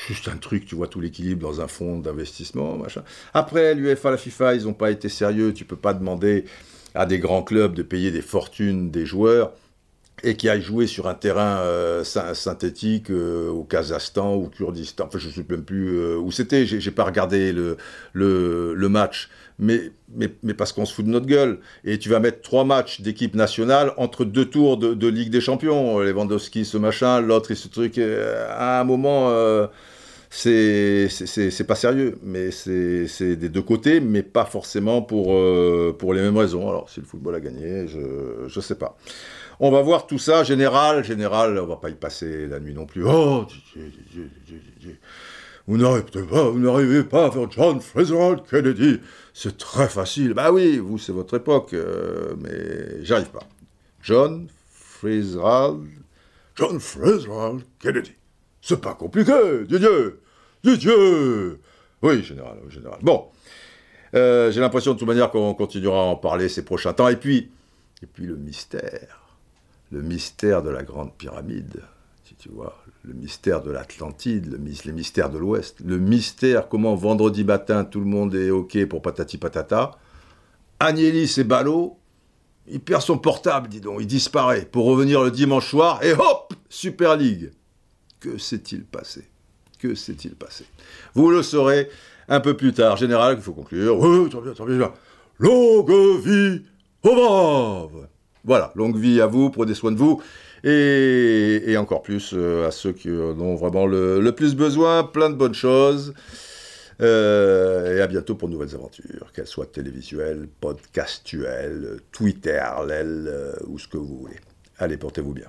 juste un truc, tu vois tout l'équilibre dans un fonds d'investissement, machin. Après, l'UEFA, la FIFA, ils n'ont pas été sérieux. Tu peux pas demander à des grands clubs de payer des fortunes des joueurs et qui aillent jouer sur un terrain euh, synthétique euh, au Kazakhstan ou Kurdistan, enfin je ne sais même plus où c'était, j'ai pas regardé le, le match, mais, mais, mais, parce qu'on se fout de notre gueule. Et tu vas mettre trois matchs d'équipe nationale entre deux tours de, Ligue des Champions, Lewandowski, ce machin, l'autre ce truc, à un moment c'est pas sérieux, mais c'est des deux côtés, mais pas forcément pour, pour les mêmes raisons. Alors, si le football a gagné, je ne sais pas. On va voir tout ça, général, général, on va pas y passer la nuit non plus. Oh, vous n'arrivez pas, à faire John Fraser Kennedy. C'est très facile. Bah oui, vous, c'est votre époque, euh, mais j'arrive pas. John Fraser, John Fraser Kennedy. C'est pas compliqué, Dieu, Dieu, Dieu. Oui, général, général. Bon, euh, j'ai l'impression de toute manière qu'on continuera à en parler ces prochains temps. Et puis, et puis le mystère le mystère de la Grande Pyramide, si tu vois, le mystère de l'Atlantide, le, les mystères de l'Ouest, le mystère comment vendredi matin tout le monde est OK pour patati patata, Agnelli et ballot, il perd son portable, dis donc, il disparaît pour revenir le dimanche soir et hop, Super League. Que s'est-il passé? Que s'est-il passé? Vous le saurez un peu plus tard. Général, il faut conclure. Oui, très. Longue vie au Voilà, longue vie à vous, prenez soin de vous. Et, encore plus à ceux qui en ont vraiment le, plus besoin. Plein de bonnes choses. et à bientôt pour de nouvelles aventures, qu'elles soient télévisuelles, podcastuelles, Twitter, ou ce que vous voulez. Allez, portez-vous bien.